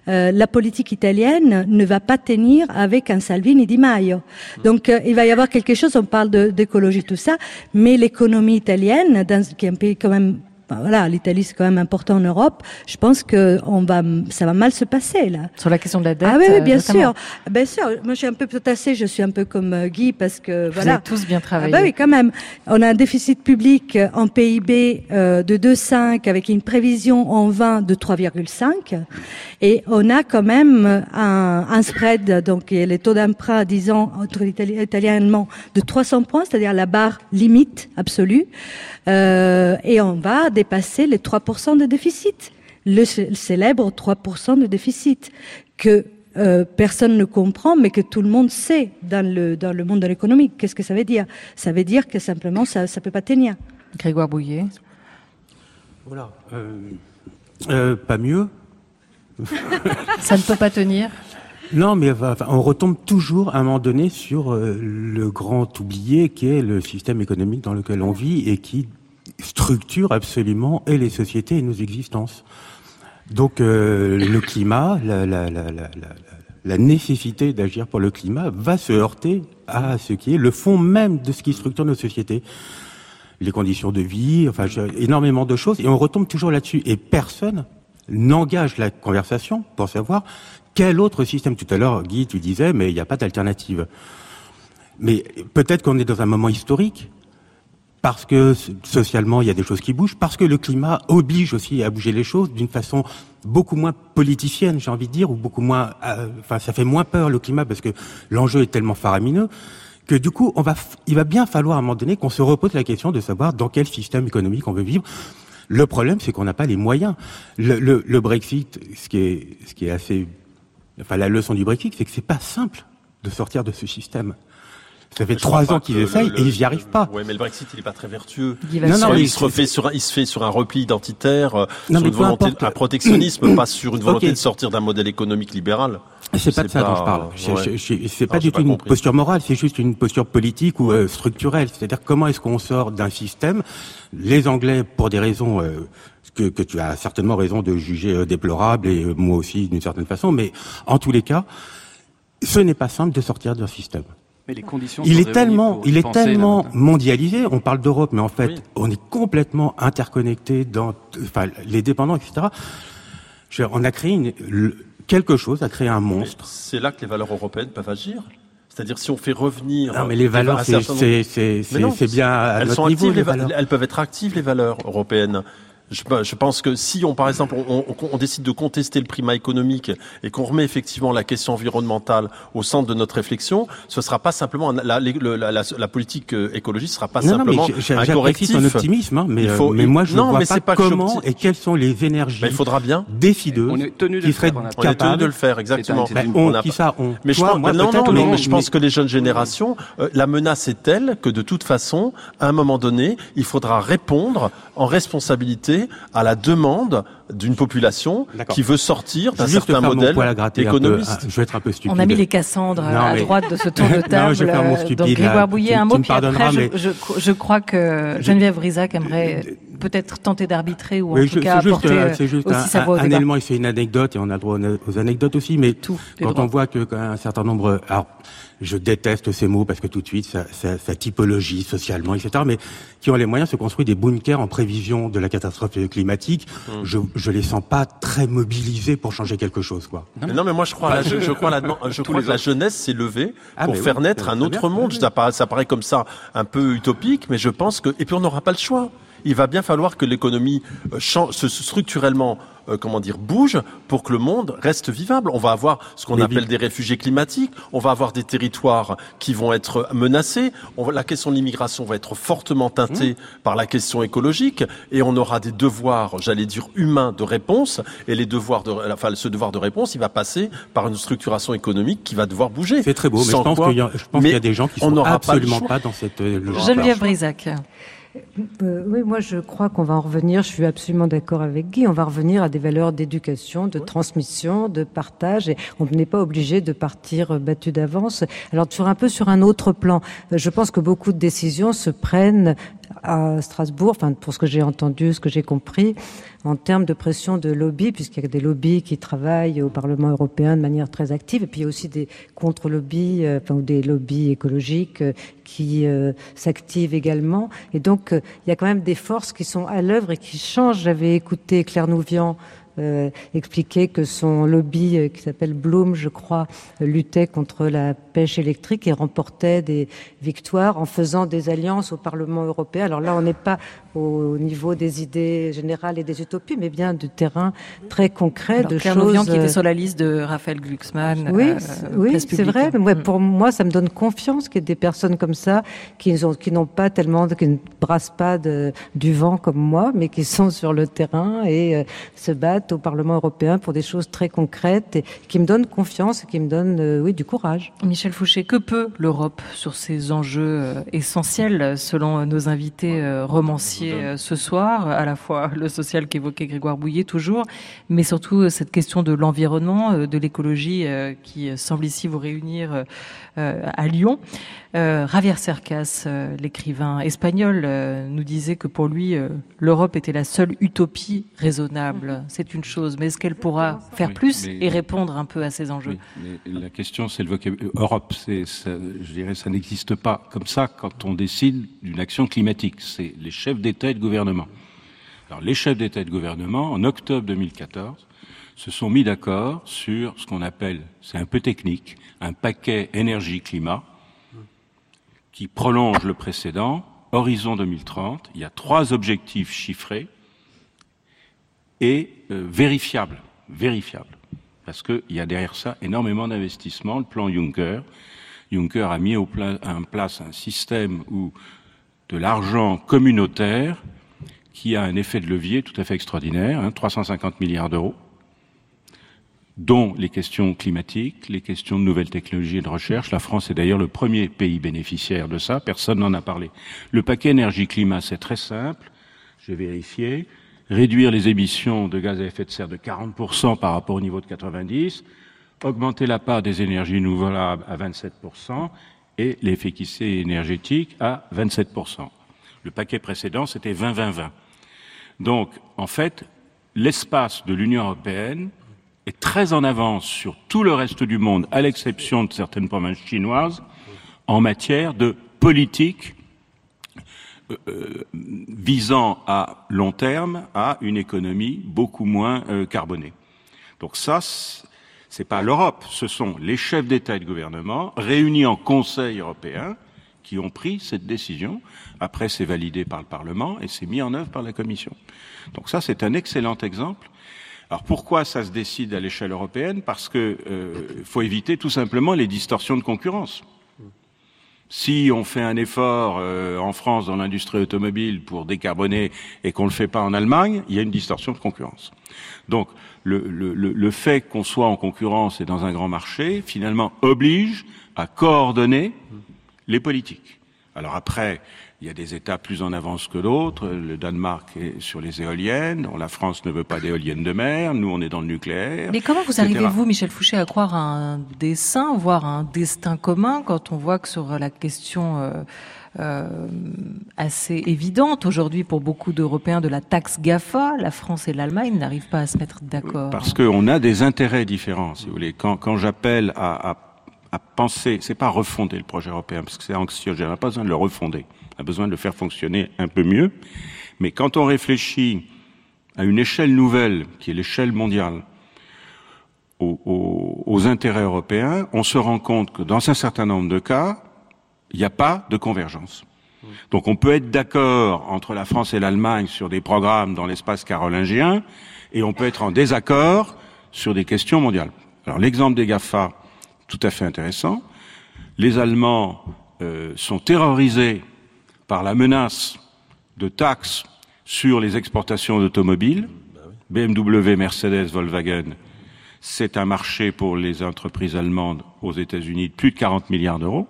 Euh, la politique italienne ne va pas tenir avec un Salvini Di Maio. Donc euh, il va y avoir quelque chose, on parle d'écologie, tout ça, mais l'économie italienne, dans, qui est un pays quand même voilà, l'Italie c'est quand même important en Europe. Je pense que on va, ça va mal se passer là. Sur la question de la dette. Ah oui, oui bien sûr, bien sûr. Moi, je suis un peu tassée, je suis un peu comme euh, Guy parce que Vous voilà. Avez tous bien travaillé. Ah bah oui, quand même. On a un déficit public en PIB euh, de 2,5 avec une prévision en 20 de 3,5 et on a quand même un, un spread, donc les taux d'emprunt, disons entre l'italien et allemand, de 300 points, c'est-à-dire la barre limite absolue, euh, et on va dépasser les 3% de déficit, le célèbre 3% de déficit que euh, personne ne comprend, mais que tout le monde sait dans le, dans le monde de l'économie. Qu'est-ce que ça veut dire? Ça veut dire que simplement, ça ne peut pas tenir. Grégoire Bouillet. Voilà. Euh, euh, pas mieux. ça ne peut pas tenir? Non, mais enfin, on retombe toujours à un moment donné sur euh, le grand oublié qui est le système économique dans lequel on vit et qui structure absolument et les sociétés et nos existences. Donc euh, le climat, la, la, la, la nécessité d'agir pour le climat va se heurter à ce qui est le fond même de ce qui structure nos sociétés. Les conditions de vie, enfin énormément de choses, et on retombe toujours là-dessus. Et personne n'engage la conversation pour savoir quel autre système Tout à l'heure, Guy, tu disais, mais il n'y a pas d'alternative. Mais peut-être qu'on est dans un moment historique, parce que socialement, il y a des choses qui bougent, parce que le climat oblige aussi à bouger les choses d'une façon beaucoup moins politicienne, j'ai envie de dire, ou beaucoup moins... Euh, enfin, ça fait moins peur, le climat, parce que l'enjeu est tellement faramineux, que du coup, on va, il va bien falloir à un moment donné qu'on se repose la question de savoir dans quel système économique on veut vivre. Le problème, c'est qu'on n'a pas les moyens. Le, le, le, Brexit, ce qui est, ce qui est assez Enfin, la leçon du Brexit, c'est que c'est pas simple de sortir de ce système. Ça fait trois ans qu'ils essayent et ils n'y arrivent pas. Oui, mais le Brexit, il n'est pas très vertueux. Non, non, il, se refait sur un, il se fait sur un repli identitaire, euh, sur une volonté, un protectionnisme, pas sur une volonté okay. de sortir d'un modèle économique libéral. C'est pas de ça dont je parle. Ouais. C'est pas du tout une posture morale, c'est juste une posture politique ou euh, structurelle. C'est-à-dire comment est-ce qu'on sort d'un système Les Anglais, pour des raisons euh, que, que, tu as certainement raison de juger euh, déplorable et euh, moi aussi d'une certaine façon, mais en tous les cas, ce n'est pas simple de sortir d'un système. Mais les conditions il est tellement, il est tellement mondialisé. On parle d'Europe, mais en fait, oui. on est complètement interconnecté dans, enfin, les dépendants, etc. Je, on a créé une, quelque chose, a créé un monstre. C'est là que les valeurs européennes peuvent agir. C'est-à-dire si on fait revenir. Non, mais les valeurs, c'est bien à elles notre sont niveau. Actives, les valeurs. Elles peuvent être actives, les valeurs européennes. Je, je, pense que si on, par exemple, on, on, on, décide de contester le primat économique et qu'on remet effectivement la question environnementale au centre de notre réflexion, ce sera pas simplement la, la, la, la politique écologiste sera pas non, simplement non, mais un correctif. ton optimisme, hein, mais, faut, mais moi je non, vois mais pas, pas comment et quelles sont les énergies. Ben, il faudra bien décideuses on est tenu de qui seraient faire, on est tenu de le faire exactement. Ben, on, qui ça, on, mais toi, je pense, moi, non, non, mais, mais je pense que les jeunes générations, euh, la menace est telle que de toute façon, à un moment donné, il faudra répondre en responsabilité à la demande d'une population qui veut sortir d'un certain modèle économiste. Peu, je vais être un peu stupide. On a mis les Cassandres non, à mais... droite de ce tour de table. non, je vais faire mon stupide, Donc Grégoire. Bouillet, un mot, puis après, mais... je, je, je, crois que Geneviève Rizac aimerait peut-être tenter d'arbitrer ou en oui, tout cas juste, apporter C'est juste aussi un, sa voix au un débat. élément, il fait une anecdote et on a droit aux anecdotes aussi, mais Tout, quand on voit que quand un certain nombre... Alors, je déteste ces mots parce que tout de suite, ça, ça, ça typologie socialement, etc. Mais qui ont les moyens se construire des bunkers en prévision de la catastrophe climatique. Mmh. Je, je les sens pas très mobilisés pour changer quelque chose, quoi. Non, mais, non, mais moi je crois, la, je, je crois, la, je crois que la jeunesse s'est levée Ah, pour faire oui, naître un autre monde. bien. Ça paraît, ça paraît comme ça un peu utopique, mais je pense que et puis on n'aura pas le choix. Il va bien falloir que l'économie euh, change, se- structurellement, euh, comment dire, bouge pour que le monde reste vivable. On va avoir ce qu'on appelle des réfugiés climatiques. On va avoir des territoires qui vont être menacés. On va- la question de l'immigration va être fortement teintée par la question écologique, et on aura des devoirs, j'allais dire humains, de réponse. Et les devoirs de, enfin, ce devoir de réponse, il va passer par une structuration économique qui va devoir bouger. C'est très beau, mais je pense qu'il y, a- y des gens qui on sont pas absolument choix. pas dans cette euh, logique. Geneviève Brisac. Euh, oui, moi je crois qu'on va en revenir, je suis absolument d'accord avec Guy, on va revenir à des valeurs d'éducation, de transmission, de partage, et on n'est pas obligé de partir euh, battu d'avance. Alors sur un peu sur un autre plan, euh, je pense que beaucoup de décisions se prennent à Strasbourg, enfin pour ce que j'ai entendu, ce que j'ai compris, en termes de pression de lobby, puisqu'il y a des lobbies qui travaillent au Parlement européen de manière très active, et puis il y a aussi des contre-lobbies, euh, enfin, ou des lobbies écologiques euh, qui euh, s'activent également. Et donc, il y a quand même des forces qui sont à l'œuvre et qui changent. J'avais écouté Claire Nouvian euh, expliquer que son lobby, euh, qui s'appelle Bloom, je crois, luttait contre la pêche électrique et remportait des victoires en faisant des alliances au Parlement européen. Alors là, on n'est pas au niveau des idées générales et des utopies, mais bien du terrain très concret de Claire choses. qui était sur la liste de Raphaël Glucksmann. Oui, euh, oui, c'est vrai. Mais mm. pour moi, ça me donne confiance qu'il y ait des personnes comme ça qui n'ont qui n'ont pas tellement, qui ne brassent pas de, du vent comme moi, mais qui sont sur le terrain et se battent au Parlement européen pour des choses très concrètes et qui me donnent confiance et qui me donnent euh, oui, du courage. Michel Fouché, que peut l'Europe sur ces enjeux euh, essentiels selon nos invités euh, romanciers ce soir, à la fois le social qu'évoquait Grégoire Bouillet toujours, mais surtout cette question de l'environnement, de l'écologie qui semble ici vous réunir à Lyon. Javier Cercas, l'écrivain espagnol, nous disait que pour lui, l'Europe était la seule utopie raisonnable. C'est une chose, mais est-ce qu'elle pourra faire plus et répondre un peu à ces enjeux? La question, c'est le vocabulaire. Europe, c'est, je dirais, ça n'existe pas comme ça quand on décide d'une action climatique. C'est les chefs et de gouvernement. Alors, les chefs d'État et de gouvernement, en octobre 2014, se sont mis d'accord sur ce qu'on appelle, c'est un peu technique, un paquet énergie-climat qui prolonge le précédent, horizon 2030. Il y a trois objectifs chiffrés et euh, vérifiable, vérifiable, parce qu'il y a derrière ça énormément d'investissements. Le plan Juncker, Juncker a mis en place un système où de l'argent communautaire qui a un effet de levier tout à fait extraordinaire, hein, 350 milliards d'euros, dont les questions climatiques, les questions de nouvelles technologies et de recherche. La France est d'ailleurs le premier pays bénéficiaire de ça, personne n'en a parlé. Le paquet énergie-climat, c'est très simple, j'ai vérifié, réduire les émissions de gaz à effet de serre de 40% par rapport au niveau de 90, augmenter la part des énergies renouvelables à 27% l'efficacité énergétique à 27%. Le paquet précédent, c'était 20-20-20. Donc, en fait, l'espace de l'Union européenne est très en avance sur tout le reste du monde, à l'exception de certaines provinces chinoises, en matière de politique euh, euh, visant à long terme à une économie beaucoup moins euh, carbonée. Donc ça, c'est pas l'Europe, ce sont les chefs d'État et de gouvernement réunis en Conseil européen qui ont pris cette décision. Après, c'est validé par le Parlement et c'est mis en œuvre par la Commission. Donc ça, c'est un excellent exemple. Alors pourquoi ça se décide à l'échelle européenne? Parce que faut éviter tout simplement les distorsions de concurrence. Si on fait un effort euh, en France dans l'industrie automobile pour décarboner et qu'on ne le fait pas en Allemagne, il y a une distorsion de concurrence. Donc le, le, le fait qu'on soit en concurrence et dans un grand marché, finalement, oblige à coordonner les politiques. Alors après, il y a des États plus en avance que d'autres. Le Danemark est sur les éoliennes. La France ne veut pas d'éoliennes de mer. Nous, on est dans le nucléaire. Mais comment vous arrivez-vous, Michel Fouché, à croire à un dessin, voire un destin commun, quand on voit que sur la question euh, assez évidente aujourd'hui pour beaucoup d'Européens de la taxe GAFA, la France et l'Allemagne n'arrivent pas à se mettre d'accord Parce qu'on a des intérêts différents, si vous voulez. Quand, quand j'appelle à, à, à penser, c'est pas refonder le projet européen, parce que c'est anxiogène, on n'a pas besoin de le refonder a besoin de le faire fonctionner un peu mieux. Mais quand on réfléchit à une échelle nouvelle, qui est l'échelle mondiale, aux, aux, intérêts européens, on se rend compte que dans un certain nombre de cas, il n'y a pas de convergence. Donc on peut être d'accord entre la France et l'Allemagne sur des programmes dans l'espace carolingien, et on peut être en désaccord sur des questions mondiales. Alors l'exemple des GAFA, tout à fait intéressant. Les Allemands euh, sont terrorisés par la menace de taxes sur les exportations d'automobiles, BMW, Mercedes, Volkswagen, c'est un marché pour les entreprises allemandes aux États-Unis de plus de 40 milliards d'euros.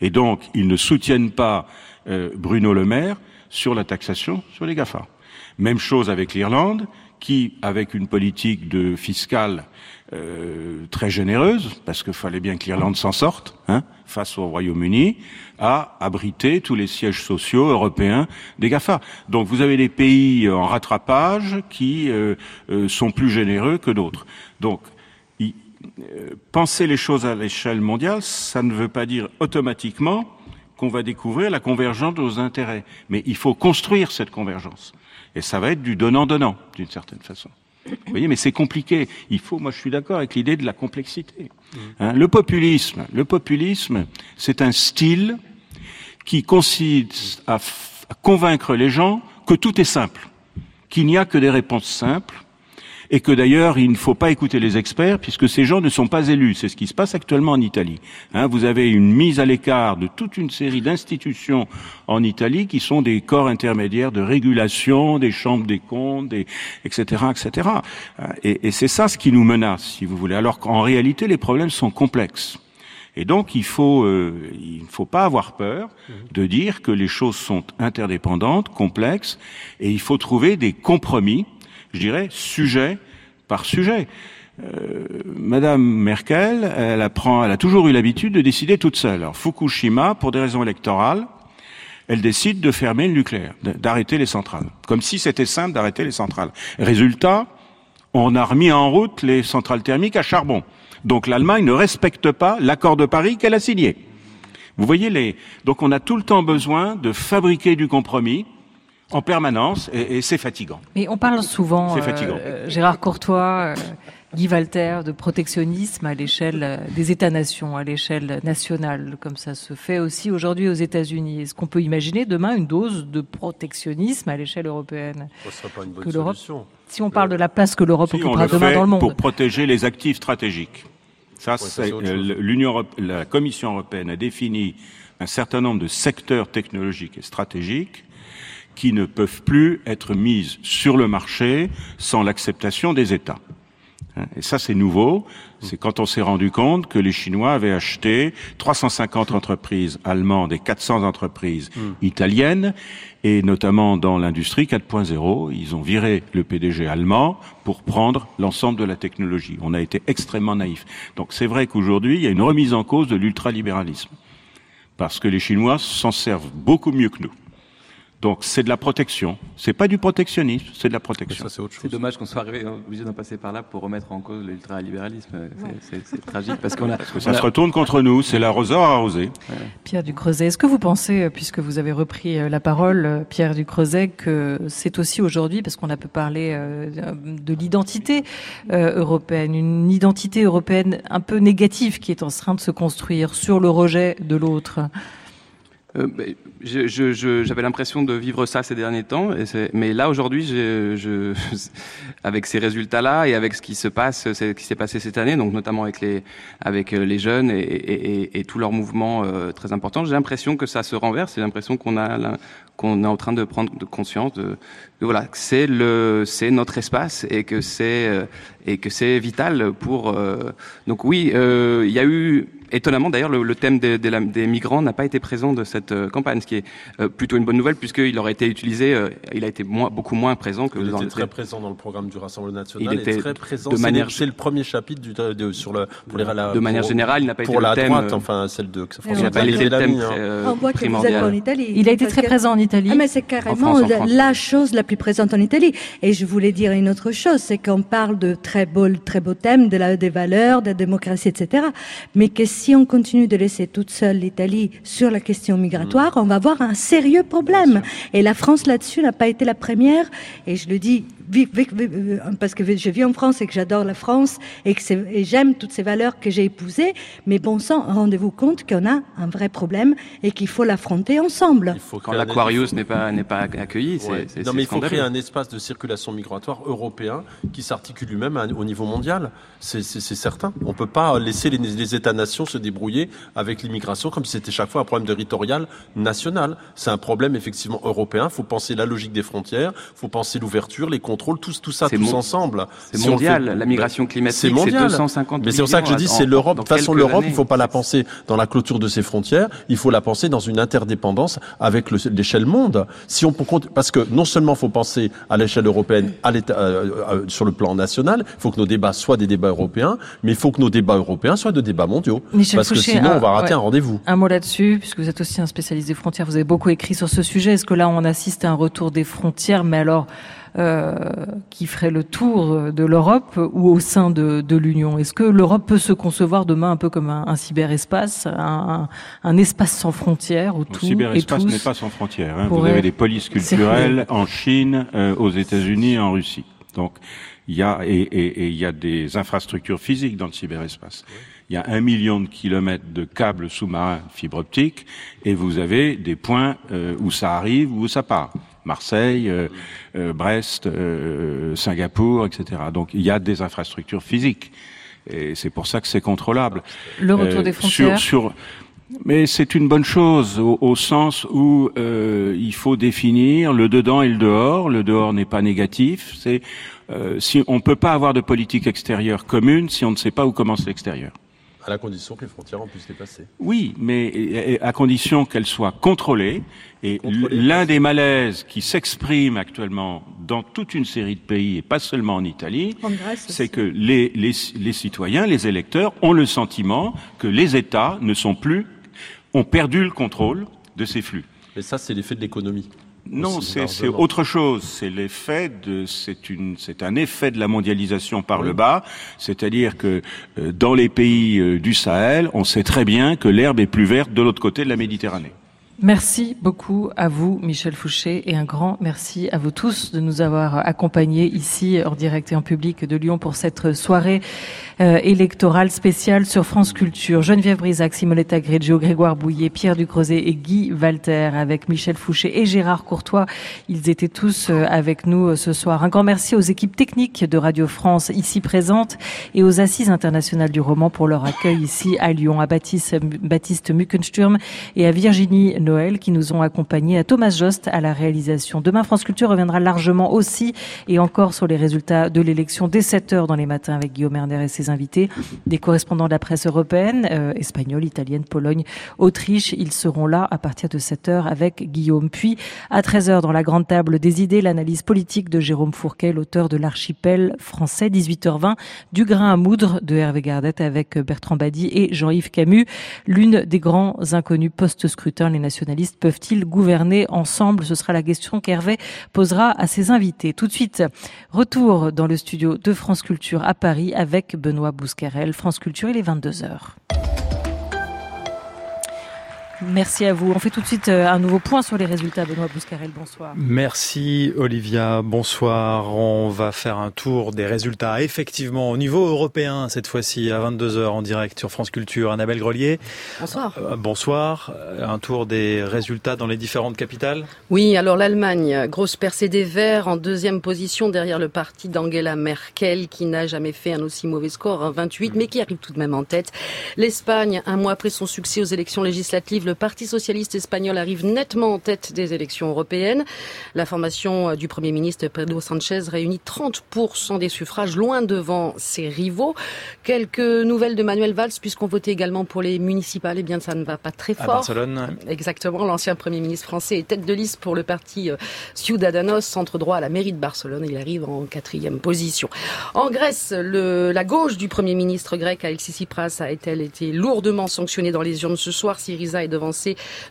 Et donc, ils ne soutiennent pas euh, Bruno Le Maire sur la taxation sur les GAFA. Même chose avec l'Irlande, qui, avec une politique de fiscale euh, très généreuse, parce qu'il fallait bien que l'Irlande s'en sorte, hein, face au Royaume-Uni, a abrité tous les sièges sociaux européens des GAFA. Donc vous avez des pays en rattrapage qui euh, sont plus généreux que d'autres. Donc penser les choses à l'échelle mondiale, ça ne veut pas dire automatiquement qu'on va découvrir la convergence de nos intérêts. Mais il faut construire cette convergence. Et ça va être du donnant-donnant, d'une certaine façon. Vous voyez, mais c'est compliqué. Il faut, moi je suis d'accord avec l'idée de la complexité. Hein, le populisme, le populisme, c'est un style qui consiste à, à convaincre les gens que tout est simple, qu'il n'y a que des réponses simples, et que d'ailleurs il ne faut pas écouter les experts puisque ces gens ne sont pas élus. C'est ce qui se passe actuellement en Italie. Hein, vous avez une mise à l'écart de toute une série d'institutions en Italie qui sont des corps intermédiaires de régulation, des chambres des comptes, des, etc., etc. Et, et c'est ça ce qui nous menace, si vous voulez. Alors qu'en réalité, les problèmes sont complexes. Et donc, il faut, euh, il ne faut pas avoir peur de dire que les choses sont interdépendantes, complexes, et il faut trouver des compromis je dirais, sujet par sujet. Euh, Madame Merkel, elle, apprend, elle a toujours eu l'habitude de décider toute seule. Alors, Fukushima, pour des raisons électorales, elle décide de fermer le nucléaire, d'arrêter les centrales. Comme si c'était simple d'arrêter les centrales. Résultat, on a remis en route les centrales thermiques à charbon. Donc l'Allemagne ne respecte pas l'accord de Paris qu'elle a signé. Vous voyez les. Donc on a tout le temps besoin de fabriquer du compromis en permanence et, c'est fatigant. Mais on parle souvent, euh, Gérard Courtois, euh, Guy Walter, de protectionnisme à l'échelle euh, des États-nations, à l'échelle nationale, comme ça se fait aussi aujourd'hui aux États-Unis. Est-ce qu'on peut imaginer demain une dose de protectionnisme à l'échelle européenne Ce serait pas une bonne solution. Si on parle de la place que l'Europe occupera demain dans le monde. Pour protéger les actifs stratégiques. Ça, c'est l'Union, la Commission européenne a défini un certain nombre de secteurs technologiques et stratégiques qui ne peuvent plus être mises sur le marché sans l'acceptation des États. Hein, et ça, c'est nouveau. C'est quand on s'est rendu compte que les Chinois avaient acheté 350 entreprises allemandes et 400 entreprises hmm. italiennes, et notamment dans l'industrie 4.0, ils ont viré le PDG allemand pour prendre l'ensemble de la technologie. On a été extrêmement naïfs. Donc c'est vrai qu'aujourd'hui, il y a une remise en cause de l'ultralibéralisme. Parce que les Chinois s'en servent beaucoup mieux que nous. Donc c'est de la protection. C'est pas du protectionnisme, c'est de la protection. C'est dommage qu'on soit arrivé obligé d'en passer par là pour remettre en cause l'ultralibéralisme. C'est tragique parce qu'on a. Parce que ça se retourne contre nous. C'est l'arroseur arrosé. Pierre Ducreuset, est-ce que vous pensez, euh, puisque vous avez repris euh, la parole, euh, Pierre Ducreuset, que c'est aussi aujourd'hui, parce qu'on a peu parlé de l'identité européenne, une identité européenne un peu négative qui est en train de se construire sur le rejet de l'autre? Euh, j'avais l'impression de vivre ça ces derniers temps, et mais là aujourd'hui, avec ces résultats-là et avec ce qui se passe, ce qui s'est passé cette année, donc notamment avec les avec euh, les jeunes et, et, et tous leurs mouvements euh, très importants, j'ai l'impression que ça se renverse. J'ai l'impression qu'on a qu'on est en train de prendre conscience de, de voilà, c'est le c'est notre espace et que c'est et que c'est vital pour. donc oui, il y a eu étonnamment, d'ailleurs, le, thème des, des, migrants n'a pas été présent de cette euh, campagne, ce qui est euh, plutôt une bonne nouvelle puisqu'il aurait été utilisé, euh, il a été moins, beaucoup moins présent que il dans était le très présent dans le programme du Rassemblement national. Il était très présent. De manière, c'est le premier chapitre du, de, sur le pour les De manière générale, il n'a pas été pour la droite, enfin celle de. Il n'a pas été le thème en Italie. Il a été très présent en Italie. Ah, mais c'est carrément la chose la plus présente en Italie. Et je voulais dire une autre chose, c'est qu'on parle de très beaux, très beaux thèmes, de la, des valeurs, de la démocratie, etc. Mais que si on continue de laisser toute seule l'Italie sur la question migratoire, on va avoir un sérieux problème. Et la France là-dessus n'a pas été la première. Et je le dis parce que je vis en France et que j'adore la France et que j'aime toutes ces valeurs que j'ai épousées. Mais bon sang, rendez-vous compte qu'on a un vrai problème et qu'il faut l'affronter ensemble. Il faut Quand l'Aquarius n'est pas n'est pas accueilli, c'est non mais il faut créer un espace de circulation migratoire européen qui s'articule lui-même au niveau mondial. C'est certain. On peut pas laisser les, les États-nations se débrouiller avec l'immigration comme si c'était chaque fois un problème territorial national. C'est un problème effectivement européen. Il faut penser la logique des frontières, il faut penser l'ouverture, les contrôles contrôle tout, tout ça tous ensemble. C'est mondial. la migration climatique, c'est 250 Mais c'est pour ça que je dis, c'est l'Europe. De toute façon, l'Europe, il faut pas la penser dans la clôture de ses frontières. Il faut la penser dans une interdépendance avec l'échelle monde. Si on parce que non seulement faut penser à l'échelle européenne, à l'état, euh, euh, sur le plan national, il faut que nos débats soient des débats européens, mais il faut que nos débats européens soient de débats mondiaux. parce que sinon, on va rater un rendez-vous. Un mot là-dessus, puisque vous êtes aussi un spécialiste des frontières, vous avez beaucoup écrit sur ce sujet. Est-ce que là, on assiste à un retour des frontières, mais alors euh, qui ferait le tour de l'Europe ou au sein de, de l'Union Est-ce que l'Europe peut se concevoir demain un peu comme un, un cyberespace, un, un, espace sans frontières où tout Le cyberespace n'est pas sans frontières. Hein. Vous avez des polices culturelles en Chine, euh, aux États-Unis, en Russie. Donc il y a et, et, et, il y a des infrastructures physiques dans le cyberespace. Il y a un million de kilomètres de câbles sous-marins fibre optique et vous avez des points euh, où ça arrive ou où ça part. Marseille, euh, euh, Brest, euh, Singapour, etc. Donc il y a des infrastructures physiques. Et c'est pour ça que c'est contrôlable. Le retour des frontières. Sur, mais c'est une bonne chose au, au sens où il faut définir le dedans et le dehors. Le dehors n'est pas négatif. C'est si on peut pas avoir de politique extérieure commune si on ne sait pas où commence l'extérieur. À la condition que les frontières en puissent dépasser. Oui, mais à condition qu'elles soient contrôlées. Et l'un des malaises qui s'exprime actuellement dans toute une série de pays, et pas seulement en Italie, c'est que les, les, les citoyens, les électeurs, ont le sentiment que les États ne sont plus, ont perdu le contrôle de ces flux. Mais ça, c'est l'effet de l'économie. Non, c'est autre chose. C'est l'effet de, c'est une, c'est un effet de la mondialisation par le bas. C'est-à-dire que euh, dans les pays euh, du Sahel, on sait très bien que l'herbe est plus verte de l'autre côté de la Méditerranée. Merci beaucoup à vous, Michel Fouché, et un grand merci à vous tous de nous avoir accompagnés ici en direct et en public de Lyon pour cette soirée euh, électorale spéciale sur France Culture. Geneviève Brisac, Simonetta Greggio, Grégoire Bouillet, Pierre Ducrozet et Guy Walter avec Michel Fouché et Gérard Courtois. Ils étaient tous euh, avec nous euh, ce soir. Un grand merci aux équipes techniques de Radio France ici présentes et aux Assises internationales du roman pour leur accueil ici à Lyon, à Baptiste, Baptiste Muckensturm et à Virginie Noël qui nous ont accompagnés, à Thomas Jost à la réalisation. Demain, France Culture reviendra largement aussi et encore sur les résultats de l'élection dès 7 heures dans les matins avec Guillaume Erner et ses invités, des correspondants de la presse européenne, euh, espagnole, italienne, Pologne, Autriche. Ils seront là à partir de 7 heures avec Guillaume. Puis, à 13 heures dans la grande table des idées, l'analyse politique de Jérôme Fourquet, l'auteur de l'archipel français, 18h20, du grain à moudre de Hervé Gardette avec Bertrand Badi et Jean-Yves Camus, l'une des grands inconnus post-scrutin, les nations peuvent-ils gouverner ensemble? Ce sera la question qu'Hervé posera à ses invités. Tout de suite, retour dans le studio de France Culture à Paris avec Benoît Bouscarel. France Culture, il est 22h. Merci à vous. On fait tout de suite euh, un nouveau point sur les résultats. Benoît Bouscarel, bonsoir. Merci Olivia, bonsoir. On va faire un tour des résultats effectivement au niveau européen cette fois-ci à 22h en direct sur France Culture. Annabelle Grelier. Bonsoir. Euh, bonsoir. Un tour des résultats dans les différentes capitales. Oui, alors l'Allemagne, grosse percée des Verts en deuxième position derrière le parti d'Angela Merkel qui n'a jamais fait un aussi mauvais score, un 28, mais qui arrive tout de même en tête. L'Espagne, un mois après son succès aux élections législatives, le Parti socialiste espagnol arrive nettement en tête des élections européennes. La formation du Premier ministre Pedro Sanchez réunit 30% des suffrages, loin devant ses rivaux. Quelques nouvelles de Manuel Valls, puisqu'on votait également pour les municipales. Eh bien, ça ne va pas très fort. À Barcelone. Exactement. L'ancien Premier ministre français est tête de liste pour le parti euh, Ciudadanos, centre droit à la mairie de Barcelone. Il arrive en quatrième position. En Grèce, le, la gauche du Premier ministre grec, Alexis Tsipras, a-t-elle été lourdement sanctionnée dans les urnes ce soir? Syriza est devant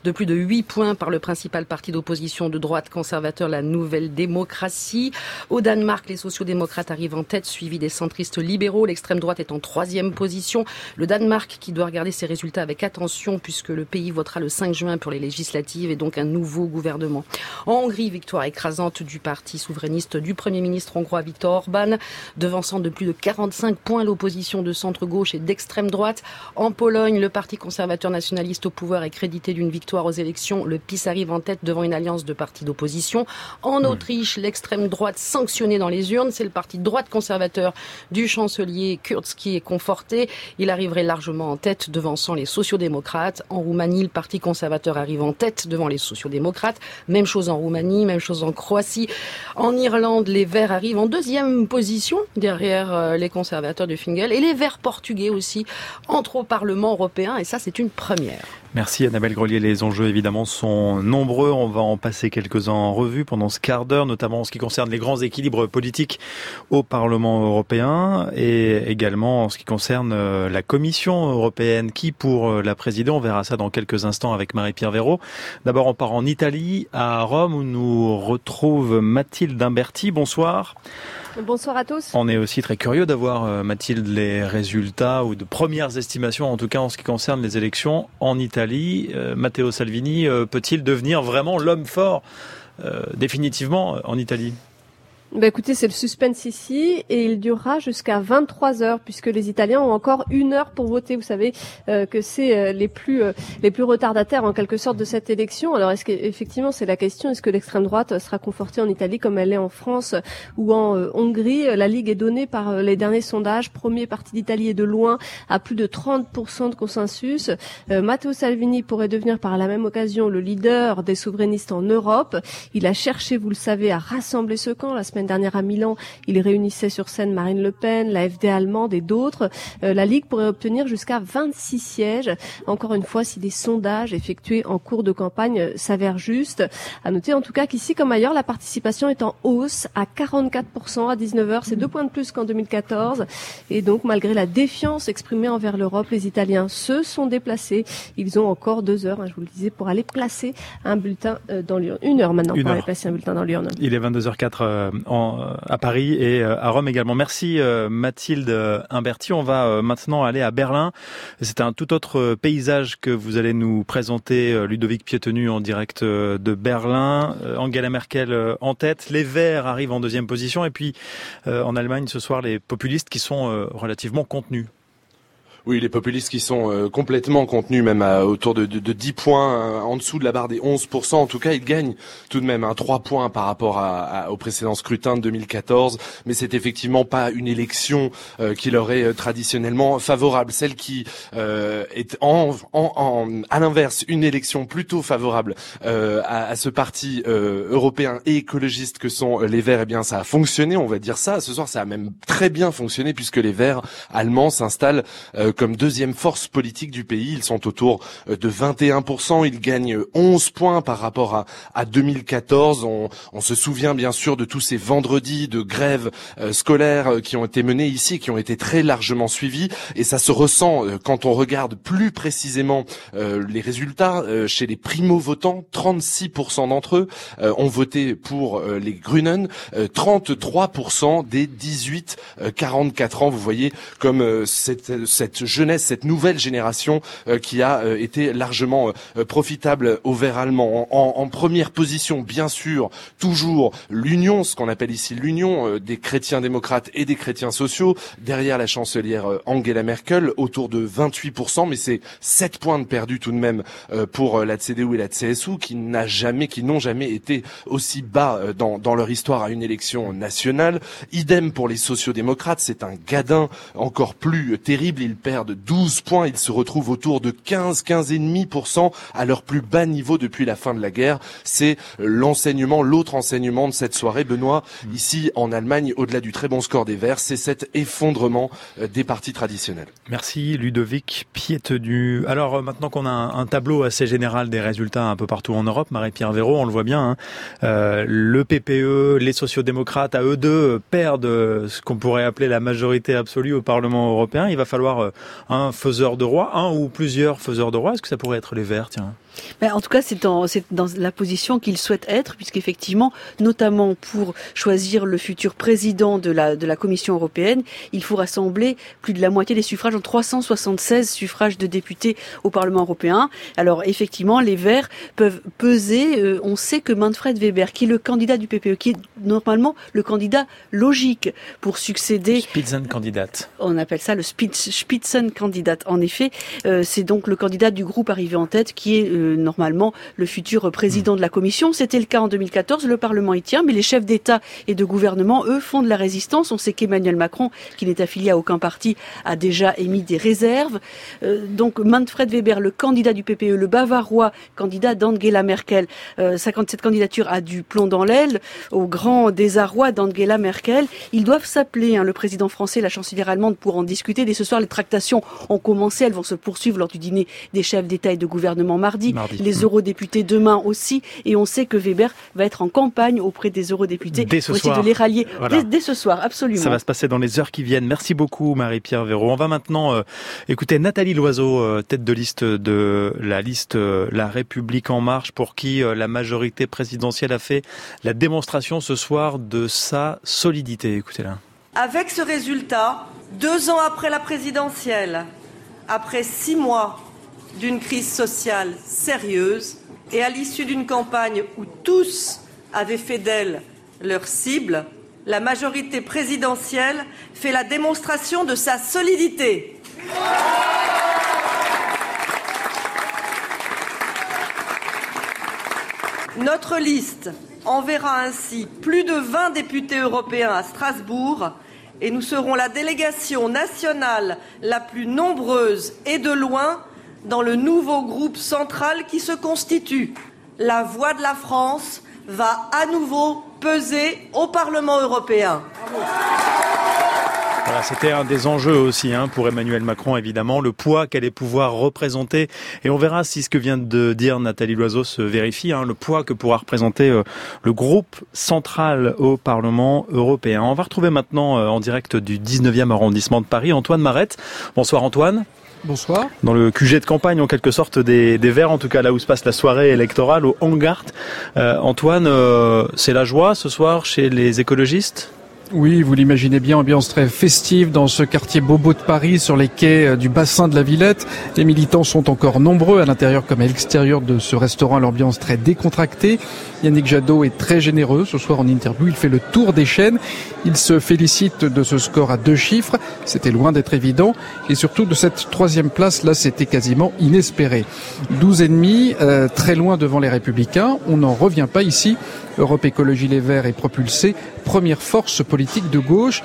de plus de 8 points par le principal parti d'opposition de droite conservateur, la Nouvelle Démocratie. Au Danemark, les sociaux-démocrates arrivent en tête, suivis des centristes libéraux. L'extrême droite est en troisième position. Le Danemark qui doit regarder ses résultats avec attention puisque le pays votera le 5 juin pour les législatives et donc un nouveau gouvernement. En Hongrie, victoire écrasante du parti souverainiste du Premier ministre hongrois Viktor Orban, devançant de plus de 45 points l'opposition de centre-gauche et d'extrême droite. En Pologne, le parti conservateur nationaliste au pouvoir est discrédité d'une victoire aux élections, le PIS arrive en tête devant une alliance de partis d'opposition. En Autriche, l'extrême droite sanctionnée dans les urnes, c'est le parti de droite conservateur du chancelier Kurz qui est conforté. Il arriverait largement en tête devançant les sociodémocrates. En Roumanie, le parti conservateur arrive en tête devant les sociodémocrates. Même chose en Roumanie, même chose en Croatie. En Irlande, les Verts arrivent en deuxième position derrière euh, les conservateurs du Fingel et les Verts portugais aussi entrent au Parlement européen et ça c'est une première. Merci Annabelle Grelier. Les enjeux évidemment sont nombreux. On va en passer quelques-uns en revue pendant ce quart d'heure, notamment en ce qui concerne les grands équilibres politiques au Parlement européen et également en ce qui concerne euh, la Commission européenne qui pour euh, la présidente, on verra ça dans quelques instants avec Marie-Pierre Véraud. D'abord on part en Italie, à Rome où nous retrouve Mathilde Imberti. Bonsoir. Bonsoir à tous. On est aussi très curieux d'avoir, euh, Mathilde, les résultats ou de premières estimations, en tout cas en ce qui concerne les élections en Italie. Euh, Matteo Salvini euh, peut-il devenir vraiment l'homme fort définitivement en Italie? Bah écoutez, c'est le suspense ici et il durera jusqu'à 23 heures puisque les Italiens ont encore une heure pour voter. Vous savez euh, que c'est euh, les plus euh, les plus retardataires en quelque sorte de cette élection. Alors est-ce qu'effectivement c'est la question est-ce que l'extrême droite sera confortée en Italie comme elle est en France ou en Hongrie? La Ligue est donnée par les derniers sondages. Premier parti d'Italie est de loin à plus de 30% de consensus. Matteo Salvini pourrait devenir par la même occasion le leader des souverainistes en Europe. Il a cherché, vous le savez, à rassembler ce camp la semaine dernière à Milan, il réunissait sur scène Marine Le Pen, la FD allemande et d'autres. Euh, la Ligue pourrait obtenir jusqu'à 26 sièges. Encore une fois, si des sondages effectués en cours de campagne s'avèrent justes. À noter en tout cas qu'ici comme ailleurs, la participation est en hausse à 44% à 19h. C'est deux points de plus qu'en 2014. Et donc, malgré la défiance exprimée envers l'Europe, les Italiens se sont déplacés. Ils ont encore deux heures, hein, je vous le disais, pour aller placer un bulletin euh, dans l'urne. Une heure maintenant pour aller placer un bulletin dans l'urne. Il est 22h04 à Paris et euh, à Rome également. Merci euh, Mathilde Imberti. On va euh, maintenant aller à Berlin. C'est un tout autre paysage que vous allez nous présenter, Ludovic Pietenu en direct de Berlin. Angela Merkel en tête. Les Verts arrivent en deuxième position. Et puis en Allemagne ce soir, les populistes qui sont relativement contenus. Oui, les populistes qui sont euh, complètement contenus, même à, autour de, de, de 10 points, euh, en dessous de la barre des 11%. En tout cas, ils gagnent tout de même un hein, 3 points par rapport à, au précédent scrutin de 2014. Mais c'est effectivement pas une élection euh, qui leur est traditionnellement favorable. Celle qui est en, en, en, à l'inverse une élection plutôt favorable à, à, ce parti européen et écologiste que sont les Verts. Eh bien, ça a fonctionné, on va dire ça. Ce soir, ça a même très bien fonctionné puisque les Verts allemands s'installent comme deuxième force politique du pays. Ils sont autour euh, de 21%. Ils gagnent 11 points par rapport à, à 2014. On, on, se souvient bien sûr de tous ces vendredis de grève euh, scolaire euh, qui ont été menés ici, qui ont été très largement suivis. Et ça se ressent quand on regarde plus précisément les résultats chez les primo-votants. 36% d'entre eux ont voté pour les Grünen. 33% des 18-44 ans. Vous voyez comme cette, cette jeunesse, cette nouvelle génération euh, qui a euh, été largement euh, profitable au vert allemand. En, première position, bien sûr, toujours l'union, ce qu'on appelle ici l'union des chrétiens démocrates et des chrétiens sociaux, derrière la chancelière Angela Merkel, autour de 28%, mais c'est 7 points de perdu tout de même pour la CDU et la CSU, qui n'a jamais, qui n'ont jamais été aussi bas dans, leur histoire à une élection nationale. Idem pour les sociodémocrates, c'est un gadin encore plus terrible. De 12 points. Ils se retrouvent autour de 15, 15,5% à leur plus bas niveau depuis la fin de la guerre. C'est l'enseignement, l'autre enseignement de cette soirée. Benoît, mm. ici en Allemagne, au-delà du très bon score des Verts, c'est cet effondrement euh, des partis traditionnels. Merci Ludovic Pietenu. Alors euh, maintenant qu'on a un, tableau assez général des résultats un peu partout en Europe, Marie-Pierre Véraud, on le voit bien, hein, euh, le PPE, les sociodémocrates, à eux deux, perdent ce qu'on pourrait appeler la majorité absolue au Parlement européen. Il va falloir un faiseur de roi, un ou plusieurs faiseurs de roi Est-ce que ça pourrait être les Verts, tiens? En tout cas, c'est dans, dans, la position qu'il souhaite être, puisqu'effectivement, notamment pour choisir le futur président de la, de la Commission européenne, il faut rassembler plus de la moitié des suffrages, en 376 suffrages de députés au Parlement européen. Alors effectivement, les Verts peuvent peser. Euh, on sait que Manfred Weber, qui est le candidat du PPE, qui est normalement le candidat logique pour succéder... Spitzenkandidat. On appelle ça le Spitzenkandidat. En effet, euh, c'est donc le candidat du groupe arrivé en tête qui est euh, normalement le futur président de la Commission. C'était le cas en 2014, le Parlement y tient, mais les chefs d'État et de gouvernement, eux, font de la résistance. On sait qu'Emmanuel Macron, qui n'est affilié à aucun parti, a déjà émis des réserves. Euh, donc Manfred Weber, le candidat du PPE, le bavarois, candidat d'Angela Merkel, euh, cette candidature a du plomb dans l'aile, au grand désarroi d'Angela Merkel. Ils doivent s'appeler, hein, le président français, la chancelière allemande, pour en discuter. Dès ce soir, les tractations ont commencé, elles vont se poursuivre lors du dîner des chefs d'État et de gouvernement mardi les mmh. eurodéputés demain aussi, et on sait que Weber va être en campagne auprès des eurodéputés dès ce soir. de les rallier dès, ce soir, absolument. Ça va se passer dans les heures qui viennent. Merci beaucoup Marie-Pierre Véraud. On va maintenant euh, écouter Nathalie Loiseau, euh, tête de liste de la liste euh, La République en marche, pour qui la majorité présidentielle a fait la démonstration ce soir de sa solidité. Écoutez-la. Avec ce résultat, deux ans après la présidentielle, après six mois d'une crise sociale sérieuse et à l'issue d'une campagne où tous avaient fait d'elle leur cible, la majorité présidentielle fait la démonstration de sa solidité. Notre liste enverra ainsi plus de 20 députés européens à Strasbourg et nous serons la délégation nationale la plus nombreuse et de loin dans le nouveau groupe central qui se constitue. La voix de la France va à nouveau peser au Parlement européen. C'était un des enjeux aussi hein, pour Emmanuel Macron, évidemment, le poids qu'elle allait pouvoir représenter. Et on verra si ce que vient de dire Nathalie Loiseau se vérifie, hein, le poids que pourra représenter euh, le groupe central au Parlement européen. On va retrouver maintenant euh, en direct du 19e arrondissement de Paris Antoine Marette. Bonsoir Antoine. Bonsoir. Dans le QG de campagne, en quelque sorte, des, des Verts, en tout cas là où se passe la soirée électorale, au Hangart. Euh, Antoine, euh, c'est la joie ce soir chez les écologistes? Oui, vous l'imaginez bien, ambiance très festive dans ce quartier bobo de Paris, sur les quais euh, du bassin de la Villette. Les militants sont encore nombreux à l'intérieur comme à l'extérieur de ce restaurant, l'ambiance très décontractée. Yannick Jadot est très généreux ce soir en interview. Il fait le tour des chaînes. Il se félicite de ce score à deux chiffres. C'était loin d'être évident. Et surtout de cette troisième place, là, c'était quasiment inespéré. 12 ennemis, euh, très loin devant les Républicains. On n'en revient pas ici. Europe Écologie Les Verts est propulsé. Première force politique de gauche.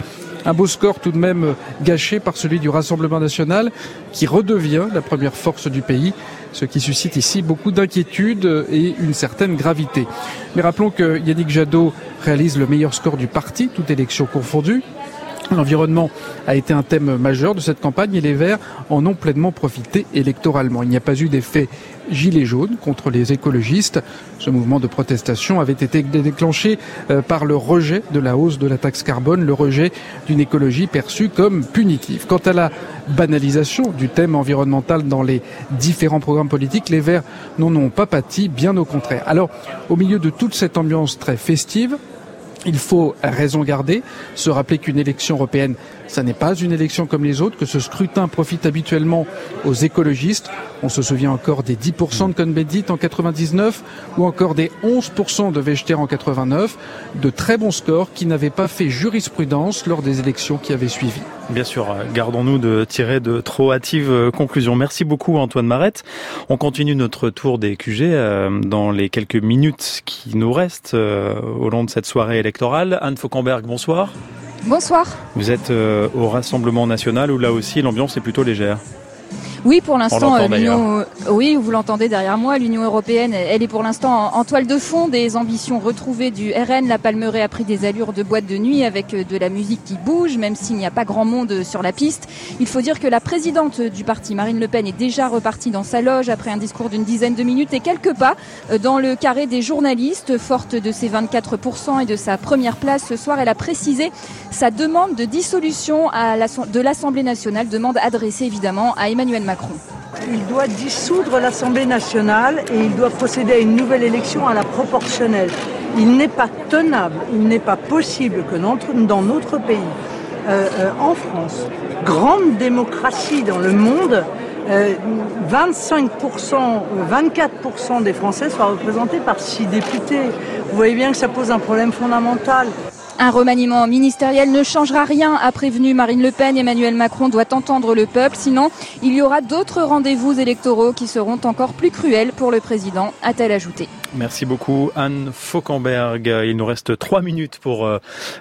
Un beau score tout de même gâché par celui du Rassemblement national qui redevient la première force du pays, ce qui suscite ici beaucoup d'inquiétude et une certaine gravité. Mais rappelons que Yannick Jadot réalise le meilleur score du parti, toute élection confondue. L'environnement a été un thème majeur de cette campagne et les Verts en ont pleinement profité électoralement. Il n'y a pas eu d'effet gilet jaune contre les écologistes. Ce mouvement de protestation avait été déclenché euh, par le rejet de la hausse de la taxe carbone, le rejet d'une écologie perçue comme punitive. Quant à la banalisation du thème environnemental dans les différents programmes politiques, les Verts n'en ont pas pâti, bien au contraire. Alors, au milieu de toute cette ambiance très festive, il faut raison garder, se rappeler qu'une élection européenne, ça n'est pas une élection comme les autres, que ce scrutin profite habituellement aux écologistes. On se souvient encore des 10% de Cohn-Bendit en 99 ou encore des 11% de Vechter en 89, de très bons scores qui n'avaient pas fait jurisprudence lors des élections qui avaient suivi. Bien sûr, gardons-nous de tirer de trop hâtives conclusions. Merci beaucoup Antoine Marette. On continue notre tour des QG euh, dans les quelques minutes qui nous restent euh, au long de cette soirée électorale. Anne Fauquemberg, bonsoir. Bonsoir. Vous êtes euh, au Rassemblement national où là aussi l'ambiance est plutôt légère. Oui, pour l'instant, euh, l'Union, oui, vous l'entendez derrière moi, l'Union européenne, elle est pour l'instant en, toile de fond des ambitions retrouvées du RN. La Palmeraie a pris des allures de boîte de nuit avec euh, de la musique qui bouge, même s'il n'y a pas grand monde sur la piste. Il faut dire que la présidente du parti, Marine Le Pen, est déjà repartie dans sa loge après un discours d'une dizaine de minutes et quelques pas euh, dans le carré des journalistes, forte de ses 24% et de sa première place ce soir. Elle a précisé sa demande de dissolution à de l'Assemblée nationale, demande adressée évidemment à Emmanuel Macron. il doit dissoudre l'Assemblée nationale et il doit procéder à une nouvelle élection à la proportionnelle. Il n'est pas tenable, il n'est pas possible que dans notre pays, euh, euh, en France, grande démocratie dans le monde, 25%, euh, 24% des Français soient représentés par six députés. Vous voyez bien que ça pose un problème fondamental. Un remaniement ministériel ne changera rien, a prévenu Marine Le Pen. Emmanuel Macron doit entendre le peuple, sinon il y aura d'autres rendez-vous électoraux qui seront encore plus cruels pour le président, a-t-elle ajouté. Merci beaucoup Anne Fauquemberg. Il nous reste trois minutes pour euh,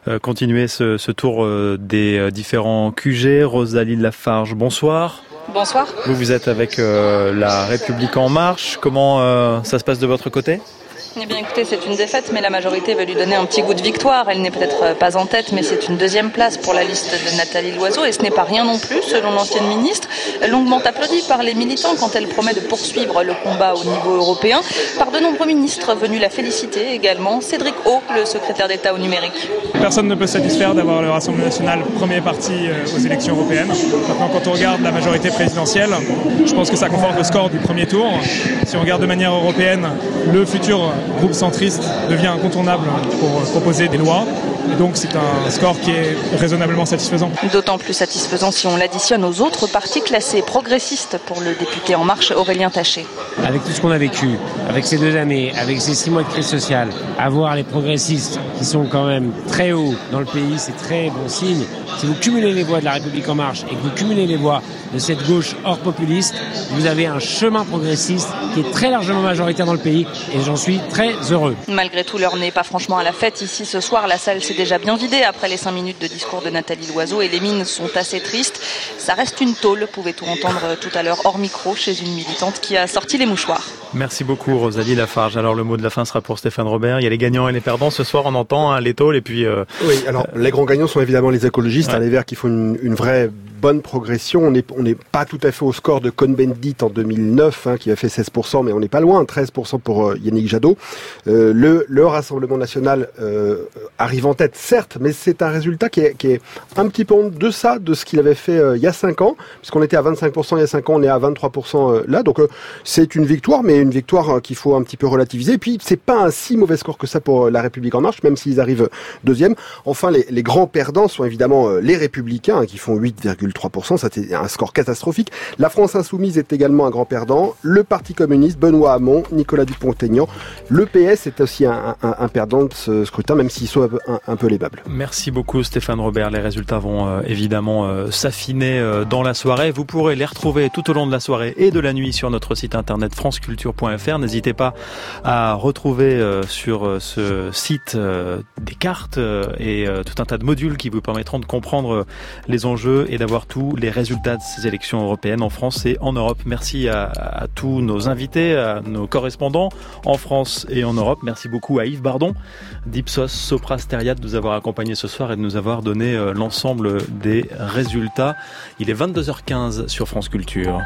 euh, continuer ce, ce tour euh, des différents QG. Rosalie Lafarge, bonsoir. Bonsoir. Vous, vous êtes avec la République en marche. Comment ça se passe de votre côté? Eh bien écoutez, c'est une défaite, mais la majorité va lui donner un petit goût de victoire. Elle n'est peut-être euh, pas en tête, mais c'est une deuxième place pour la liste de Nathalie Loiseau, et ce n'est pas rien non plus, selon l'ancienne ministre, longuement applaudie par les militants quand elle promet de poursuivre le combat au niveau européen, par de nombreux ministres venus la féliciter également, Cédric O, le secrétaire d'État au numérique. Personne ne peut satisfaire d'avoir le Rassemblement national premier parti euh, aux élections européennes. Maintenant, quand on regarde la majorité présidentielle, je pense que ça conforte le score du premier tour. Si on regarde de manière européenne, le futur groupe centriste devient incontournable pour proposer des lois. Et donc c'est un score qui est raisonnablement satisfaisant. D'autant plus satisfaisant si on l'additionne aux autres partis classés progressistes pour le député En Marche Aurélien Taché. Avec tout ce qu'on a vécu, avec ces deux années, avec ces six mois de crise sociale, avoir les progressistes qui sont quand même très hauts dans le pays, c'est très bon signe. Si vous cumulez les voix de la République En Marche et que vous cumulez les voix de cette gauche hors populiste, vous avez un chemin progressiste qui est très largement majoritaire dans le pays et j'en suis très heureux. Malgré tout, l'heure n'est pas franchement à la fête. Ici, ce soir, la salle s'est déjà bien vidée après les cinq minutes de discours de Nathalie Loiseau et les mines sont assez tristes. Ça reste une tôle, pouvait-on entendre tout à l'heure hors micro chez une militante qui a sorti les mouchoirs. Merci beaucoup Rosalie Lafarge. Alors le mot de la fin sera pour Stéphane Robert. Il y a les gagnants et les perdants. Ce soir, on entend hein, les tôles et puis... Euh, oui, alors les grands gagnants sont évidemment les écologistes, hein, les Verts qui font une, une vraie bonne progression. On n'est on pas tout à fait au score de Cohn-Bendit en 2009, hein, qui a fait 16%, mais on n'est pas loin, 13% pour euh, Yannick Jadot. Euh, le, le Rassemblement national euh, arrive en tête, certes, mais c'est un résultat qui est, qui est, un petit peu en deçà de ce qu'il avait fait il y a 5 ans, puisqu'on était à 25% il y a 5 ans, on est à 23% euh, là. Donc c'est une victoire, mais une victoire qu'il faut un petit peu relativiser. Et puis c'est pas un si mauvais score que ça pour la République en marche, même s'ils arrivent deuxième. Enfin, les, grands perdants sont évidemment les Républicains, hein, qui font 8,3 3%, c'était un score catastrophique. La France insoumise est également un grand perdant. Le Parti communiste, Benoît Hamon, Nicolas Dupont-Aignan. Le PS est aussi un, perdant de ce scrutin, même s'ils sont un, peu lébables. Merci beaucoup Stéphane Robert. Les résultats vont euh, évidemment euh, s'affiner euh, dans la soirée. Vous pourrez les retrouver tout au long de la soirée et de la nuit sur notre site internet franceculture.fr. N'hésitez pas à retrouver sur ce site des cartes et tout un tas de modules qui vous permettront de comprendre les enjeux et d'avoir tous les résultats de ces élections européennes en France et en Europe. Merci à, tous nos invités, à nos correspondants en France et en Europe. Merci beaucoup à Yves Bardon d'Ipsos Sopra Steria de nous avoir accompagnés ce soir et de nous avoir donné euh, l'ensemble des résultats. Il est 22h15 sur France Culture.